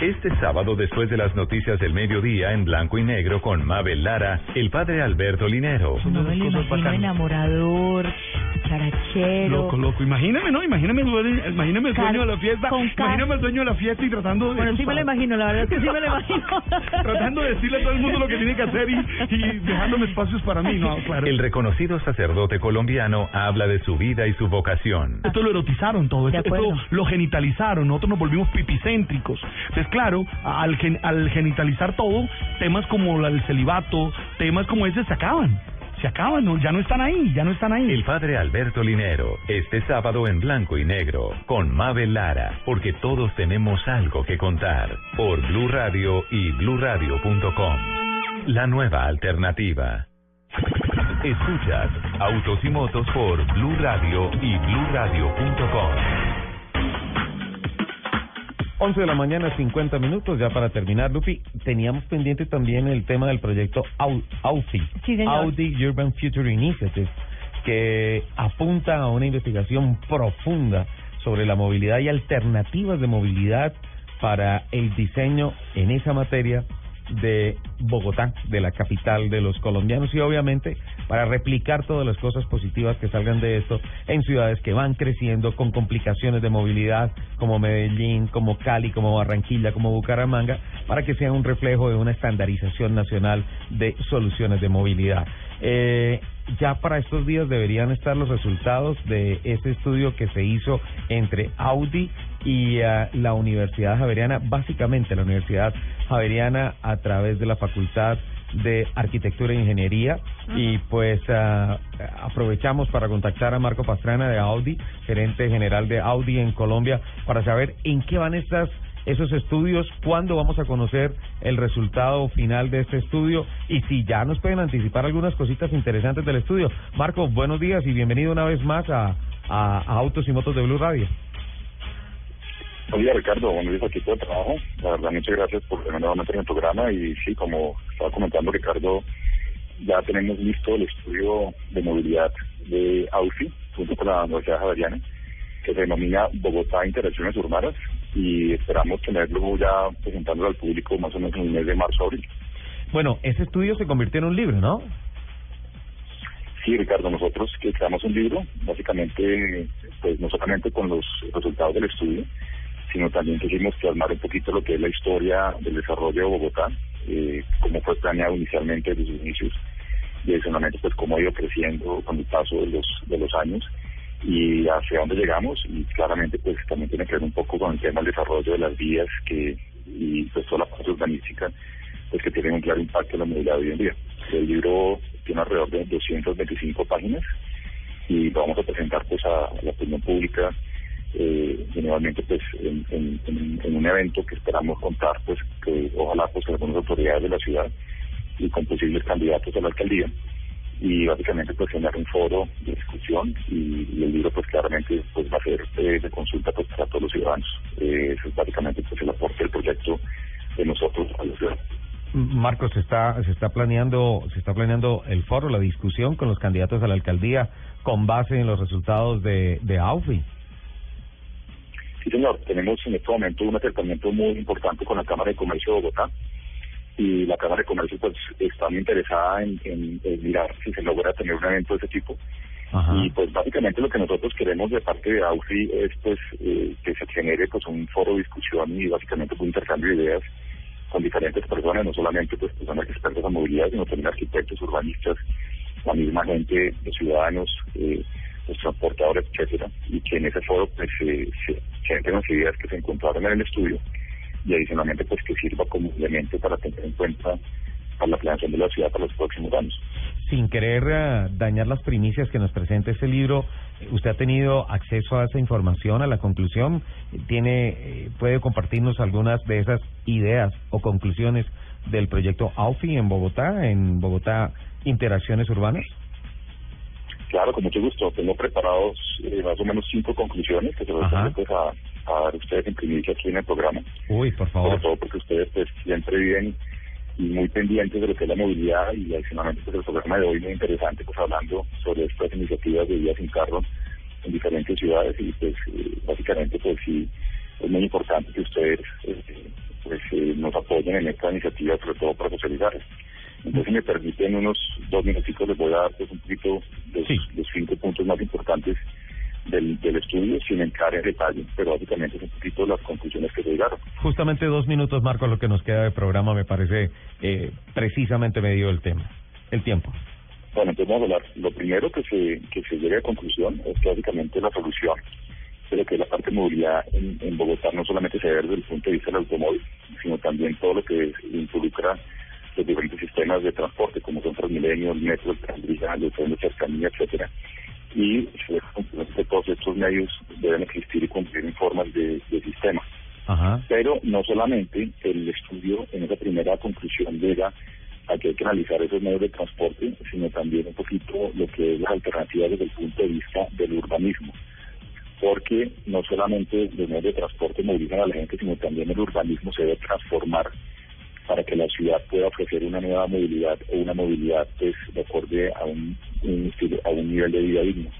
Este sábado, después de las noticias del mediodía en blanco y negro con Mabel Lara, el padre Alberto Linero. No me lo imagino enamorador, charachero. Loco, loco. Imagíname, ¿no? Imagíname, el dueño- imagíname el Car- dueño de la fiesta. Imagíname el dueño de la fiesta y tratando de. Bueno, sí me lo imagino, la verdad es que sí me lo imagino. tratando de decirle a todo el mundo lo que tiene que hacer y, y dejándome espacios para mí, ¿no? Claro. El reconocido sacerdote colombiano habla de su vida y su vocación. Esto lo erotizaron todo, esto, lo genitalizaron, nosotros nos volvimos pipicéntricos. Entonces, claro, al, gen- al genitalizar todo, temas como el celibato, temas como ese se acaban. Se acaban, ya no están ahí, ya no están ahí. El padre Alberto Linero, este sábado en blanco y negro, con Mabel Lara, porque todos tenemos algo que contar, por Blue Radio y bluradio.com. La nueva alternativa. Escuchas Autos y Motos por Blue Radio y bluradio.com. 11 de la mañana, 50 minutos, ya para terminar, Lupi, teníamos pendiente también el tema del proyecto Au- AUFI, Sí. Audi Urban Future Initiative, que apunta a una investigación profunda sobre la movilidad y alternativas de movilidad para el diseño en esa materia de Bogotá, de la capital de los colombianos y obviamente para replicar todas las cosas positivas que salgan de esto en ciudades que van creciendo con complicaciones de movilidad como Medellín, como Cali, como Barranquilla, como Bucaramanga, para que sea un reflejo de una estandarización nacional de soluciones de movilidad. Eh, ya para estos días deberían estar los resultados de ese estudio que se hizo entre Audi y ah, la Universidad Javeriana, básicamente la Universidad Javeriana a través de la Facultad de Arquitectura e Ingeniería. Y pues ah, aprovechamos para contactar a Marco Pastrana de Audi, gerente general de Audi en Colombia, para saber en qué van estas esos estudios, cuándo vamos a conocer el resultado final de este estudio y si ya nos pueden anticipar algunas cositas interesantes del estudio. Marco, buenos días y bienvenido una vez más a, Autos y Motos de Blue Radio. Día, Ricardo. Buenos días, equipo de trabajo. La verdad, muchas gracias por tenerme nuevamente en el programa. Y sí, como estaba comentando Ricardo, ya tenemos listo el estudio de movilidad de AUFI, junto con la Universidad Javeriana, que se denomina Bogotá Interacciones Urbanas. Y esperamos tenerlo ya presentándolo al público más o menos en el mes de marzo-abril. Bueno, ese estudio se convirtió en un libro, ¿no? Sí, Ricardo, nosotros que creamos un libro, básicamente, pues no solamente con los resultados del estudio, sino también quisimos plasmar un poquito lo que es la historia del desarrollo de Bogotá, eh, cómo fue planeado inicialmente desde sus inicios, y adicionalmente pues cómo ha ido creciendo con el paso de los, de los años y hacia dónde llegamos, y claramente pues también tiene que ver un poco con el tema del desarrollo de las vías que y pues toda la parte urbanística pues que tienen un claro impacto en la movilidad hoy en día. El libro tiene alrededor de 225 páginas y lo vamos a presentar pues a la opinión pública eh, generalmente pues en, en- en- un evento que esperamos contar pues que ojalá pues algunas autoridades de la ciudad y con posibles candidatos a la alcaldía y básicamente pues generar un foro de discusión y, y el libro pues claramente pues va a ser eh, de consulta pues para todos los ciudadanos. Eh, eso es básicamente pues el aporte del proyecto de nosotros a la ciudad. Marcos, se está, se está planeando, se está planeando el foro, la discusión con los candidatos a la alcaldía con base en los resultados de, de AUFI. Sí, señor, tenemos en este momento un acercamiento muy importante con la Cámara de Comercio de Bogotá y la Cámara de Comercio pues está muy interesada en, en, en mirar si se logra tener un evento de ese tipo. Y pues básicamente lo que nosotros queremos de parte de AUFI es pues eh, que se genere pues un foro de discusión y básicamente un intercambio de ideas con diferentes personas, no solamente pues personas expertas en movilidad, sino también arquitectos, urbanistas, la misma gente, los ciudadanos, eh, los transportadores, etcétera, y que en ese foro pues se, se generen las ideas que se encontraron en el estudio y adicionalmente pues que sirva como elemento para tener en cuenta para la planeación de la ciudad para los próximos años. Sin querer eh, dañar las primicias que nos presenta ese libro, ¿usted ha tenido acceso a esa información, a la conclusión? ¿Tiene, eh, ¿Puede compartirnos algunas de esas ideas o conclusiones del proyecto AUFI en Bogotá, en Bogotá Interacciones Urbanas? Claro, con mucho gusto. Tengo preparados eh, más o menos cinco conclusiones que se los pues, a, a dar ustedes en primicia aquí en el programa. Uy, por favor. Sobre todo porque ustedes pues siempre viven y muy pendientes de lo que es la movilidad y adicionalmente pues el programa de hoy muy interesante pues hablando sobre estas iniciativas de vías sin carro en diferentes ciudades y pues eh, básicamente pues sí es muy importante que ustedes eh, pues eh, nos apoyen en esta iniciativa sobre todo para socializar. Entonces si me permiten unos dos minutitos les voy a dar pues un poquito los, los cinco puntos más importantes del, del estudio sin entrar en detalle, pero básicamente es un poquito las conclusiones que se llegaron. Justamente dos minutos, Marco, lo que nos queda de programa me parece eh, precisamente medio el tema, el tiempo. Bueno, entonces vamos a hablar. Lo primero que se, que se llegue a conclusión es que básicamente la solución de lo que es la parte de movilidad en, en Bogotá no solamente se ve desde el punto de vista del automóvil, sino también todo lo que involucra los diferentes sistemas de transporte, como son Transmilenio, el metro, el tranvía, los trenes de cercanía, etcétera. Y que todos estos medios deben existir y cumplir en formas de, de sistema. Ajá. Pero no solamente el estudio en esa primera conclusión llega a que hay que analizar esos medios de transporte, sino también un poquito lo que es las alternativas desde el punto de vista del urbanismo. Porque no solamente los medios de transporte movilizan a la gente, sino también el urbanismo se debe transformar para que la ciudad pueda ofrecer una nueva movilidad o una movilidad pues de acorde a un, a un nivel de vida digno.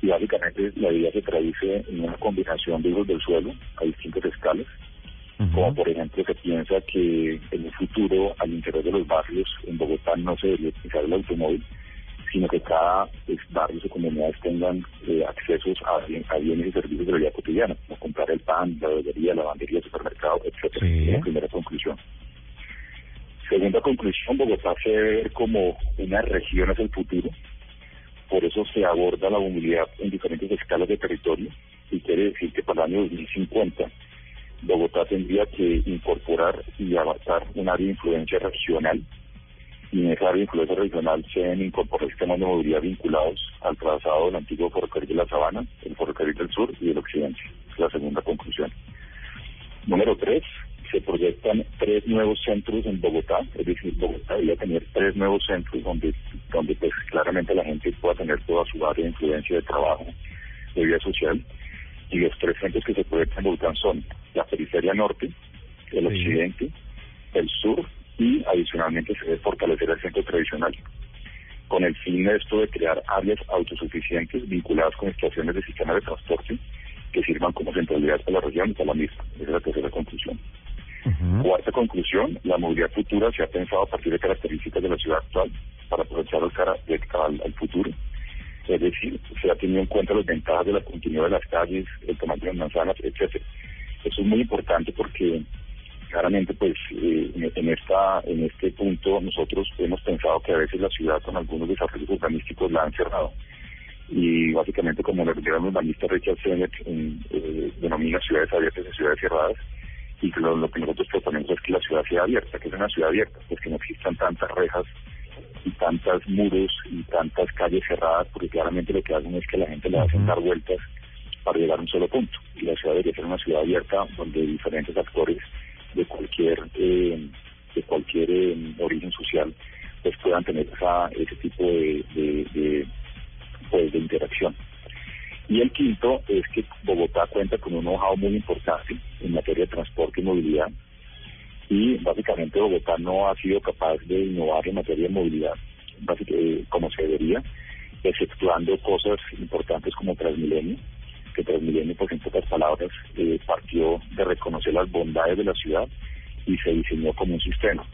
Y básicamente la idea se traduce en una combinación de usos del suelo a distintas escalas, como por ejemplo se piensa que en el futuro al interior de los barrios en Bogotá no se debería utilizar el automóvil, sino que cada pues, barrios o comunidades tengan eh, accesos a, bien- a bienes y servicios de la vida cotidiana, como comprar el pan, la bebería, la lavandería, el supermercado, etcétera. Sí. Es la primera conclusión. Segunda conclusión, Bogotá se debe ver como una región hacia el futuro. Por eso se aborda la movilidad en diferentes escalas de territorio y quiere decir que para el año 2050 Bogotá tendría que incorporar y avanzar un área de influencia regional y en esa área de influencia regional se deben incorporar sistemas de movilidad vinculados al trazado del antiguo ferrocarril de la Sabana, el ferrocarril del sur y del occidente. Es la segunda conclusión. Número tres, se proyectan tres nuevos centros en Bogotá, es decir, Bogotá debería tener tres nuevos centros donde, donde pues claramente la gente pueda tener toda su área de influencia de trabajo, de vida social, y los tres centros que se proyectan en Bogotá son la periferia norte, el occidente, el sur, y adicionalmente se debe fortalecer el centro tradicional con el fin de esto de crear áreas autosuficientes vinculadas con estaciones de sistemas de transporte que sirvan como centralidad para la región y para la misma. Esa es la tercera conclusión. Cuarta conclusión, la movilidad futura se ha pensado a partir de características de la ciudad actual para aprovechar el cara- al, futuro. Es decir, se ha tenido en cuenta las ventajas de la continuidad de las calles, el tamaño de las manzanas, etcétera. Eso es muy importante porque claramente pues eh, en, esta en este punto nosotros hemos pensado que a veces la ciudad con algunos desarrollos urbanísticos la han cerrado y básicamente como el gran urbanista Richard Sennett en, eh, denomina ciudades abiertas y ciudades cerradas y que lo, lo que nosotros proponemos es que la ciudad sea abierta, que es una ciudad abierta, pues que no existan tantas rejas y tantos muros y tantas calles cerradas porque claramente lo que hacen es que la gente le hacen dar vueltas para llegar a un solo punto y la ciudad debería ser una ciudad abierta donde diferentes actores de cualquier eh, de cualquier eh, origen social pues puedan tener esa, ese tipo de, de, de, pues, de interacción. Y el quinto es que Bogotá cuenta con un know-how muy importante en materia de transporte y movilidad y básicamente Bogotá no ha sido capaz de innovar en materia de movilidad básicamente, como se debería, exceptuando cosas importantes como Transmilenio, que Transmilenio, pues en pocas palabras, eh, partió de reconocer las bondades de la ciudad y se diseñó como un sistema.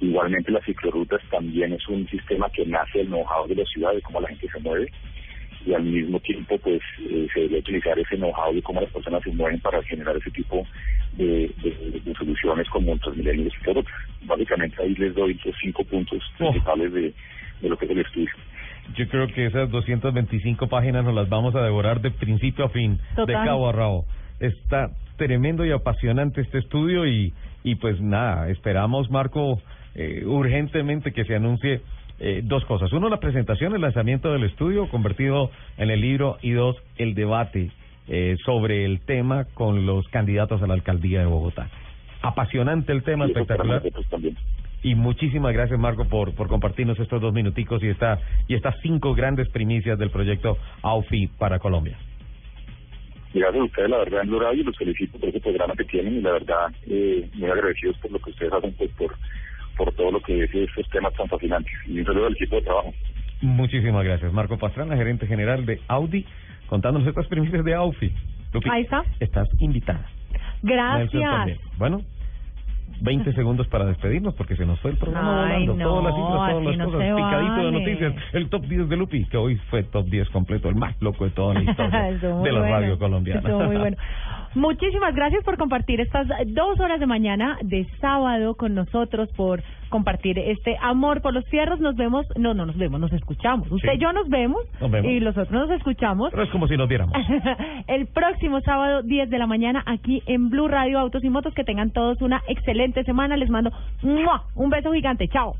Igualmente las ciclorutas también es un sistema que nace del know-how de la ciudad, de cómo la gente se mueve, y al mismo tiempo pues eh, se debería utilizar ese know-how de cómo las personas se mueven para generar ese tipo de, de, de soluciones como el Transmilenio y ciclorutas. Básicamente ahí les doy los cinco puntos principales de, de lo que es el estudio. Yo creo que esas 225 páginas nos las vamos a devorar de principio a fin, Total. de cabo a rabo. Está tremendo y apasionante este estudio y, y pues nada, esperamos, Marco, eh, urgentemente que se anuncie eh, dos cosas. Uno, la presentación, el lanzamiento del estudio convertido en el libro y dos, el debate eh, sobre el tema con los candidatos a la alcaldía de Bogotá. Apasionante el tema, Y espectacular. también. Y muchísimas gracias, Marco, por, por compartirnos estos dos minuticos y, esta, y estas cinco grandes primicias del proyecto AUFI para Colombia. Y gracias a ustedes, la verdad, en Blue Radio, los felicito por ese programa que tienen y la verdad, eh, muy agradecidos por lo que ustedes hacen, pues por, por todo lo que es esos temas tan fascinantes. Y un saludo al equipo de trabajo. Muchísimas gracias. Marco Pastrana, gerente general de Audi, contándonos estas primicias de AUFI. Lupi, Ahí está. estás invitada. Gracias. Bueno, 20 segundos para despedirnos porque se nos fue el programa Ay, volando. no, todas las cifras, todas las no cosas. Picadito de noticias. El top 10 de Lupi, que hoy fue top 10 completo, el más loco de toda la historia de la bueno. radio colombiana. Estuvo muy bueno. Muchísimas gracias por compartir estas dos horas de mañana de sábado con nosotros, por compartir este amor por los fierros. Nos vemos, no, no nos vemos, nos escuchamos. Usted Sí. y yo nos vemos, Nos vemos. y los otros nos escuchamos. Pero es como si nos viéramos. El próximo sábado, 10 de la mañana, aquí en Blue Radio Autos y Motos. Que tengan todos una excelente semana. Les mando ¡mua! un beso gigante. Chao.